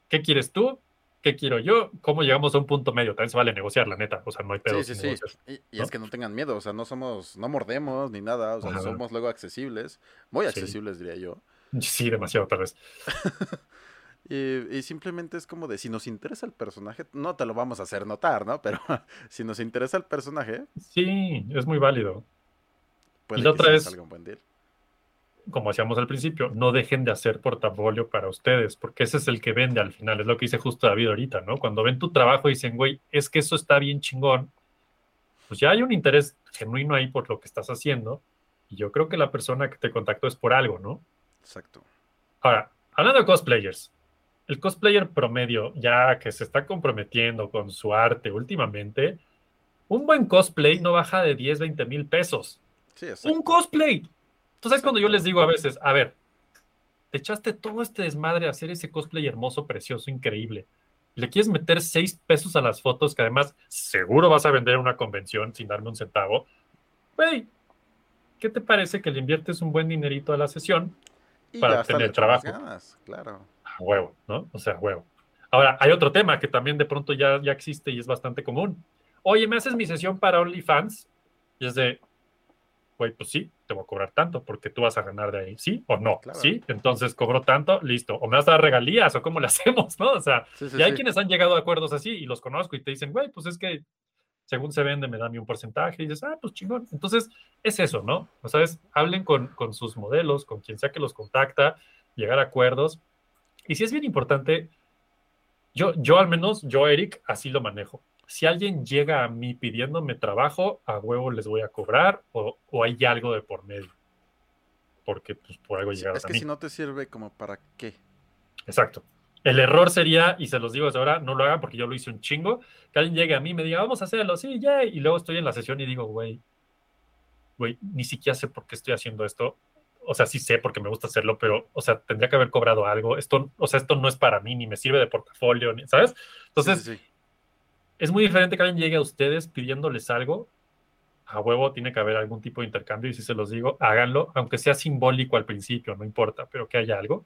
¿Qué quieres tú? ¿Qué quiero yo? ¿Cómo llegamos a un punto medio? También se vale negociar, la neta. O sea, no hay pedo. Sí, sí, sí. negociar. Y, y ¿no? es que no tengan miedo, o sea, no somos, no mordemos ni nada, o sea, Ajá. somos luego accesibles, muy Sí. accesibles diría yo. Sí, demasiado, tal vez. Y, y simplemente es como de, si nos interesa el personaje, no te lo vamos a hacer notar, ¿no? Pero si nos interesa el personaje, Sí, es muy válido. puede Y la que otra buen deal. como decíamos al principio, no dejen de hacer portafolio para ustedes, porque ese es el que vende al final, es lo que dice justo David ahorita, ¿no? Cuando ven tu trabajo y dicen, güey, es que eso está bien chingón, pues ya hay un interés genuino ahí por lo que estás haciendo, y yo creo que la persona que te contactó es por algo, ¿no? Exacto. Ahora, hablando de cosplayers, el cosplayer promedio, ya que se está comprometiendo con su arte últimamente, un buen cosplay no baja de 10, 20 mil pesos Sí, un cosplay. Entonces, cuando yo les digo a veces, a ver, te echaste todo este desmadre a hacer ese cosplay hermoso, precioso, increíble. Le quieres meter seis pesos a las fotos, que además seguro vas a vender en una convención sin darme un centavo. Güey, ¿qué te parece que le inviertes un buen dinerito a la sesión? Y para tener trabajo. ganas, claro. A huevo, ¿no? O sea, a huevo. Ahora, hay otro tema que también de pronto ya, ya existe y es bastante común. Oye, ¿me haces mi sesión para OnlyFans? Y es de, güey, pues sí, te voy a cobrar tanto porque tú vas a ganar de ahí, ¿sí o no? Claro. Sí, entonces cobro tanto, listo. O me vas a dar regalías o cómo le hacemos, ¿no? O sea, Sí, sí, y hay sí. quienes han llegado a acuerdos así y los conozco y te dicen, güey, pues es que según se vende me da a mí un porcentaje y dices, ah, pues chingón. Entonces, es eso, ¿no? O sea, es, hablen con, con sus modelos, con quien sea que los contacta, llegar a acuerdos. Y si es bien importante, yo, yo al menos, yo, Eric, así lo manejo. Si alguien llega a mí pidiéndome trabajo, a huevo les voy a cobrar o, o hay algo de por medio. Porque pues por algo Sí, llegaron es a que mí. si no te sirve como para qué. Exacto. El error sería, y se los digo desde ahora, no lo hagan porque yo lo hice un chingo, que alguien llegue a mí y me diga, vamos a hacerlo, sí, ya, y luego estoy en la sesión y digo, güey, güey, ni siquiera sé por qué estoy haciendo esto. O sea, sí sé porque me gusta hacerlo, pero, o sea, tendría que haber cobrado algo. Esto, o sea, esto no es para mí, ni me sirve de portafolio, ni, ¿sabes? Entonces, Sí, sí, sí. es muy diferente que alguien llegue a ustedes pidiéndoles algo. A huevo tiene que haber algún tipo de intercambio y si se los digo, háganlo, aunque sea simbólico al principio, no importa, pero que haya algo.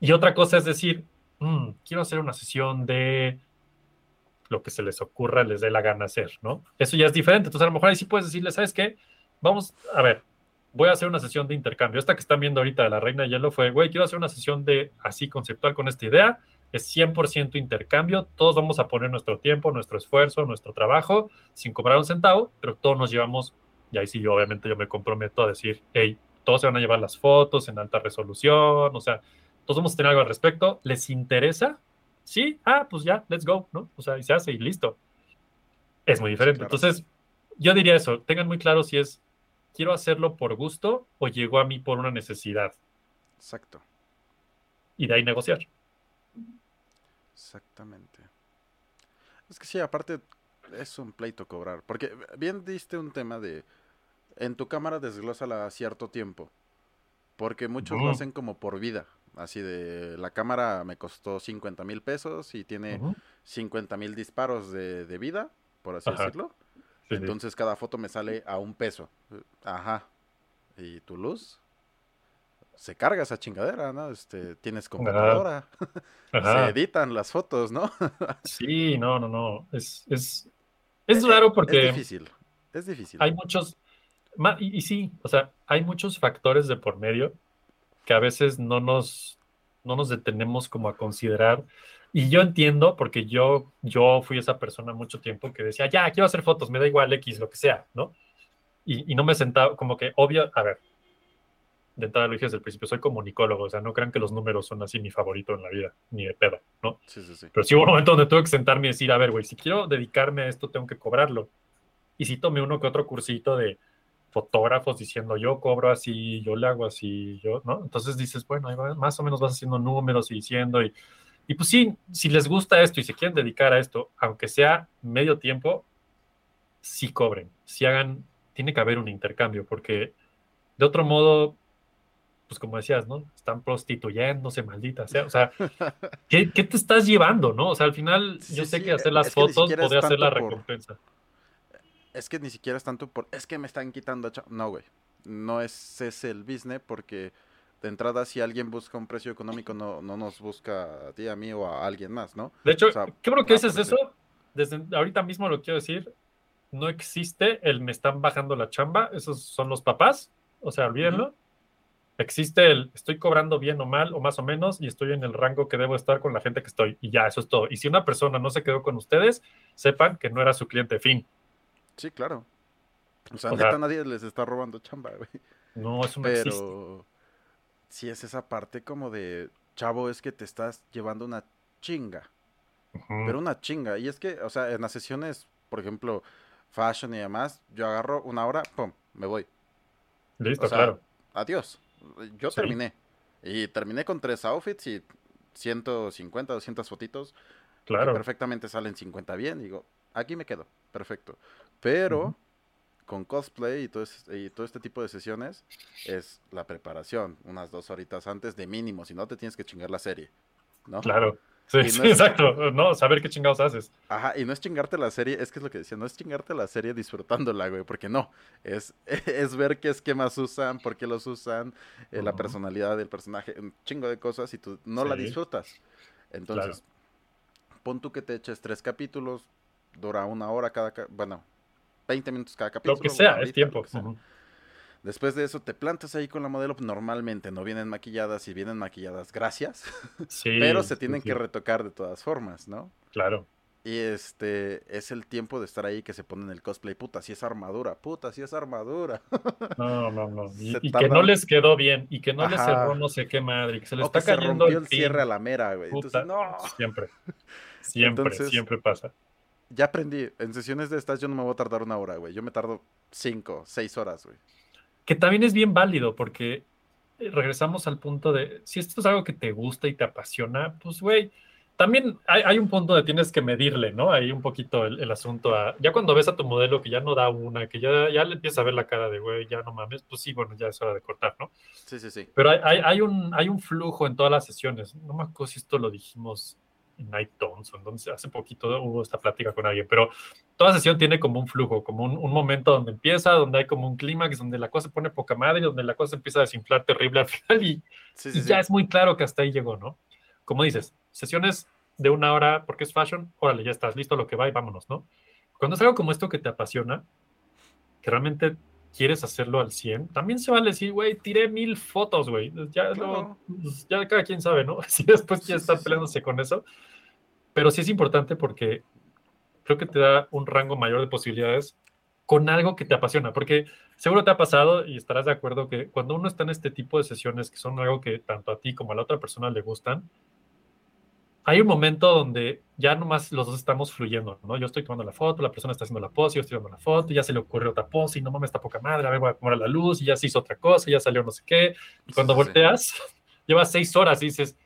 Y otra cosa es decir, "Mm, quiero hacer una sesión de lo que se les ocurra, les dé la gana hacer, ¿no? Eso ya es diferente. Entonces, a lo mejor ahí sí puedes decirle, ¿sabes qué? Vamos, a ver, voy a hacer una sesión de intercambio. Esta que están viendo ahorita de la Reina de Hielo fue, güey, quiero hacer una sesión de así conceptual con esta idea. Es 100% intercambio. Todos vamos a poner nuestro tiempo, nuestro esfuerzo, nuestro trabajo, sin cobrar un centavo, pero todos nos llevamos, y ahí sí yo obviamente yo me comprometo a decir, hey, todos se van a llevar las fotos en alta resolución, o sea, todos vamos a tener algo al respecto. ¿Les interesa? Sí, ah, pues ya, let's go, ¿no? O sea, y se hace y listo. Es muy diferente. claro. Entonces, yo diría eso, tengan muy claro si es, quiero hacerlo por gusto o llegó a mí por una necesidad. Exacto. y de ahí negociar. Exactamente. Es que sí, aparte es un pleito cobrar. Porque bien diste un tema de en tu cámara desglósala a cierto tiempo. Porque muchos lo hacen como por vida. Así de la cámara me costó 50 mil pesos y tiene 50 mil disparos de, vida, por así decirlo. Entonces cada foto me sale a un peso. Ajá. ¿Y tu luz? Se carga esa chingadera, ¿no? Este, tienes computadora. Se editan las fotos, ¿no? sí, no, no, no. Es, es, es raro porque. Es difícil. Es difícil. Hay muchos. Y, y sí, o sea, hay muchos factores de por medio que a veces no nos, no nos detenemos como a considerar. Y yo entiendo, porque yo, yo fui esa persona mucho tiempo que decía, ya, quiero hacer fotos, me da igual X, lo que sea, ¿no? Y, y no me sentaba, como que, obvio, a ver, de entrada lo dije desde el principio, soy comunicólogo, o sea, no crean que los números son así mi favorito en la vida, ni de pedo, ¿no? Sí, sí, sí. Pero sí hubo un momento donde tuve que sentarme y decir, a ver, güey, si quiero dedicarme a esto, tengo que cobrarlo. Y si tomé uno que otro cursito de, fotógrafos diciendo yo cobro así, yo le hago así, yo, ¿no? Entonces dices, bueno, más o menos vas haciendo números y diciendo, y, y pues sí, si les gusta esto y se quieren dedicar a esto, aunque sea medio tiempo, sí cobren, sí hagan, tiene que haber un intercambio, porque de otro modo, pues como decías, ¿no? Están prostituyéndose, maldita sea. O sea, ¿qué, te estás llevando, no? O sea, al final, yo sé que hacer las fotos podría ser la recompensa es que ni siquiera es tanto por, es que me están quitando. No, güey. No es ese el business porque de entrada si alguien busca un precio económico no, no nos busca a ti, a mí o a alguien más, ¿no? De hecho, ¿qué creo que es eso? Desde ahorita mismo lo quiero decir. No existe el me están bajando la chamba, esos son los papás, o sea, olvídenlo. Existe el estoy cobrando bien o mal o más o menos y estoy en el rango que debo estar con la gente que estoy y ya, eso es todo. Y si una persona no se quedó con ustedes, sepan que no era su cliente fin. Sí, claro. O sea, neta nadie les está robando chamba, güey. No, eso no Pero sí es esa parte como de, chavo, es que te estás llevando una chinga. Pero una chinga. Y es que, o sea, en las sesiones, por ejemplo, fashion y demás, yo agarro una hora, pum, me voy. Listo, claro. Adiós. Yo terminé. Y terminé con tres outfits y 150, 200 fotitos. Claro. perfectamente salen 50 bien. Digo, aquí me quedo. Perfecto. Pero con cosplay y todo, y todo este tipo de sesiones es la preparación, unas dos horitas antes de mínimo, si no te tienes que chingar la serie, ¿no? Claro. Sí, exacto, no, saber qué chingados haces. Ajá, y no es chingarte la serie, es que es lo que decía, no es chingarte la serie disfrutándola, güey, porque no, es, es ver qué esquemas usan, por qué los usan, eh, la personalidad del personaje, un chingo de cosas y tú no la disfrutas. Entonces, pon tú que te eches tres capítulos, dura una hora cada, bueno, 20 minutos cada capítulo. Lo que sea, es tiempo. Después de eso te plantas ahí con la modelo, normalmente no vienen maquilladas y vienen maquilladas, gracias. Sí, pero se tienen que retocar de todas formas, ¿no? Claro. Y este es el tiempo de estar ahí que se ponen el cosplay, puta, si es armadura, puta, si es armadura. No, no, no. Y, que no les quedó bien, y que no les cerró no sé qué madre, que se les está cayendo el, cierre a la mera, güey. Entonces, no. Siempre. Siempre, siempre pasa ya aprendí, en sesiones de estas yo no me voy a tardar una hora, güey. Yo me tardo cinco, seis horas, güey. Que también es bien válido, porque eh, regresamos al punto de, si esto es algo que te gusta y te apasiona, pues, güey, también hay, un punto donde tienes que medirle, ¿no? Hay un poquito el, asunto a, ya cuando ves a tu modelo que ya no da una, que ya, ya le empieza a ver la cara de, güey, ya no mames, pues sí, bueno, ya es hora de cortar, ¿no? Sí, sí, sí. Pero hay, hay, un, hay un flujo en todas las sesiones. No me acuerdo si esto lo dijimos Night Thompson, donde hace poquito hubo esta plática con alguien, pero toda sesión tiene como un flujo, como un, momento donde empieza, donde hay como un clímax, donde la cosa se pone poca madre, donde la cosa empieza a desinflar terrible al final y, ya es muy claro que hasta ahí llegó, ¿no? Como dices, sesiones de una hora porque es fashion, órale, ya estás listo lo que va y vámonos, ¿no? Cuando es algo como esto que te apasiona, que realmente quieres hacerlo al 100, también se vale decir, güey, tiré mil fotos, güey. Ya, pues, ya cada quien sabe, ¿no? Si después quieres estar peleándose con eso. Pero sí es importante porque creo que te da un rango mayor de posibilidades con algo que te apasiona, porque seguro te ha pasado y estarás de acuerdo que cuando uno está en este tipo de sesiones que son algo que tanto a ti como a la otra persona le gustan, hay un momento donde ya nomás los dos estamos fluyendo, ¿no? Yo estoy tomando la foto, la persona está haciendo la pose, yo estoy tomando la foto, ya se le ocurrió otra pose y no mames, está poca madre, a ver, voy a poner la luz y ya se hizo otra cosa, ya salió no sé qué. Y cuando volteas, llevas seis horas y dices,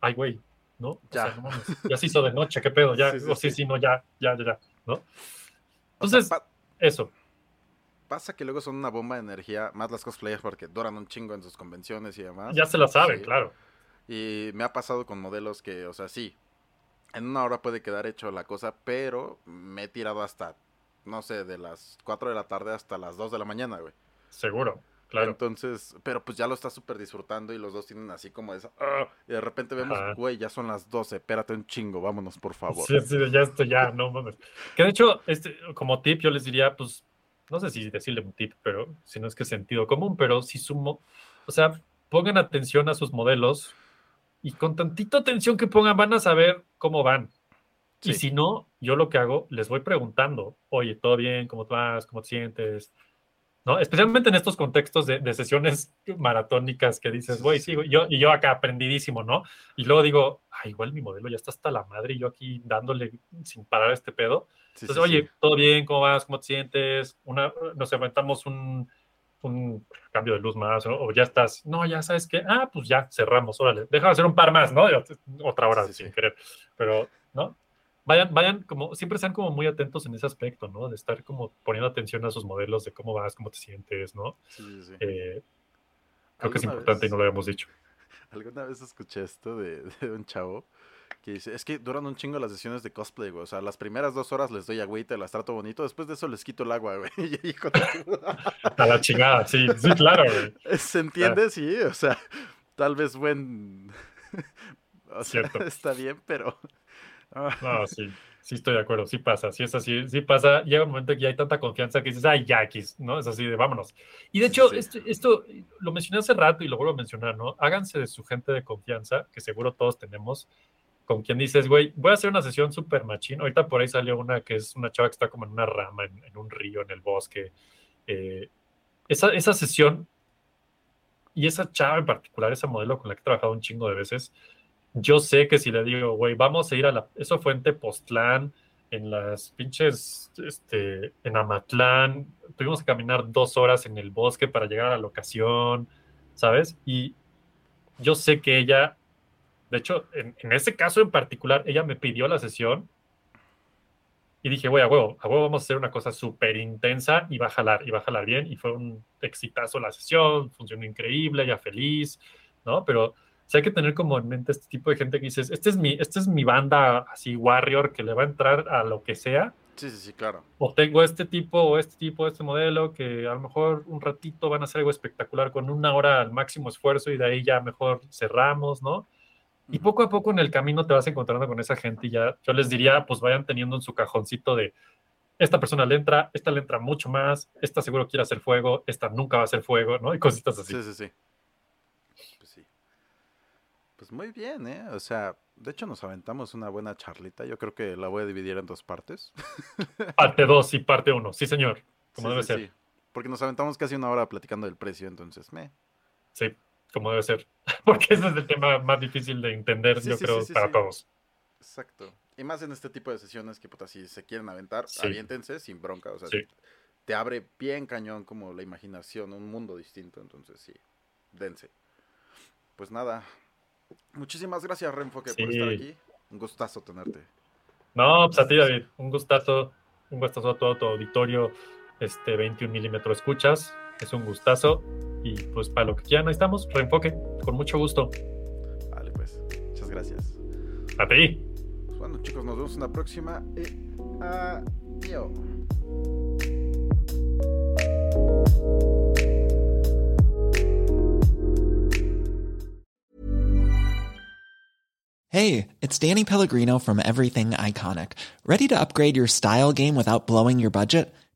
ay, güey, ¿no? O Ya. sea, no mames, ya se hizo de noche, qué pedo, ya, Sí, sí, o sí, sí. sí, no, ya, ya, ya, ya, ¿no? O sea, Entonces, pa- eso, pasa que luego son una bomba de energía, más las cosplayers porque duran un chingo en sus convenciones y demás. ya se la saben, Sí. claro. Y me ha pasado con modelos que, o sea, sí, en una hora puede quedar hecho la cosa, pero me he tirado hasta, no sé, de las 4 de la tarde hasta las 2 de la mañana, güey. Seguro, claro. Entonces, pero pues ya lo está súper disfrutando y los dos tienen así como esa, "Ah", y de repente vemos, Ajá. güey, ya son las 12, espérate un chingo, vámonos, por favor. Sí, sí, ya esto ya, no mames. Que de hecho, este, como tip, yo les diría, pues, no sé si decirle un tip, pero si no es que sentido común, pero si sumo, o sea, pongan atención a sus modelos y con tantita atención que pongan van a saber cómo van. Y Sí. si no, yo lo que hago, les voy preguntando, oye, ¿todo bien? ¿Cómo vas? ¿Cómo te sientes? ¿No? Especialmente en estos contextos de, de sesiones maratónicas que dices, güey, sí, sí, sí. güey", yo, y yo acá aprendidísimo, ¿no? Y luego digo, ah, igual mi modelo ya está hasta la madre y yo aquí dándole sin parar este pedo. Sí, Entonces, sí, oye. ¿todo bien? ¿Cómo vas? ¿Cómo te sientes? Una, nos aventamos un, un cambio de luz más, ¿no? o ya estás, no, ya sabes que, ah, pues ya cerramos, órale, déjame hacer un par más, ¿no? Otra hora Sí, sin sí. querer, pero, ¿no? Vayan, vayan, como, siempre sean como muy atentos en ese aspecto, ¿no? De estar como poniendo atención a sus modelos, de cómo vas, cómo te sientes, ¿no? Sí, sí, sí. Eh, creo que es ¿Alguna importante y no lo habíamos dicho. Alguna vez escuché esto de, de un chavo que dice, es que duran un chingo las sesiones de cosplay, güey. O sea, las primeras dos horas les doy agüita, las trato bonito, después de eso les quito el agua, güey. Y hijo de- A la chingada, sí, sí, claro, güey. ¿Se entiende? Sí, o sea, tal vez buen... o sea, Cierto. está bien, pero... No, sí, sí estoy de acuerdo, sí pasa, sí es así, sí pasa, llega un momento que ya hay tanta confianza que dices, ay, ya, X", ¿no? Es así de vámonos. Y de Sí, hecho, sí. Esto, esto lo mencioné hace rato y lo vuelvo a mencionar, ¿no? Háganse de su gente de confianza, que seguro todos tenemos, con quien dices, güey, voy a hacer una sesión súper machín. Ahorita por ahí salió una que es una chava que está como en una rama, en, en un río, en el bosque. Eh, esa, esa sesión y esa chava en particular, esa modelo con la que he trabajado un chingo de veces, yo sé que si le digo, güey, vamos a ir a la. Eso fue en Tepoztlán, en las pinches. Este, en Amatlán. Tuvimos que caminar dos horas en el bosque para llegar a la locación, ¿sabes? Y yo sé que ella. De hecho, en, en ese caso en particular, ella me pidió la sesión. Y dije, güey, a huevo, a huevo vamos a hacer una cosa súper intensa y va a jalar, y va a jalar bien. Y fue un exitazo la sesión, funcionó increíble, ella feliz, ¿no? Pero o sea, hay que tener como en mente este tipo de gente que dices, este es mi, esta es mi banda así warrior que le va a entrar a lo que sea, sí, sí, sí, claro. o tengo este tipo o este tipo, este modelo que a lo mejor un ratito van a hacer algo espectacular con una hora al máximo esfuerzo y de ahí ya mejor cerramos, ¿no? Y poco a poco en el camino te vas encontrando con esa gente y ya yo les diría, pues vayan teniendo en su cajoncito de, esta persona le entra, esta le entra mucho más, esta seguro quiere hacer fuego, esta nunca va a hacer fuego, ¿no? Y cositas así. Sí, sí, sí. Pues sí. Pues muy bien, ¿eh? O sea, de hecho nos aventamos una buena charlita. Yo creo que la voy a dividir en dos partes. Parte 2 y parte 1, sí señor, como Sí, debe sí, ser. sí. Porque nos aventamos casi una hora platicando del precio, entonces, me. Sí, como debe ser. Porque ese es el tema más difícil de entender, Sí, yo sí, creo, sí, para todos. Exacto. Y más en este tipo de sesiones que, puta, si se quieren aventar, aviéntense sin bronca. O sea, te abre bien cañón como la imaginación, un mundo distinto. Entonces, sí, dense. Pues nada. Muchísimas gracias, Renfoque, por estar aquí. Un gustazo tenerte. No, pues a ti, David, un gustazo, un gustazo a todo tu auditorio, este 21 milímetros escuchas, es un gustazo. Y pues para lo que quieran, ahí estamos, reenfoque, con mucho gusto. Vale, pues. Muchas gracias. A ti. Pues bueno, chicos, nos vemos en la próxima. Y adiós. Hey, it's Danny Pellegrino from Everything Iconic. Ready to upgrade your style game without blowing your budget?